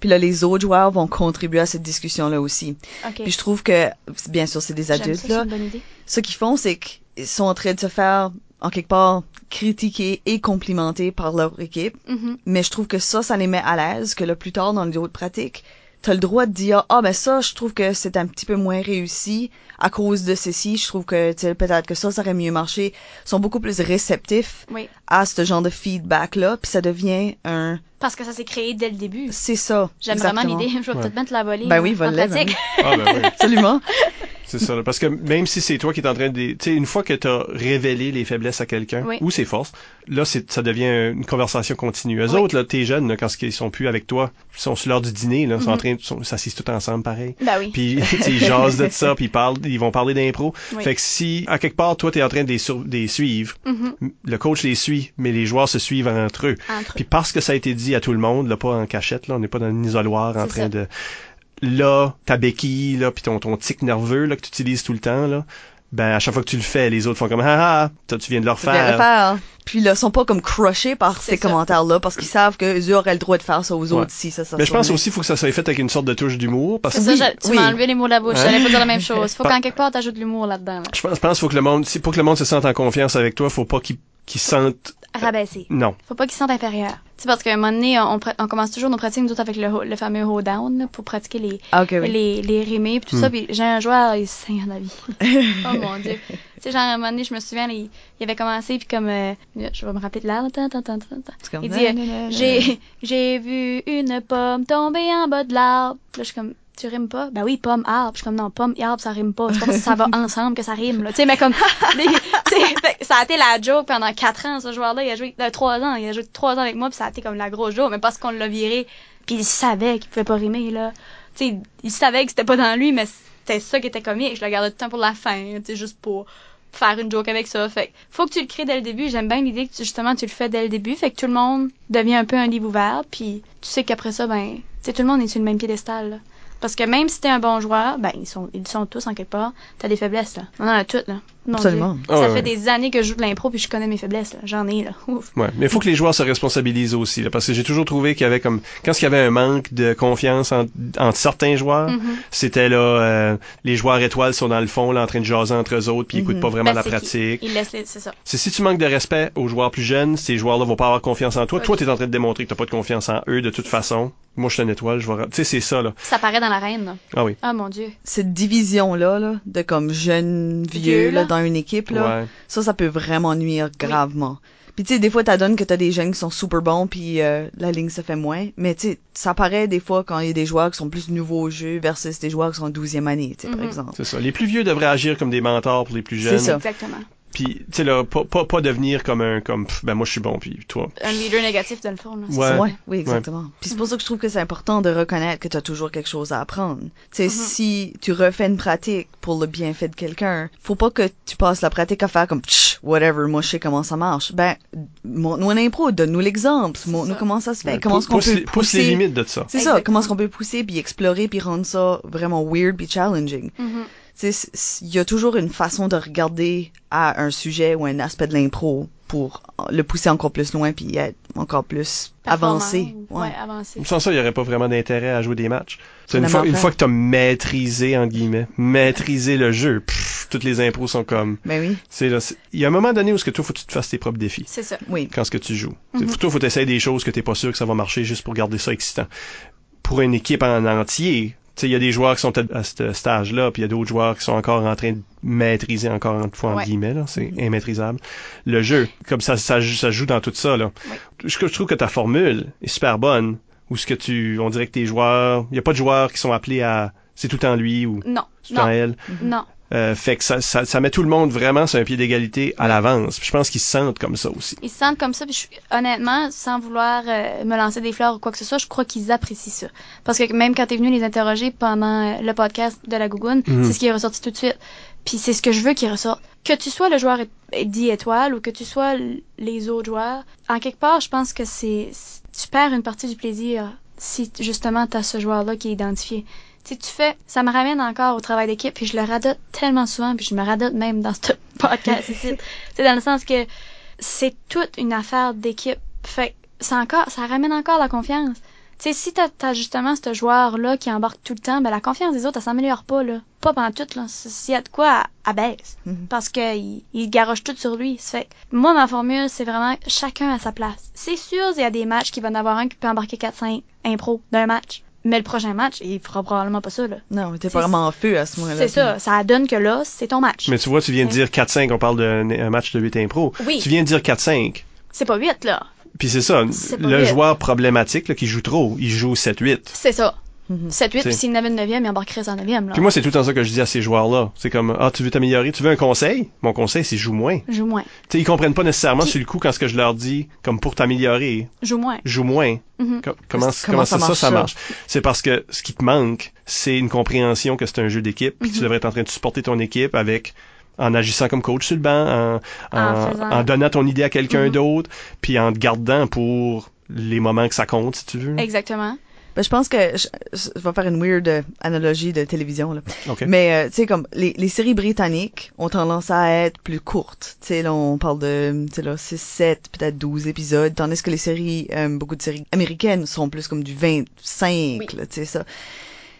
Puis là, les autres joueurs vont contribuer à cette discussion-là aussi. Puis je trouve que, bien sûr, c'est des adultes, ça, là. une bonne idée. Ce qu'ils font, c'est qu'ils sont en train de se faire, en quelque part, critiquer et complimenter par leur équipe. Mhm. Mais je trouve que ça, ça les met à l'aise, que là, plus tard, dans les autres pratiques, t'as le droit de dire, ah, ben ça, je trouve que c'est un petit peu moins réussi à cause de ceci. Je trouve que, peut-être que ça, ça aurait mieux marché. Ils sont beaucoup plus réceptifs Oui. à ce genre de feedback-là, puis ça devient un... Parce que ça s'est créé dès le début. C'est ça. J'aime vraiment l'idée. Je vais Ouais. peut-être mettre la volée. Ben en- oui, ben pratique. Ah ben oui. Absolument. C'est ça, là, parce que même si c'est toi qui es en train de... Tu sais, une fois que tu as révélé les faiblesses à quelqu'un, Oui. ou ses forces, là, ça devient une conversation continue. Eux Oui. autres, là, tes jeunes, là, quand ils sont plus avec toi, ils sont sur l'heure du dîner, là, ils sont en Mhm. train, ils sont- s'assisent tous ensemble, pareil. Ben oui. Puis, tu sais, ils jasent de ça, puis ils parlent, ils vont parler d'impro. Oui. Fait que si, à quelque part, toi, t'es en train de les, sur- de les suivre, Mhm. le coach les suit, mais les joueurs se suivent entre eux. Entre Puis parce que ça a été dit à tout le monde, là, pas en cachette, là, on n'est pas dans un isoloir en train ça. de... Là, ta béquille, là, puis ton, ton tic nerveux, là, que tu utilises tout le temps, là, ben, à chaque fois que tu le fais, les autres font comme, ah, ah, toi, tu viens de le Bien le refaire. faire. Puis là, ils sont pas comme crushés par ces commentaires-là, parce qu'ils savent qu'eux auraient le droit de faire ça aux Ouais. autres si ça, ça Mais je pense aussi qu'il faut que ça soit fait avec une sorte de touche d'humour, parce que ça, je- tu oui. m'as enlevé les mots de la bouche. Hein? J'allais pas dire la même chose. Faut qu'en quelque part, t'ajoutes de l'humour là-dedans. Là. je pense, je pense qu'il faut que le monde, si- pour que le monde se sente en confiance avec toi, faut pas qu'il qu'il sente, Rabaisser. non. Faut pas qu'ils se sentent inférieurs. C'est parce qu'à un moment donné, on, commence toujours nos pratiques, nous autres, avec le, le fameux hold down, là, pour pratiquer les, Ah, ok, oui. les, les rimés pis tout Hmm. ça. Puis j'ai un joueur, il saigne en avis. oh mon dieu. Tu sais, genre, à un moment donné, je me souviens, là, il, il avait commencé, puis comme, euh, je vais me rappeler de l'air, attends, attends, attends, attends. C'est comme, Il dit, euh, j'ai vu une pomme tomber en bas de l'arbre. Là, je suis comme, tu rimes pas? Ben oui, pomme, arbre. Je suis comme, non, pomme et arbre, ça rime pas. C'est pas parce que ça va ensemble que ça rime, là. Tu sais, mais comme, les- tu sais, fait ça a été la joke pendant quatre ans, ce joueur-là. Il a joué, euh, trois ans. Il a joué trois ans avec moi, puis ça a été comme la grosse joke, mais parce qu'on l'a viré. Puis il savait qu'il pouvait pas rimer, là. Tu sais, il savait que c'était pas dans lui, mais c'était ça qui était comique. Je le gardais tout le temps pour la fin, tu sais, juste pour faire une joke avec ça. Fait faut que tu le crées dès le début. J'aime bien l'idée que tu- justement tu le fais dès le début. Fait que tout le monde devient un peu un livre ouvert. Puis tu sais qu'après ça, ben, tu sais, tout le monde est sur le même piédestal. Là. Parce que même si t'es un bon joueur, ben ils sont ils sont tous en quelque part. T'as des faiblesses là. On en a toutes là. Mon Absolument. Dieu. Ah ça ouais, fait ouais. des années que je joue de l'impro puis je connais mes faiblesses là. J'en ai là. Ouf. Ouais, mais il faut que les joueurs se responsabilisent aussi, là, parce que j'ai toujours trouvé qu'il y avait comme quand il y avait un manque de confiance en- entre certains joueurs, Mhm. c'était là euh, les joueurs étoiles sont dans le fond là en train de jaser entre eux autres puis ils écoutent Mhm. pas vraiment Ben, la pratique. Ils laissent les- c'est ça. C'est si tu manques de respect aux joueurs plus jeunes, ces joueurs-là vont pas avoir confiance en toi. Toi, tu es en train de démontrer que t'as pas de confiance en eux de toute façon. Moi, je suis une étoile, je vais. Tu sais, c'est ça là. Ça paraît dans l'arène. là. Ah oui. Ah mon dieu. Cette division-là, là, de comme jeunes, vieux, Vieux, là, là. dans dans une équipe, là, Ouais. ça, ça peut vraiment nuire gravement. Puis tu sais, des fois, t'as donne que t'as des jeunes qui sont super bons, puis euh, la ligne se fait moins. Mais tu sais, ça paraît des fois quand il y a des joueurs qui sont plus nouveaux au jeu versus des joueurs qui sont en 12e année, tu sais, par Mhm. exemple. C'est ça. Les plus vieux devraient agir comme des mentors pour les plus jeunes. C'est ça. Exactement. Puis, tu sais, là, pas, pas, pas devenir comme un, comme, pff, ben moi je suis bon, puis toi. Un leader négatif dans le fond. Là, c'est Ouais. ça. Ouais, oui, exactement. Puis c'est pour ça que je trouve que c'est important de reconnaître que tu as toujours quelque chose à apprendre. Tu sais, Mhm. si tu refais une pratique pour le bienfait de quelqu'un, faut pas que tu passes la pratique à faire comme Tch, whatever, moi je sais comment ça marche. Ben, montre-nous un impro, donne-nous l'exemple, montre-nous comment ça se fait, Ouais, comment est-ce qu'on pousse, peut les, pousse les pousser. limites de ça. C'est ça, comment est-ce qu'on peut pousser puis explorer puis rendre ça vraiment weird puis challenging. C- c- il y a toujours une façon de regarder à un sujet ou un aspect de l'impro pour le pousser encore plus loin puis être encore plus avancé. ou- Ouais, avancé. Sans ça, il n'y aurait pas vraiment d'intérêt à jouer des matchs. C'est une fois, une pas. fois que tu as maîtrisé, entre guillemets, maîtrisé le jeu, pff, toutes les impros sont comme... Ben oui, c'est là, c'est- Il y a un moment donné où ce que toi, faut que tu te fasses tes propres défis. C'est ça. oui. quand ce que tu joues. Mhm. Toi, faut essayer des choses que t'es pas sûr que ça va marcher juste pour garder ça excitant. Pour une équipe en entier, il y a des joueurs qui sont peut-être à ce stage-là, puis il y a d'autres joueurs qui sont encore en train de maîtriser encore une fois en Ouais. guillemets là, c'est immaîtrisable. Le jeu, comme ça, ça, ça joue dans tout ça là. Je, je trouve que ta formule est super bonne. Ou ce que tu, on dirait que tes joueurs, il y a pas de joueurs qui sont appelés à, c'est tout en lui ou Non. c'est en elle. Non. Euh, fait que ça, ça, ça met tout le monde vraiment sur un pied d'égalité à l'avance. Puis je pense qu'ils se sentent comme ça aussi. Ils se sentent comme ça, puis je- honnêtement, sans vouloir euh, me lancer des fleurs ou quoi que ce soit, je crois qu'ils apprécient ça. Parce que même quand t'es venu les interroger pendant euh, le podcast de la Gougoune, Mhm. c'est ce qui est ressorti tout de suite. Puis c'est ce que je veux qu'il ressorte. Que tu sois le joueur é- é- dit étoile ou que tu sois les autres joueurs, en quelque part, je pense que c'est tu perds une partie du plaisir si justement t'as ce joueur-là qui est identifié. Tu sais, tu fais, ça me ramène encore au travail d'équipe, puis je le radote tellement souvent, puis je me radote même dans ce podcast ici. C'est dans le sens que c'est toute une affaire d'équipe. Fait que c'est encore, ça ramène encore la confiance. Tu sais, si t'as, t'as justement ce joueur-là qui embarque tout le temps, ben la confiance des autres, elle s'améliore pas, là. Pas pendant tout, là. S'il y a de quoi, elle, baisse. Mhm. Parce que il, il garoche tout sur lui. Fait que moi, ma formule, c'est vraiment chacun à sa place. C'est sûr, il y a des matchs qui vont en avoir un qui peut embarquer 4-5 impro d'un match. Mais le prochain match, il fera probablement pas ça, là. Non, t'es C'est- pas vraiment en feu à ce moment-là. C'est ça. Ça donne que là, c'est ton match. Mais tu vois, tu viens de dire 4-5, on parle d'un un match de 8 impro. Oui. Tu viens de dire 4-5. C'est pas 8, là. Puis c'est ça, le joueur problématique là, qui joue trop, il joue 7-8. C'est ça. Mhm. 7-8, C'est- puis s'il n'avait une 9e, il embarquerait en 9e, là. Puis moi, c'est tout le temps ça que je dis à ces joueurs-là. C'est comme, ah, tu veux t'améliorer, tu veux un conseil? Mon conseil, c'est joue moins. Joue moins. Tu sais, ils comprennent pas nécessairement sur le coup quand ce que je leur dis, comme pour t'améliorer, Joue moins. joue moins. Mhm. Co- comment, Comment comment, ça ça, ça, marche ça ça? marche? C'est parce que ce qui te manque, c'est une compréhension que c'est un jeu d'équipe, puis que tu Mhm. devrais être en train de supporter ton équipe avec en agissant comme coach sur le banc, en, en, En faisant- en donnant ton idée à quelqu'un Mhm. d'autre, puis en te gardant pour les moments que ça compte, si tu veux. Exactement. Ben, je pense que je, je vais faire une weird euh, analogie de télévision là. OK. Mais euh, tu sais comme les, les séries britanniques ont tendance à être plus courtes. Tu sais là on parle de tu sais là 6 7 peut-être 12 épisodes tandis que les séries euh, beaucoup de séries américaines sont plus comme du 25 Oui. là, tu sais ça.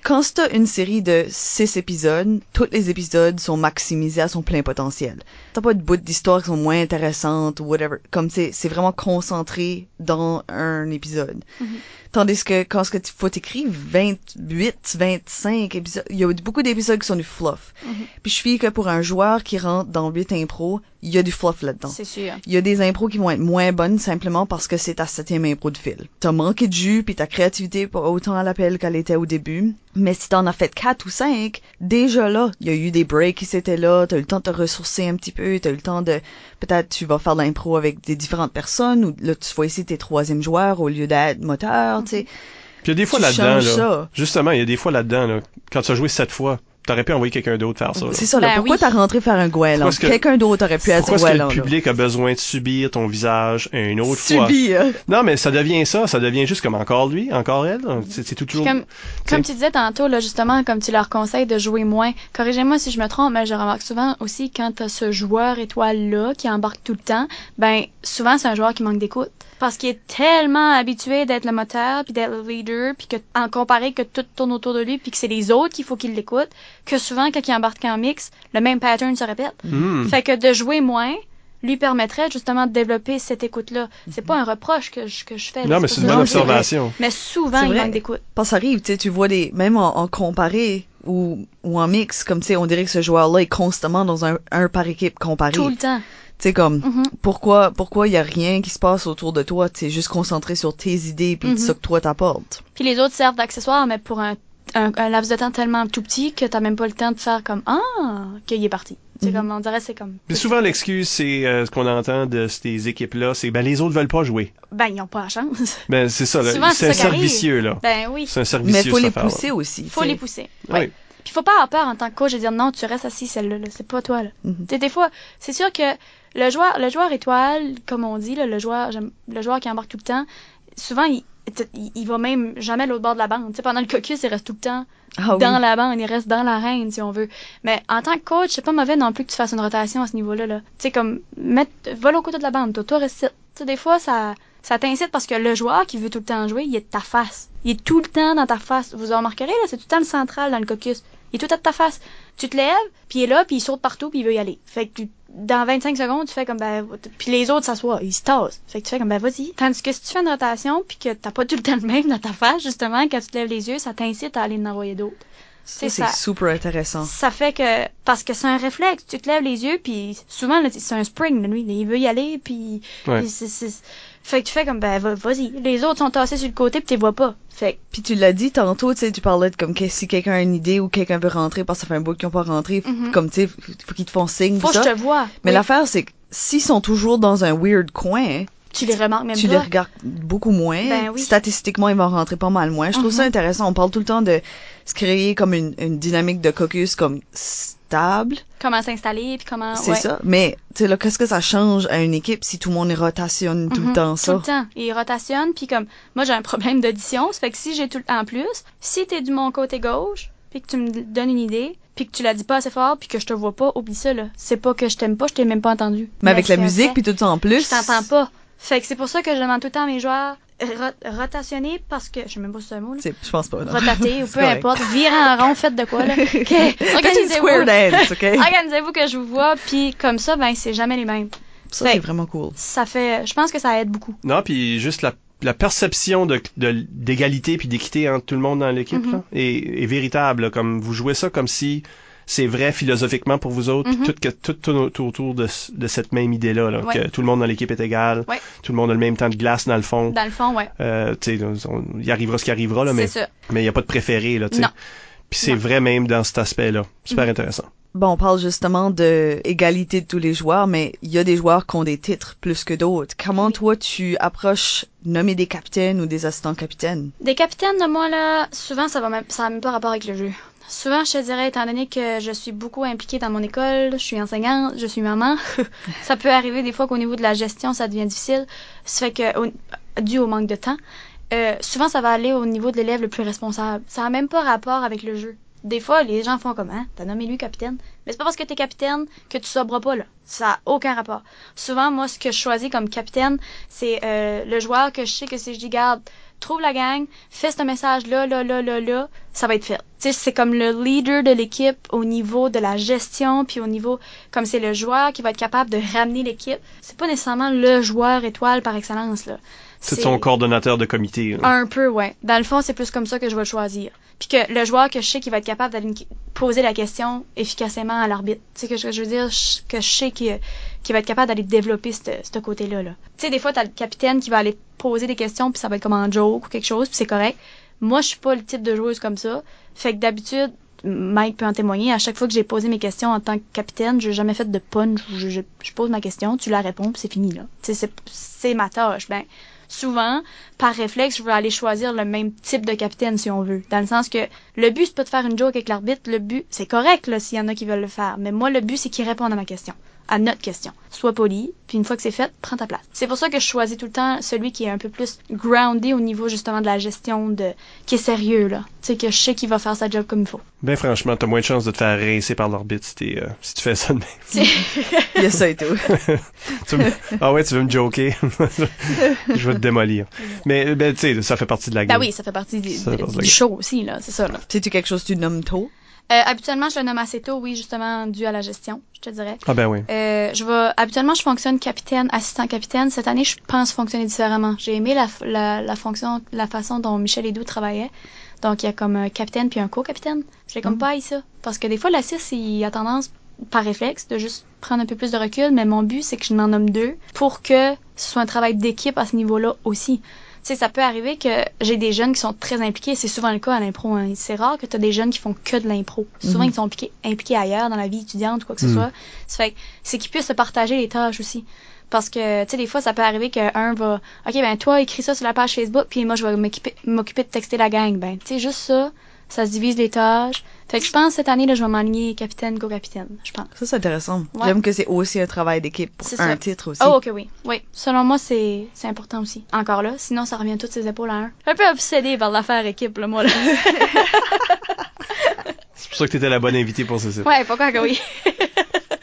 Quand t'as une série de 6 épisodes, tous les épisodes sont maximisés à son plein potentiel. T'as pas de bouts d'histoire qui sont moins intéressantes ou whatever. Comme c'est c'est vraiment concentré dans un épisode. Mhm. Tandis que quand ce que tu faut t'écrire 28, 25 épisodes, il y a beaucoup d'épisodes qui sont du fluff. Mhm. Puis je fie que pour un joueur qui rentre dans 8 impro, il y a du fluff là-dedans. C'est sûr. Il y a des impros qui vont être moins bonnes simplement parce que c'est ta septième impro de fil. T'as manqué de jus puis ta créativité pas autant à l'appel qu'elle était au début. Mais si t'en as fait quatre ou cinq, déjà là, il y a eu des breaks qui s'étaient là, t'as eu le temps de te ressourcer un petit peu, t'as eu le temps de, peut-être tu vas faire de l'impro avec des différentes personnes ou là tu vas essayer tes troisième joueurs au lieu d'être moteur, tu sais. Puis il y a des fois Tu là-dedans, là, justement, il y a des fois là-dedans, là, quand tu as joué sept fois, t'aurais pu envoyer quelqu'un d'autre faire ça. là. C'est ça, là. Ben Pourquoi oui. t'as rentré faire un goéland? Que- Quelqu'un d'autre aurait pu être goéland, le là. public a besoin de subir ton visage une autre fois? Subi, hein. Non, mais ça devient ça, ça devient juste comme encore lui, encore elle. C'est Puis toujours... comme, comme tu disais tantôt, là, justement, comme tu leur conseilles de jouer moins, corrigez-moi si je me trompe, mais je remarque souvent aussi quand t'as ce joueur étoile-là qui embarque tout le temps, ben, souvent c'est un joueur qui manque d'écoute. Parce qu'il est tellement habitué d'être le moteur, puis d'être le leader, puis que, en comparé que tout tourne autour de lui, puis que c'est les autres qu'il faut qu'il l'écoute, que souvent, quand il embarque en mix, le même pattern se répète. Hmm. Fait que de jouer moins lui permettrait justement de développer cette écoute-là. C'est pas un reproche que je, que je fais. Non, mais pas c'est une bonne observation. Mais souvent, il manque d'écoute. Parce que ça arrive, tu sais, tu vois des, même en, en comparé, ou, ou en mix, comme tu sais, on dirait que ce joueur-là est constamment dans un, un par équipe comparé. Tout le temps. Tu sais, comme, Mhm. pourquoi pourquoi il y a rien qui se passe autour de toi? Tu es juste concentré sur tes idées puis ce que toi t'apportes. Puis les autres servent d'accessoires, mais pour un, un, un laps de temps tellement tout petit que t'as même pas le temps de faire comme ah qu'il est parti. C'est Mhm. comme on dirait c'est comme. Puis souvent, l'excuse, c'est euh, ce qu'on entend de ces équipes-là, c'est ben les autres veulent pas jouer. Ben ils ont pas la chance. Ben c'est ça, là. C'est un c'est ça qui cercle arrive. vicieux, là. ben oui. C'est un cercle Mais faut les pousser aussi. Faut les pousser. Oui. Puis faut pas avoir peur en tant que coach de dire non, tu restes assis celle-là, là, c'est pas toi là. Tu sais, des fois, c'est sûr que le joueur, le joueur étoile, comme on dit, là, le joueur, le joueur qui embarque tout le temps, souvent il, il, va même jamais à l'autre bord de la bande. Pendant le caucus, il reste tout le temps Ah oui. dans la bande, il reste dans l'arène si on veut. Mais en tant que coach, c'est pas mauvais non plus que tu fasses une rotation à ce niveau-là. Là. Tu sais, comme mettre, va au côté de la bande, toi, toi reste. Tu sais, des fois, ça, ça t'incite parce que le joueur qui veut tout le temps jouer, il est de ta face. Il est tout le temps dans ta face. Vous en remarquerez, là, c'est tout le temps le central dans le caucus. Il est tout de ta face. Tu te lèves, puis il est là, puis il saute partout, puis il veut y aller. Fait que tu- dans 25 secondes, tu fais comme ben puis les autres s'assoient, ils se tassent. Fait que tu fais comme ben vas-y. Tandis que si tu fais une rotation puis que t'as pas tout le temps le même dans ta face, justement, quand tu te lèves les yeux, ça t'incite à aller en envoyer d'autres. Ça, c'est super intéressant. Ça fait que parce que c'est un réflexe, tu te lèves les yeux puis souvent là, c'est un spring là, lui, il veut y aller puis Ouais. puis c'est- c'est- fait que tu fais comme ben va- vas-y. Les autres sont tassés sur le côté puis tu les vois pas. Fait que Puis tu l'as dit tantôt, tu sais, tu parlais de comme que si quelqu'un a une idée ou quelqu'un veut rentrer parce que ça fait un bout qu'ils ont pas rentré, Mhm. comme tu sais, faut qu'ils te font signe. faut que je te vois. Mais Oui. l'affaire, c'est que s'ils sont toujours dans un weird coin, tu les remarques même tu pas. les regardes beaucoup moins. Ben oui. Statistiquement, ils vont rentrer pas mal moins. Je trouve ça Mhm. intéressant. On parle tout le temps de se créer comme une, une dynamique de caucus comme Comment s'installer puis comment C'est ouais. ça. Mais, tu sais, là, qu'est-ce que ça change à une équipe si tout le monde rotationne tout Mhm, le temps Tout ça? le temps. Et il rotationne, puis comme moi j'ai un problème d'audition, ça fait que si j'ai tout le temps en plus, si t'es du mon côté gauche, puis que tu me donnes une idée, puis que tu la dis pas assez fort, puis que je te vois pas, oublie ça là. C'est pas que je t'aime pas, je t'ai même pas entendu. Mais avec la musique puis tout ça en plus? je t'entends pas. Fait que c'est pour ça que je demande tout le temps à mes joueurs rotationner parce que je sais même pas un mot là. Je pense pas, non. Rotater ou peu correct. importe, virer en rond, faites de quoi là. Organisez-vous. Organisez-vous que je vous vois, puis comme ça ben c'est jamais les mêmes. Ça, c'est vraiment cool. Ça fait je pense que ça aide beaucoup. Non, puis juste la, la perception de de- d'égalité puis d'équité entre tout le monde dans l'équipe Mhm. là, est, est véritable. là. Comme vous jouez ça comme si c'est vrai philosophiquement pour vous autres, puis Mhm. tout, tout tourne autour de, ce- de cette même idée-là, là, Ouais. que tout le monde dans l'équipe est égal, Ouais. tout le monde a le même temps de glace dans le fond. Dans le fond, ouais. Euh, tu sais, on- il y arrivera ce qui arrivera, là, mais C'est ça. mais il n'y a pas de préféré, là, tu sais. Non. Puis c'est vrai même dans cet aspect-là. Super Mhm. intéressant. Bon, on parle justement de égalité de tous les joueurs, mais il y a des joueurs qui ont des titres plus que d'autres. Comment toi tu approches nommer des capitaines ou des assistants capitaines? Des capitaines de moi, là, souvent, ça va même, ça a même pas rapport avec le jeu. Souvent, je te dirais, étant donné que je suis beaucoup impliquée dans mon école, je suis enseignante, je suis maman, ça peut arriver des fois qu'au niveau de la gestion, ça devient difficile. Ça fait que, dû au manque de temps, euh, souvent, ça va aller au niveau de l'élève le plus responsable. Ça a même pas rapport avec le jeu. Des fois, les gens font comme, hein, t'as nommé lui capitaine. Mais c'est pas parce que t'es capitaine que tu sobres pas, là. Ça a aucun rapport. Souvent, moi, ce que je choisis comme capitaine, c'est euh, le joueur que je sais que si je dis, garde, trouve la gang, fais ce message-là, là, là, là, là, ça va être fait. Tu sais, c'est comme le leader de l'équipe au niveau de la gestion, puis au niveau, comme c'est le joueur qui va être capable de ramener l'équipe. C'est pas nécessairement le joueur étoile par excellence, là. C'est son coordonnateur de comité. là. Un peu, ouais. Dans le fond, c'est plus comme ça que je vais le choisir. Puis que le joueur que je sais qui va être capable d'aller poser la question efficacement à l'arbitre. Tu sais, que je, je veux dire, que je sais qu'il qui va être capable d'aller développer ce côté-là. Là. Tu sais, des fois, t'as le capitaine qui va aller poser des questions, puis ça va être comme un joke ou quelque chose, puis c'est correct. Moi, je suis pas le type de joueuse comme ça. Fait que d'habitude, Mike peut en témoigner, à chaque fois que j'ai posé mes questions en tant que capitaine, j'ai jamais fait de punch. Je, je, je pose ma question, tu la réponds, puis c'est fini, là. Tu c'est- ma tâche. Ben, souvent, par réflexe, je veux aller choisir le même type de capitaine si on veut. Dans le sens que le but, c'est pas de faire une joke avec l'arbitre. Le but, c'est correct là s'il y en a qui veulent le faire. Mais moi, le but, c'est qu'il réponde à ma question, à notre question. Sois poli, puis une fois que c'est fait, prends ta place. C'est pour ça que je choisis tout le temps celui qui est un peu plus groundé au niveau justement de la gestion, de qui est sérieux là. Tu sais que je sais qu'il va faire sa job comme il faut. Ben franchement, t'as moins de chances de te faire rincer par l'arbitre si, euh, si tu fais ça de même. C'est- Il y a ça et tout. Tu me- Ah ouais, tu veux me joker? Je vais te démolir. Mais ben tu sais, ça fait partie de la Ben game. oui, ça fait partie du, Ça fait partie de la du game. show aussi là, c'est ça là. C'est-tu quelque chose que tu nommes tôt? Euh, habituellement, je le nomme assez tôt, oui, justement dû à la gestion, je te dirais. Ah ben oui. Euh, je vais habituellement je fonctionne capitaine, assistant capitaine. Cette année, je pense fonctionner différemment. J'ai aimé la, la, la fonction, la façon dont Michel Edoux travaillait. Donc, il y a comme un capitaine puis un co-capitaine. J'ai comme Mm. pas haï ça. Parce que des fois, la 6, il a tendance, par réflexe, de juste prendre un peu plus de recul. Mais mon but, c'est que je m'en nomme deux pour que ce soit un travail d'équipe à ce niveau-là aussi. Tu sais, ça peut arriver que j'ai des jeunes qui sont très impliqués. C'est souvent le cas à l'impro. hein. C'est rare que tu as des jeunes qui font que de l'impro. Souvent, Mhm. ils sont impliqués, impliqués ailleurs dans la vie étudiante ou quoi que ce Mhm. soit. Ça fait c'est qu'ils puissent se partager les tâches aussi. Parce que, tu sais, des fois, ça peut arriver qu'un va, OK, ben, toi, écris ça sur la page Facebook, puis moi, je vais m'occuper m'occuper de texter la gang. Ben, tu sais, juste ça, ça se divise les tâches. Fait que je pense, cette année, là, je vais m'aligner capitaine, co-capitaine. Je pense. Ça, c'est intéressant. Ouais. J'aime que c'est aussi un travail d'équipe pour C'est un ça. titre aussi. Oh, ok, oui. Oui. Selon moi, c'est, c'est important aussi. Encore là. Sinon, ça revient toutes ses épaules à un. Un peu obsédé par l'affaire équipe, là, moi, là. C'est pour ça que t'étais la bonne invitée pour ceci. ouais, pourquoi que oui?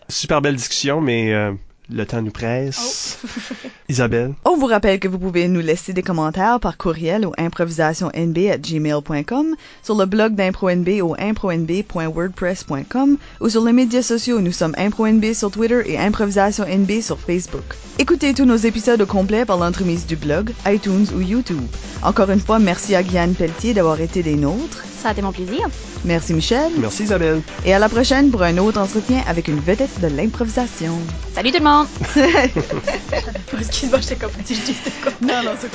Super belle discussion, mais euh, le temps nous presse. Isabelle, On vous rappelle que vous pouvez nous laisser des commentaires par courriel au improvisationnb@gmail.com, sur le blog d'ImproNB au impronb.wordpress.com ou sur les médias sociaux. Nous sommes ImproNB sur Twitter et ImprovisationNB sur Facebook. Écoutez tous nos épisodes au complet par l'entremise du blog, iTunes ou YouTube. Encore une fois, merci à Guyane Pelletier d'avoir été des nôtres. Ça a été mon plaisir. Merci Michel. merci Isabelle. Et à la prochaine pour un autre entretien avec une vedette de l'improvisation. Salut tout le monde! Excuse-moi, j'étais comme petit, je dis quoi. Non, non, c'est ok.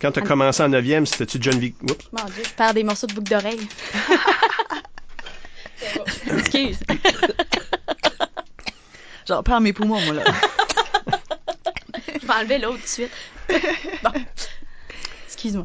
Quand t'as commencé en 9e, c'était-tu John Vic... Oups. Mon dieu, je perds des morceaux de boucle d'oreille. Excuse. Genre, perds mes poumons, moi, là. Je vais enlever l'autre tout de suite. Bon. Excuse-moi.